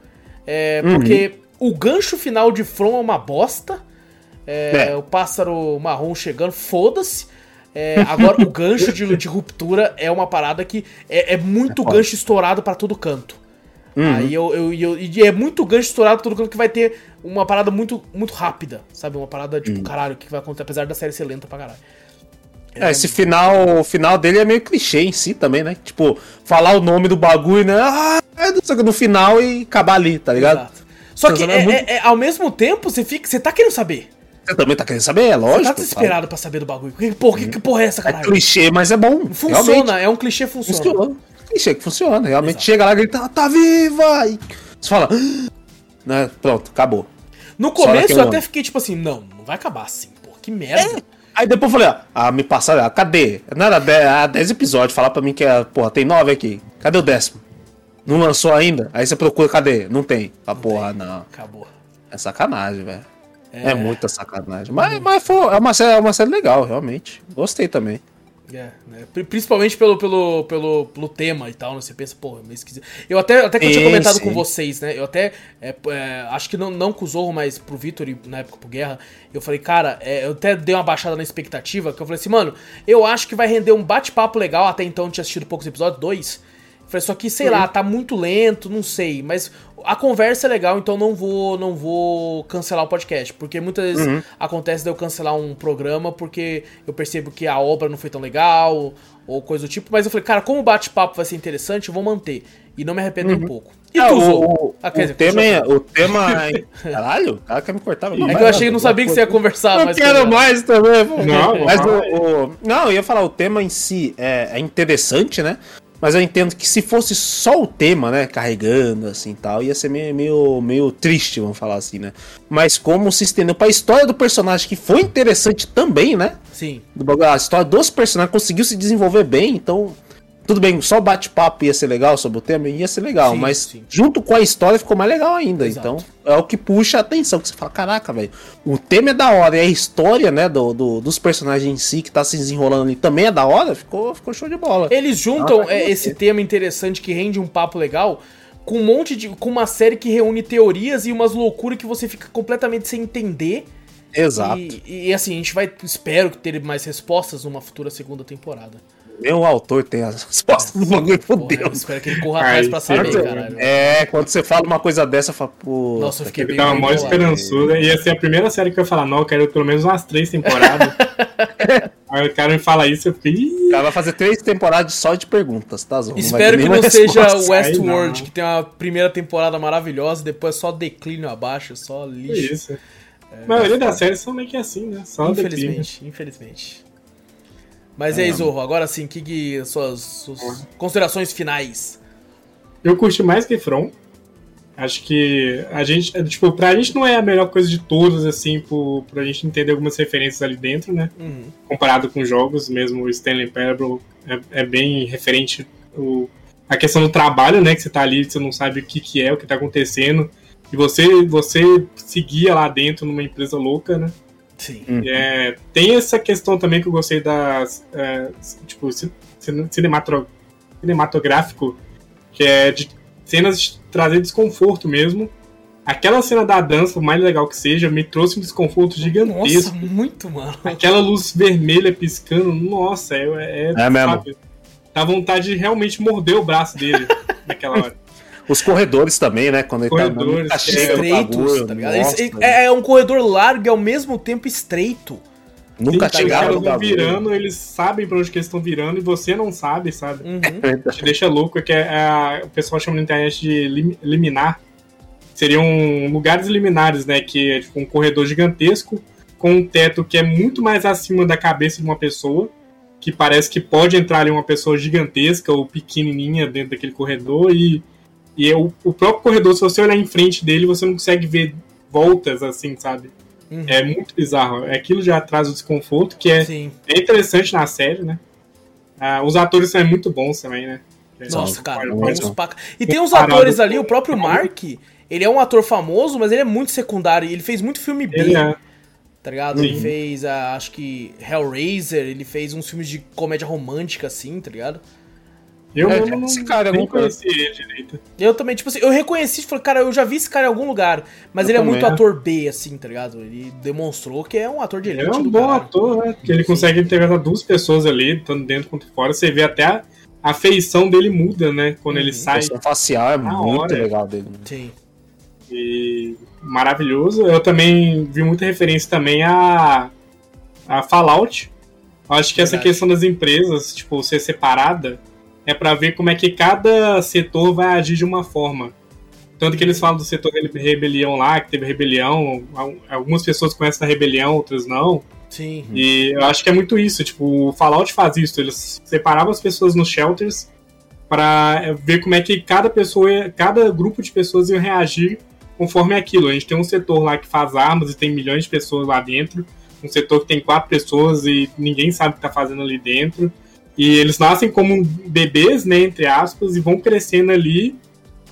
É, Uhum. porque o gancho final de From é uma bosta. É, É. O pássaro marrom chegando, foda-se. É, agora, o gancho de, de ruptura é uma parada que é, é muito É gancho estourado pra todo canto. Uhum. Aí eu, eu, eu- e é muito gancho estourado pra todo canto que vai ter uma parada muito, muito rápida, sabe? Uma parada Uhum. tipo, caralho, o que vai acontecer? Apesar da série ser lenta pra caralho. É, esse final, o final dele é meio clichê em si também, né? Tipo, falar o nome do bagulho, né? Ah, é que, no final e acabar ali, tá ligado? Exato. Só que Então, é- é muito- é- é- ao mesmo tempo, você fica. Você tá querendo saber. Você também tá querendo saber, é Você lógico. tá desesperado pra saber do bagulho. Que porra, que, que porra é essa, É caralho? clichê, mas é bom. Funciona, Realmente, é um clichê, funciona. funciona. Clichê que funciona. Realmente Exato. chega lá e grita, tá viva! E você fala, "Ah", né? Pronto, acabou. No começo eu até ano. fiquei tipo assim, não, não vai acabar assim, pô, que merda. Aí depois eu falei, ó, ah, me passaram, ah, cadê? Não era 10, ah, 10 episódios, falar pra mim que, é, porra, tem 9 aqui. Cadê o décimo? Não lançou ainda? Aí você procura, cadê? Não tem. Ah, porra, não. Acabou. É sacanagem, velho. É. muita sacanagem. Mas, mas foi, é, uma série, é uma série legal, realmente. Gostei também. É, né? Pri- Principalmente pelo, pelo, pelo, pelo tema e tal, né? Você pensa, pô, é meio esquisito. Eu até, até que eu tinha comentado sim. com vocês, né? Eu até, é, é, acho que não, não com o Zorro, mas pro Vitor e na época pro Guerra, eu falei, cara, é, eu até dei uma baixada na expectativa, que eu falei assim, mano, eu acho que vai render um bate-papo legal, até então eu tinha assistido poucos episódios, dois. Eu falei, só que, sei lá, tá muito lento, não sei, mas a conversa é legal, então não vou não vou cancelar o podcast, porque muitas vezes acontece de eu cancelar um programa porque eu percebo que a obra não foi tão legal ou coisa do tipo, mas eu falei, cara, como o bate-papo vai ser interessante, eu vou manter e não me arrependo um pouco. E Ah, tu, o, o, Ah, quer o dizer, tema é, o tema é... Caralho, o cara quer me cortar. É que eu achei que não sabia que você ia conversar, Eu mas quero mais também. pô. Não, mas o, o- Não, eu ia falar, o tema em si é, é interessante, né? Mas eu entendo que se fosse só o tema, né, carregando assim tal, ia ser meio, meio, meio triste, vamos falar assim, né? Mas como se estendeu pra história do personagem, que foi interessante também, né? Sim. A história dos personagens conseguiu se desenvolver bem, então. Tudo bem, só bate-papo ia ser legal sobre o tema, ia ser legal, Sim, mas sim. junto com a história ficou mais legal ainda. Exato. Então, é o que puxa a atenção, que você fala, caraca, velho, o tema é da hora, e a história, né, do, do- dos personagens em si, que tá se desenrolando ali, também é da hora, ficou, ficou show de bola. Eles juntam Ah, é, esse tema interessante que rende um papo legal com um monte de. com uma série que reúne teorias e umas loucuras que você fica completamente sem entender. Exato. E, e, assim, a gente vai, espero ter mais respostas numa futura segunda temporada. Nem o autor tem as respostas do bagulho, fodeu. Eu espero que ele corra atrás pra saber, Quando- caralho. É, quando você fala uma coisa dessa, eu falo, pô. Nossa, eu fiquei bem Tava mó esperançuda. Ia ser a primeira série que eu ia falar, não, eu quero pelo menos umas três temporadas. Aí o cara me fala isso, eu fiquei. O cara vai fazer três temporadas só de perguntas, tá, vai Espero que não seja resposta. Westworld, que tem uma primeira temporada maravilhosa, depois só declínio abaixo, só Que lixo. isso. a maioria das séries são meio que assim, né? Só declínio. Infelizmente, infelizmente. Mas e aí, Zorro, agora sim, que, que suas, suas considerações finais? Eu curti mais que From. Acho que a gente, é, tipo, pra gente não é a melhor coisa de todas, assim, pro, pra gente entender algumas referências ali dentro, né? Uhum. Comparado com jogos, mesmo o Stanley Parable é, é bem referente o, a questão do trabalho, né? Que você tá ali, você não sabe o que, que é, o que tá acontecendo. E você, você seguia lá dentro numa empresa louca, né? Sim. Hum. É, tem essa questão também que eu gostei das. é, tipo, cinematográfico, que é de cenas de trazer desconforto mesmo. Aquela cena da dança, por mais legal que seja, me trouxe um desconforto Nossa, gigantesco. muito, mano. Aquela luz vermelha piscando, nossa, é. É, É mesmo. sabe, Dá vontade de realmente morder o braço dele naquela hora. Os corredores também, né? Quando ele Corredores, tá, nunca chega no Estreitos, bagulho. tá ligado? nossa, Eles- é, é um corredor largo e ao mesmo tempo estreito. nunca Os chegava caras no bagulho. virando, eles sabem pra onde que eles estão virando e você não sabe, sabe? Uhum. te deixa louco, que é, a- o pessoal chama na internet de lim- liminar. Seriam lugares liminares, né? Que é tipo um corredor gigantesco com um teto que é muito mais acima da cabeça de uma pessoa, que parece que pode entrar ali uma pessoa gigantesca ou pequenininha dentro daquele corredor e, e é o, o próprio corredor, se você olhar em frente dele, você não consegue ver voltas assim, sabe? Uhum. É muito bizarro. Aquilo já traz o desconforto, que é, Sim. é interessante na série, né? Ah, os atores são muito bons também, né? Nossa, cara, Pode- pode- pode-. E tem uns atores ali, o próprio Mark, ele é um ator famoso, mas ele é muito secundário. Ele fez muito filme B, é, tá ligado? Ele fez, ah, acho que, Hellraiser, ele fez uns filmes de comédia romântica, assim, tá ligado? Eu É, não, esse cara é nem conheci ele direito. Eu também, tipo assim, eu reconheci, falei, cara, eu já vi esse cara em algum lugar, mas Eu ele é também, muito né? ator B, assim, tá ligado? Ele demonstrou que é um ator de elite. Ele é um bom caralho. ator, né? Que ele consegue interpretar duas pessoas ali, tanto dentro quanto fora. Você vê até a, a feição dele muda, né? Quando ele Uhum. A sai. expressão facial é muito hora. legal dele. né? Sim. E maravilhoso. Eu também vi muita referência também a, a Fallout. Eu acho que essa Verdade. questão das empresas, tipo, ser separada, é pra ver como é que cada setor vai agir de uma forma. Tanto que eles falam do setor de rebelião lá, que teve rebelião, al- algumas pessoas conhecem a rebelião, outras não. Sim. E eu acho que é muito isso, tipo, o Fallout faz isso, eles separavam as pessoas nos shelters para ver como é que cada pessoa, cada grupo de pessoas ia reagir conforme aquilo. A gente tem um setor lá que faz armas e tem milhões de pessoas lá dentro, um setor que tem quatro pessoas e ninguém sabe o que tá fazendo ali dentro. E eles nascem como bebês, né, entre aspas, e vão crescendo ali,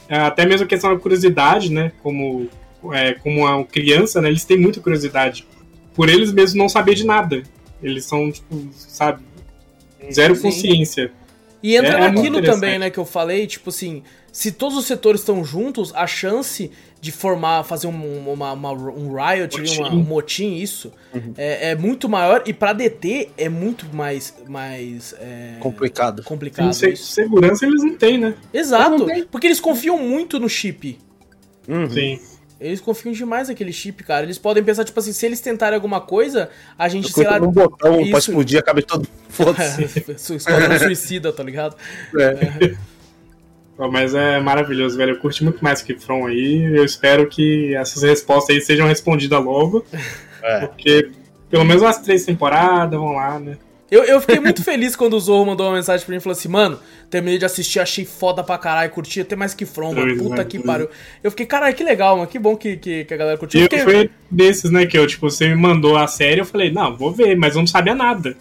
é, até mesmo a questão da curiosidade, né, como, é, como uma criança, né, eles têm muita curiosidade por eles mesmos não saber de nada. Eles são, tipo, sabe, zero Sim. consciência. E entra É- é naquilo também, né, que eu falei, tipo assim, se todos os setores estão juntos, a chance de formar, fazer um, uma, uma- um riot, ali, uma- Motim. um motim, isso, é, é muito maior e pra deter é muito mais, mais é, Complicado. complicado. Isso. segurança eles não têm, né? Exato, porque eles confiam muito no chip. Uhum. Sim. Eles confiam demais naquele chip, cara. Eles podem pensar, tipo assim, se eles tentarem alguma coisa, a gente, Eu sei lá. num botão pra isso. explodir a cabeça de todo mundo. Foda-se. Suicida, tá ligado? É. Ó, Mas é maravilhoso, velho. Eu curti muito mais que From aí. Eu espero que essas respostas aí sejam respondidas logo. É. Porque pelo menos umas três temporadas vão lá, né? Eu, eu fiquei muito feliz quando o Zorro mandou uma mensagem pra mim e falou assim, mano, terminei de assistir, achei foda pra caralho, curti até mais que From, mano. Doido, Puta que Doido. pariu. Eu fiquei, caralho, que legal, mano. Que bom que, que, que a galera curtiu. E Eu fiquei- foi desses, né, que eu, tipo, você me mandou a série, eu falei, não, vou ver, mas eu não sabia nada.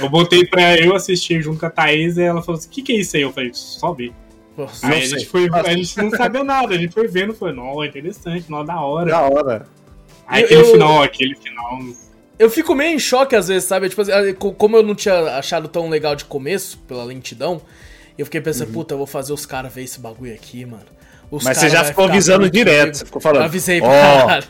Eu botei pra eu assistir junto com a Thaís e ela falou assim, o que, que é isso aí? Eu falei, só vi. Nossa. Aí a gente, foi, a gente não sabia nada, a gente foi vendo, foi, não, interessante, não, da hora. Da hora. Aí aquele eu- final, aquele final. Eu fico meio em choque às vezes, sabe? Tipo, co- como eu não tinha achado tão legal de começo, pela lentidão, eu fiquei pensando, puta, eu vou fazer os caras ver esse bagulho aqui, mano. Os Mas você já ficou avisando direto, comigo. você ficou falando, Eu avisei "Ó, pra caralho.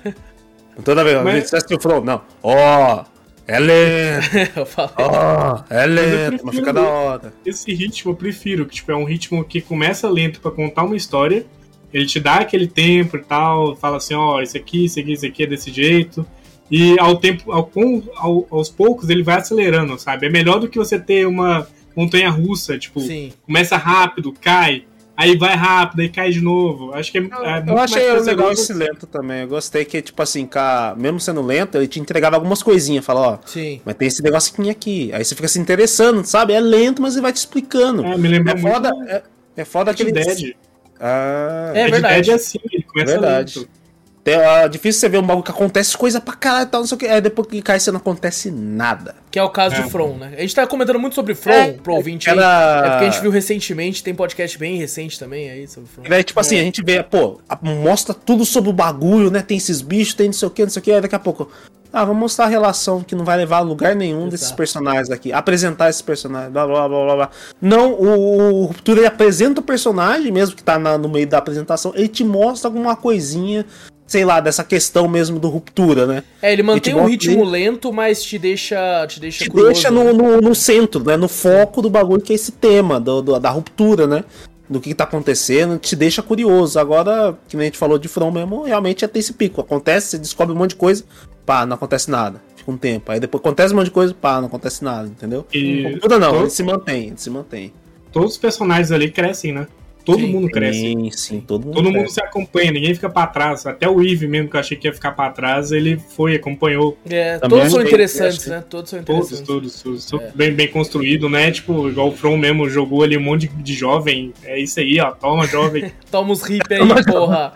Toda vez, Mas- você From, não. Ó, é lento. eu falei. Ó, é lento, mas prefiro fica da hora. Esse ritmo eu prefiro, que tipo, é um ritmo que começa lento pra contar uma história, ele te dá aquele tempo e tal, fala assim, ó, isso aqui, isso aqui, isso aqui é desse jeito. E ao tempo, ao, com- ao- aos poucos ele vai acelerando, sabe? É melhor do que você ter uma montanha russa, tipo, Sim. começa rápido, cai, aí vai rápido, aí cai de novo. Acho que é, é muito Eu achei prazeroso. esse lento também. Eu gostei que, tipo assim, ca- mesmo sendo lento, ele te entregava algumas coisinhas. Fala, ó, Sim. mas tem esse negocinho aqui. Aí você fica se interessando, sabe? É lento, mas ele vai te explicando. É, me lembra É muito foda, é, é foda aquele. Dead. Ah, É verdade. Dead é assim, ele começa Verdade. lento. Tem- é difícil você ver um bagulho que acontece coisa pra caralho e tal, não sei o que. Aí depois que cai, você não acontece nada. Que é o caso É. de From, né? A gente tá comentando muito sobre From, É, pro ouvinte aí. era- É porque a gente viu recentemente, tem podcast bem recente também aí sobre From. Daí, tipo assim, a gente vê, pô, mostra tudo sobre o bagulho, né? Tem esses bichos, tem não sei o que, não sei o que. Aí daqui a pouco, ah, vamos mostrar a relação que não vai levar a lugar nenhum desses Exato. personagens aqui. Apresentar esses personagens, blá blá blá blá blá. Não, o, o Ruptura ele apresenta o personagem, mesmo que tá na- no meio da apresentação, ele te mostra alguma coisinha, sei lá, dessa questão mesmo do Ruptura, né? É, ele mantém um ritmo ele- lento, mas te deixa, te deixa te curioso, deixa né? no, no, no centro, né? No foco do bagulho, que é esse tema do, do- da ruptura, né? Do que, que tá acontecendo, te deixa curioso. Agora, que nem a gente falou de From mesmo, realmente é ter esse pico. Acontece, você descobre um monte de coisa, pá, não acontece nada. Fica um tempo. Aí depois acontece um monte de coisa, pá, não acontece nada, entendeu? E Ruptura não, todo- ele se mantém, ele se mantém. todos os personagens ali crescem, né? Todo Sim. mundo cresce. Sim, sim, todo mundo. Todo mundo cresce. se acompanha, ninguém fica pra trás. Até o Eve mesmo, que eu achei que ia ficar pra trás, ele foi, acompanhou É, Também todos são tem- interessantes, que né? Todos são todos, interessantes. todos, todos. Tudo Bem, bem construído, né? Tipo, igual o From mesmo jogou ali um monte de, de jovem. É isso aí, ó. Toma, jovem. Toma os hip aí, porra.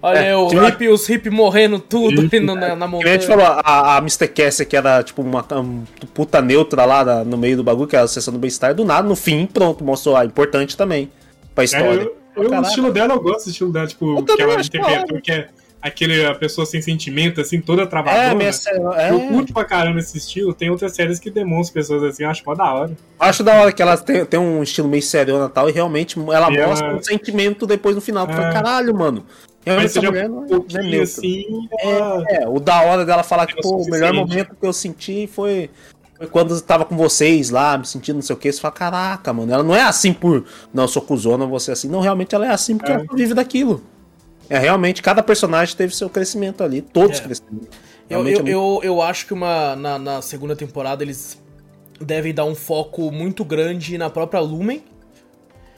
Olha É, o tipo- hip, os hip morrendo tudo Hip, no- na, na montanha. gente falou, a, a Mr. Cassie, que era tipo uma, um puta neutra lá no meio do bagulho, que era a sessão do bem-estar, do nada, no fim, pronto, mostrou a importante também pra É, história. eu, eu- o estilo dela, eu gosto do estilo dela. Tipo, que ela interpretou, claro. que é aquele a pessoa sem sentimento, assim, toda É, travadona. minha, é, Eu curto pra caramba esse estilo. Tem outras séries que demonstram pessoas assim, eu acho mó da hora. acho da hora que ela tem, tem um estilo meio seriona e tal, e realmente ela E mostra ela- um sentimento depois no final. Tu É. fala, caralho, mano. Realmente essa mulher um não é, não é neutra. assim, ela... É, o da hora dela falar que, É o pô, o melhor momento que eu senti foi quando eu tava com vocês lá, me sentindo não sei o que. Você fala, caraca, mano, ela não é assim por. Não, eu sou cuzona, você é assim. Não, realmente ela é assim porque É. ela vive daquilo. É, realmente, cada personagem teve seu crescimento ali, todos É. cresceram. Eu, eu, é muito- eu, eu acho que uma, na, na segunda temporada eles devem dar um foco muito grande na própria Lumen.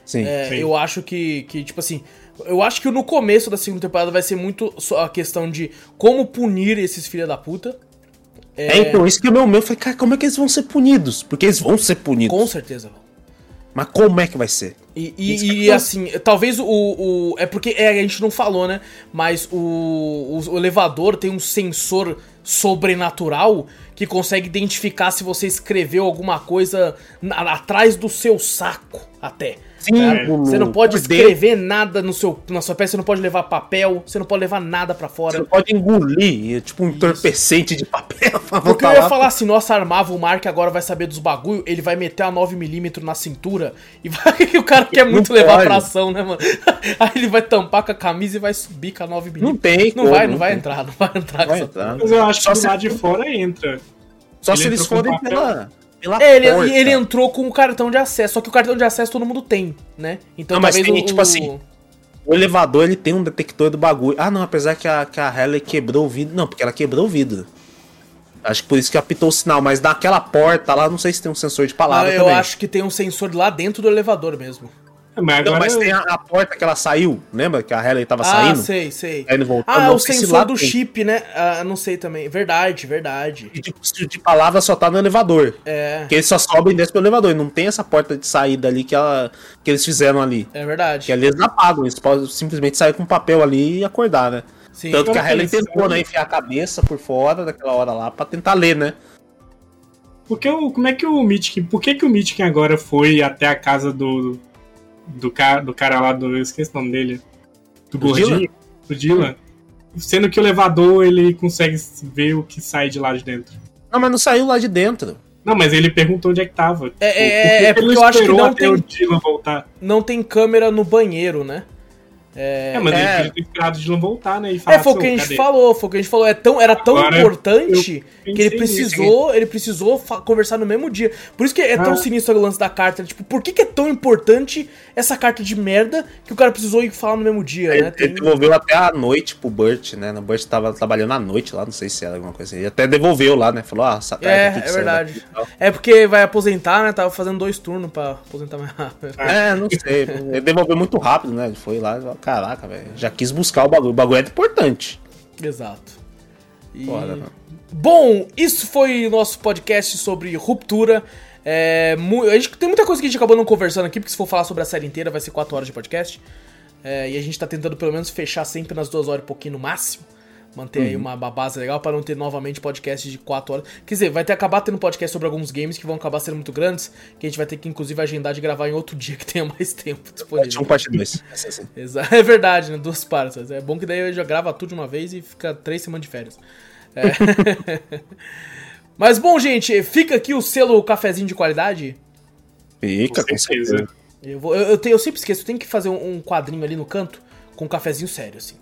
Sim. É, Sim. eu acho que, que, tipo assim, eu acho que no começo da segunda temporada vai ser muito só a questão de como punir esses filha da puta. É, então, isso que é o meu medo. Eu falei, cara, como é que eles vão ser punidos? Porque eles vão ser punidos. Com certeza. Mas como é que vai ser? E, e- e, eu- assim, talvez o, o. É porque é, a gente não falou, né? Mas o, o, o elevador tem um sensor sobrenatural que consegue identificar se você escreveu alguma coisa na- atrás do seu saco, até. Sim, É, Você não pode escrever nada no seu, na sua peça, você não pode levar papel, você não pode levar nada pra Você fora. não pode engolir, é tipo um entorpecente de papel. pra Porque eu ia lá. falar assim, nossa, armava o Mark agora vai saber dos bagulho, ele vai meter a 9mm na cintura e vai que o cara quer muito Não levar pode. pra ação, né, mano? Aí ele vai tampar com a camisa e vai subir com a 9mm. Não tem Não como, vai, não não vai tem. entrar, não vai entrar com Vai essa entrar. Mas eu acho Só que se- lado de fora entra. Só Ele se eles forem pela, pela É, ele, porta. ele entrou com o cartão de acesso, só que o cartão de acesso todo mundo tem, né? Então Não, mas talvez tem, o, tipo assim, O elevador, ele tem um detector do bagulho. Ah, não, apesar que a, que a Halle quebrou o vidro. Não, porque ela quebrou o vidro. Acho que por isso que apitou o sinal. Mas naquela porta lá, não sei se tem um sensor de Ah, palavra eu também. acho que tem um sensor lá dentro do elevador mesmo. Mas Não, agora mas tem a, a porta que ela saiu. Lembra que a Halle tava Ah, saindo? sei, sei. Aí ele voltou. Ah, não o sensor lá do tem. chip, né? Ah, não sei também. Verdade, verdade. E tipo, de, de palavra só tá no elevador. É, Porque eles só sobem e descem pelo elevador. E não tem essa porta de saída ali que, ela, que eles fizeram ali. é verdade. Que ali eles apagam. Eles podem simplesmente sair com um papel ali e acordar, né? Sim. Tanto que a Helen tentou, né, enfiar a cabeça por fora daquela hora lá pra tentar ler, né? Porque o, como é que o Mitkin. Por que, que o Mitkin agora foi até a casa do. Do, cara, do cara lá do. Eu esqueci o nome dele. Do, gordinho? Do Dylan. Sendo que o elevador ele consegue ver o que sai de lá de dentro. Não, mas não saiu lá de dentro. Não, mas ele perguntou onde é que tava. É, Tipo, é, é, que porque eu acho que não tem- o Dylan voltar. Não tem câmera no banheiro, né? É, é mas é, ele podia ter esperado de não voltar, né? E falar é, foi o que a gente cadê? falou, foi o que a gente falou. É tão, era tão Agora, importante que ele precisou, ele precisou conversar no mesmo dia. Por isso que é tão Ah. sinistro o lance da carta. Tipo, por que, que é tão importante essa carta de merda que o cara precisou ir falar no mesmo dia, Ele, né? ele Tem- devolveu até à noite pro Burt, né? O Burt tava trabalhando à noite lá, não sei se era alguma coisa assim. Ele até devolveu lá, né? Falou, ah, essa carta É, é verdade. É porque vai aposentar, né? Tava fazendo dois turnos pra aposentar mais rápido. É, não sei. Ele devolveu muito rápido, né? Ele foi lá e falou, caraca, velho. Já quis buscar o bagulho. O bagulho é importante. Exato. E- mano. Bom, isso foi o nosso podcast sobre ruptura. É, a gente, tem muita coisa que a gente acabou não conversando aqui, porque se for falar sobre a série inteira vai ser 4 horas de podcast. É, e a gente tá tentando pelo menos fechar sempre nas 2 horas e pouquinho no máximo. Manter aí uma, base legal pra não ter novamente podcast de 4 horas. Quer dizer, vai ter acabar tendo podcast sobre alguns games que vão acabar sendo muito grandes, que a gente vai ter que inclusive agendar de gravar em outro dia que tenha mais tempo disponível. Parte 1, parte 2. Essa assim. Exa- É verdade, né? Duas partes. É bom que daí eu já grava tudo de uma vez e fica três semanas de férias. É. Mas bom, gente, fica aqui o selo cafezinho de qualidade. Fica, Com certeza. Eu, vou- eu, eu tenho- eu sempre esqueço, eu tenho que fazer um, um quadrinho ali no canto com um cafezinho sério, assim.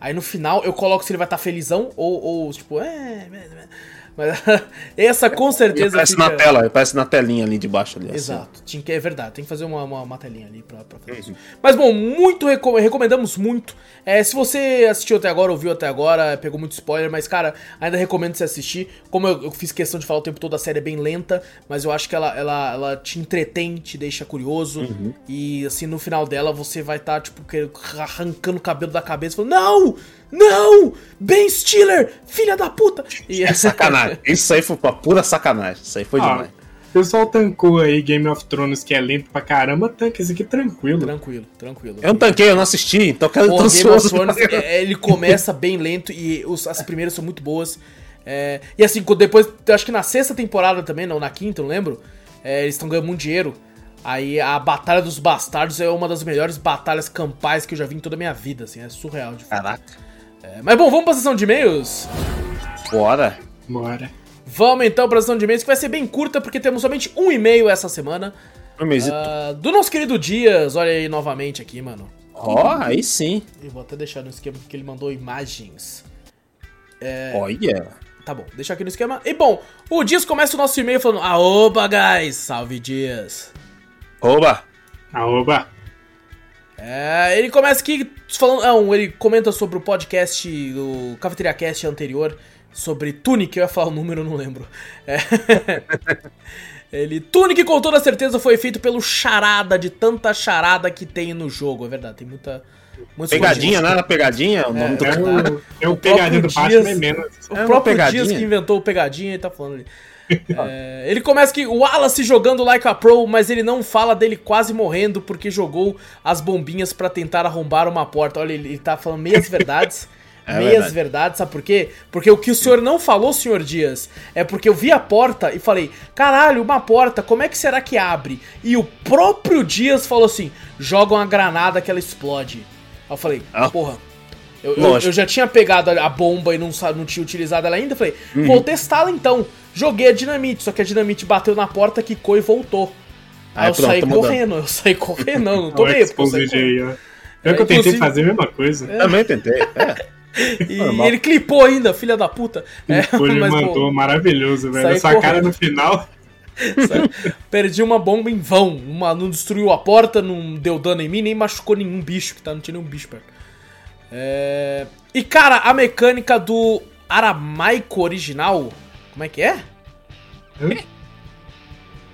Aí no final eu coloco se ele vai estar felizão ou, ou tipo, é. É, é. Mas essa com certeza aparece fica- na tela, aparece na telinha ali de baixo ali. assim. Exato, que, é verdade, tem que fazer uma, uma, uma telinha ali pra, pra fazer isso. Mas bom, muito reco- recomendamos muito. É, se você assistiu até agora, ouviu até agora, pegou muito spoiler, mas cara, ainda recomendo você assistir. Como eu, eu fiz questão de falar o tempo todo, a série é bem lenta, mas eu acho que ela, ela, ela te entretém, te deixa curioso. E assim, no final dela você vai estar, tipo, que- arrancando o cabelo da cabeça, falando: Não! Não! Ben Stiller! Filha da puta! E É sacanagem. Isso aí foi pra pura sacanagem. Isso aí foi Ah, demais. o pessoal tancou aí Game of Thrones, que é lento pra caramba, tanca esse aqui tranquilo. Tranquilo, tranquilo. Eu não tanquei, eu não assisti, então eu quero Pô, Game of. Thrones, é, é, ele começa bem lento e os- as primeiras são muito boas. É, e assim, depois, eu acho que na sexta temporada também, não, na quinta, eu não lembro, é, eles estão ganhando muito dinheiro. Aí a Batalha dos Bastardos é uma das melhores batalhas campais que eu já vi em toda a minha vida, assim, é surreal de fato. Caraca. É, mas bom, vamos pra sessão de e-mails? Bora. Bora. Vamos então pra sessão de e-mails, que vai ser bem curta, porque temos somente um e-mail essa semana. Um mesito. Ah, do nosso querido Dias, olha aí novamente aqui, mano. Ó, aí sim. Eu vou até deixar no esquema porque ele mandou imagens. Olha. Tá bom, deixa aqui no esquema. E bom, o Dias começa o nosso e-mail falando: Aoba, guys! Salve, Dias! Oba. Aoba. É, ele começa aqui falando. Não, ele comenta sobre o podcast, o Cafeteria Cast anterior, sobre Tunic, eu ia falar o número, não lembro. É. Ele. Tunic com toda certeza foi feito pelo charada de tanta charada que tem no jogo. É verdade, tem muita. Pegadinha, né? Pegadinha, o nome do É cara. o, é o O pegadinho do Batman, é menos. O É próprio pegadinha. Dias que inventou o pegadinha, ele tá falando ali. É, ele começa que o Wallace jogando like a pro, mas ele não fala dele quase morrendo porque jogou as bombinhas pra tentar arrombar uma porta. Olha, ele, ele tá falando meias verdades. É meias verdade. verdades, sabe por quê? Porque o que o senhor não falou, senhor Dias, é porque eu vi a porta e falei: caralho, uma porta, como é que será que abre? E o próprio Dias falou assim: joga uma granada que ela explode. Aí eu falei: Ah. porra. Eu, eu, eu já tinha pegado a bomba e não, não tinha utilizado ela ainda. Falei, Uhum. vou testá-la então. Joguei a dinamite, só que a dinamite bateu na porta, quicou e voltou. Aí Aí eu pronto, saí mudando. correndo, eu saí correndo, não, não tô meio, porque eu saí correndo. Eu que É, eu tentei inclusive- fazer a mesma coisa. Também tentei. É. E Normal. ele clipou ainda, filha da puta. É, Pô, ele mas, mandou maravilhoso, velho. Essa cara correndo. no final. perdi uma bomba em vão. Uma, não destruiu a porta, não deu dano em mim, nem machucou nenhum bicho, que tá, não tinha nenhum bicho perto. É... E cara, a mecânica do aramaico original, como é que é?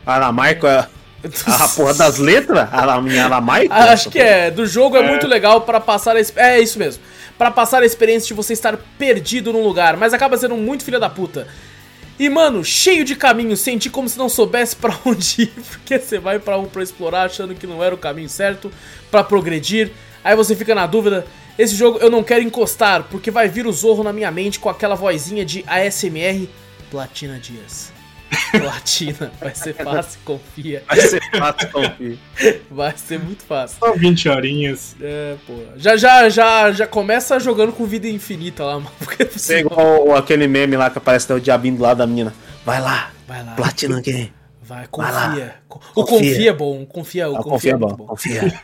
Aramaico é a porra das letras? Araminha Aramaico? Ah, Acho que é. Do jogo é, É. muito legal pra passar a exp- É isso mesmo. Pra passar a experiência de você estar perdido num lugar, mas acaba sendo muito filha da puta. E mano, cheio de caminhos, senti como se não soubesse pra onde ir, porque você vai pra um pra explorar achando que não era o caminho certo pra progredir. Aí você fica na dúvida. Esse jogo eu não quero encostar, porque vai vir o Zorro na minha mente com aquela vozinha de ASMR Platina Dias. Platina, vai ser fácil, confia. Vai ser fácil, confio. Vai ser muito fácil. Só 20 horinhas. É, pô. Já, já, já, já começa jogando com vida infinita lá, mano. Porque é igual aquele meme lá que aparece né, o diabinho do lado da menina. Vai lá, Vai lá. Platinum Game. Vai, Vai lá. confia. O Confia. confia é bom, confia, o Ah, confia, confia é bom, bom. confia.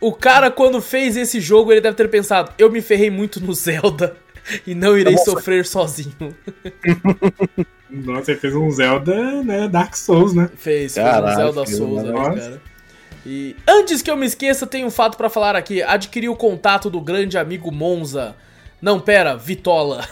O cara, quando fez esse jogo, ele deve ter pensado: eu me ferrei muito no Zelda e não irei sofrer sozinho. Nossa, ele fez um Zelda, né? Dark Souls, né? Fez, fez um Zelda Souls ali, negócio. cara. E antes que eu me esqueça, tem um fato pra falar aqui. Adquiri o contato do grande amigo Monza. Não, pera, Vitola.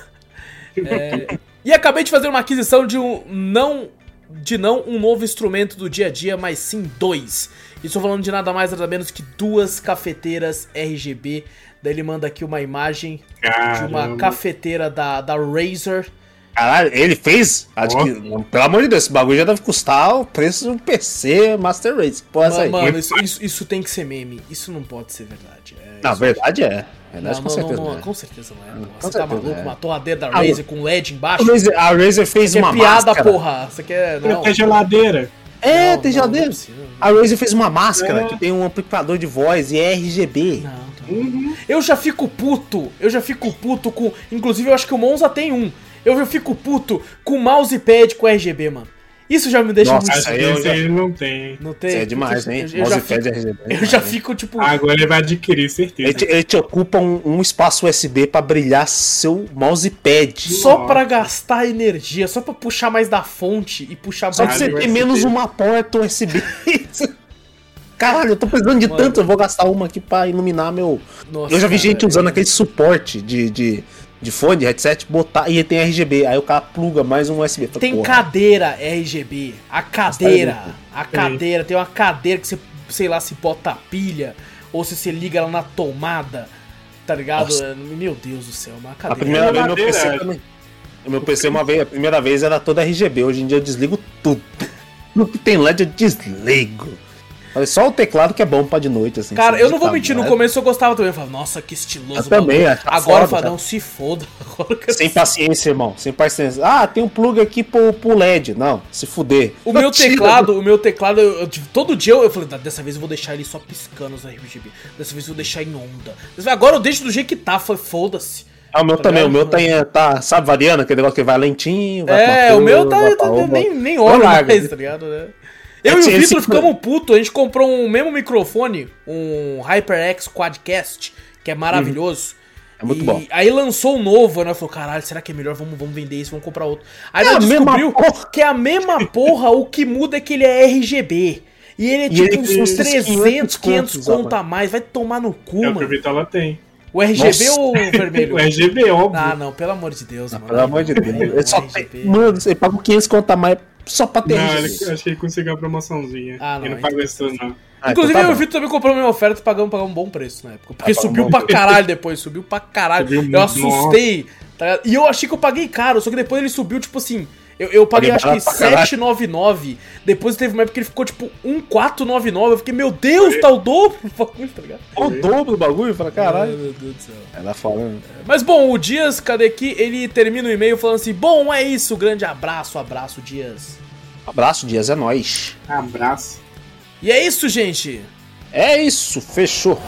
É, e acabei de fazer uma aquisição de um não de não um novo instrumento do dia a dia, mas sim dois. E Estou falando de nada mais nada menos que duas cafeteiras RGB. Daí ele manda aqui uma imagem de uma Caramba. cafeteira da, da Razer. Caralho, ele fez? Adqui- Pelo amor de Deus, esse bagulho já deve custar o preço de um PC Master Race. Porra é aí? Mano, isso, isso, isso tem que ser meme. Isso não pode ser verdade. É, Na verdade é. Não, Verdade, não, com certeza. não, não, é. com certeza não é. porra. Com Você tá certeza maluco? é. Uma torradeira da Ah, Razer com LED embaixo? A Razer, a Razer fez Que é uma piada, máscara. porra. Você quer. Não. Tem geladeira. É, Não, tem não, geladeira. não. A Razer fez uma máscara É. que tem um amplificador de voz e é RGB. Não, tá. Uhum. Eu já fico puto. Eu já fico puto com. Inclusive, eu acho que o Monza tem um. Eu já fico puto com mousepad com RGB, mano. Isso já me deixa Nossa, muito. Acho aí eu já- não tem. Não tem. Isso é demais, hein? Eu, eu já Mousepad fico, RGB. eu já fico, tipo. Agora ele vai adquirir, certeza. Ele te, ele te ocupa um, um espaço USB pra brilhar seu mousepad. Só Nossa. pra gastar energia, só pra puxar mais da fonte e puxar Só mais. que você USB. menos uma porta USB. Caralho, eu tô precisando de Mano. tanto, eu vou gastar uma aqui pra iluminar meu. Nossa, eu já vi cara, gente é- usando aquele suporte de, de, de fone, de headset, botar e tem RGB. Aí o cara pluga mais um USB. Tem porra, cadeira RGB. A cadeira. A cadeira. Tem uma cadeira que você, sei lá, se bota a pilha. Ou se você liga ela na tomada. Tá ligado? Nossa. É, Meu Deus do céu, uma A cadeira. primeira vez meu PC é. também. O meu PC uma vez, a primeira vez era toda RGB. Hoje em dia eu desligo tudo. No que tem LED eu desligo. Só o teclado que é bom pra de noite, assim. Cara, eu não vou mentir, no começo eu gostava também. Eu falava, nossa, que estiloso. Eu também, bagulho. achava Agora eu falo, cara. não, se foda. Sem paciência, irmão. Sem paciência. Ah, tem um plug aqui pro, pro LED. Não, se fuder. O meu teclado, o meu teclado, eu, eu- todo dia eu, eu falei, "Tá, dessa vez eu vou deixar ele só piscando os RGB. Dessa vez eu vou deixar em onda. Agora eu deixo do jeito que tá. Foda-se. Ah, o meu Tá também. O meu tá, tá, sabe, variando, aquele negócio que vai lentinho. Vai É, o meu tá, tá- nem, nem largo. mais, tá ligado, né? Eu É, e o Vitor ficamos putos, a gente comprou um mesmo microfone, um HyperX Quadcast, que é maravilhoso. É muito E bom. Aí lançou um novo, né? Falou, caralho, será que é melhor? Vamos, vamos vender isso, vamos comprar outro. Aí É nós a mesma descobriu porra. que é a mesma porra, o que muda é que ele é RGB. E ele é tipo ele uns tem esses 300, 500 500 conto a mais. Vai tomar no cu, É o que o mano. Vitola tem. O RGB Nossa. ou o vermelho? O RGB, óbvio. Ah, não, pelo amor de Deus, mano. Pelo amor de Deus. Não, Ele só o tem, mano, você paga 500 conto a mais só pra ter não, ele, acho que ele conseguiu uma promoçãozinha. Ah, não, ele não pagou isso não. Ah, Inclusive, então tá eu. Vitor também comprou minha oferta e pagamos, pagamos um bom preço na época. Porque Ah, subiu um pra caralho depois, subiu pra caralho. Subiu eu assustei. tá? E eu achei que eu paguei caro, só que depois ele subiu, tipo assim. Eu, eu paguei acho que barato pra caralho. 799. Depois teve uma época que ele ficou tipo 1499. Eu fiquei, meu Deus, tá o dobro do bagulho, tá ligado? O dobro do bagulho, fala, caralho. Meu Deus do céu. É da fora, né? Mas bom, o Dias Kadeki, ele termina o e-mail falando assim: Bom, é isso, grande abraço, abraço, Dias. Abraço, Dias, é nóis. Abraço. E é isso, gente. É isso, fechou.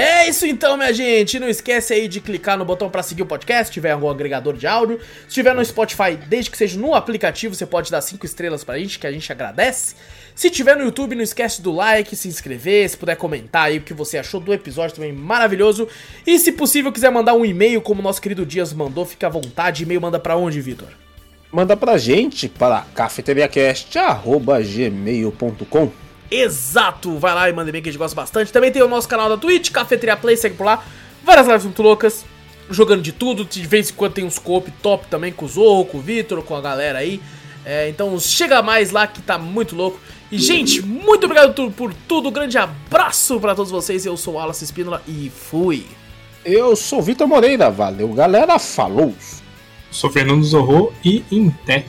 É isso então, minha gente. Não esquece aí de clicar no botão pra seguir o podcast, se tiver algum agregador de áudio. Se tiver no Spotify, desde que seja no aplicativo, você pode dar 5 estrelas pra gente, que a gente agradece. Se tiver no YouTube, não esquece do like, se inscrever, se puder comentar aí o que você achou do episódio também maravilhoso. E se possível quiser mandar um e-mail, como o nosso querido Dias mandou, fica à vontade. E-mail manda pra onde, Vitor? Manda pra gente para cafeteriacast.gmail.com Exato! Vai lá e manda bem que a gente gosta bastante. Também tem o nosso canal da Twitch, Cafeteria Play, segue por lá. Várias lives muito loucas, jogando de tudo. De vez em quando tem uns co-op top também com o Zorro, com o Vitor, com a galera aí. É, então chega mais lá que tá muito louco. E, gente, muito obrigado por tudo. Grande abraço pra todos vocês. Eu sou o Wallace Espínola e fui. Eu sou o Vitor Moreira, valeu galera, falou! Sou Fernando Zorro e em té.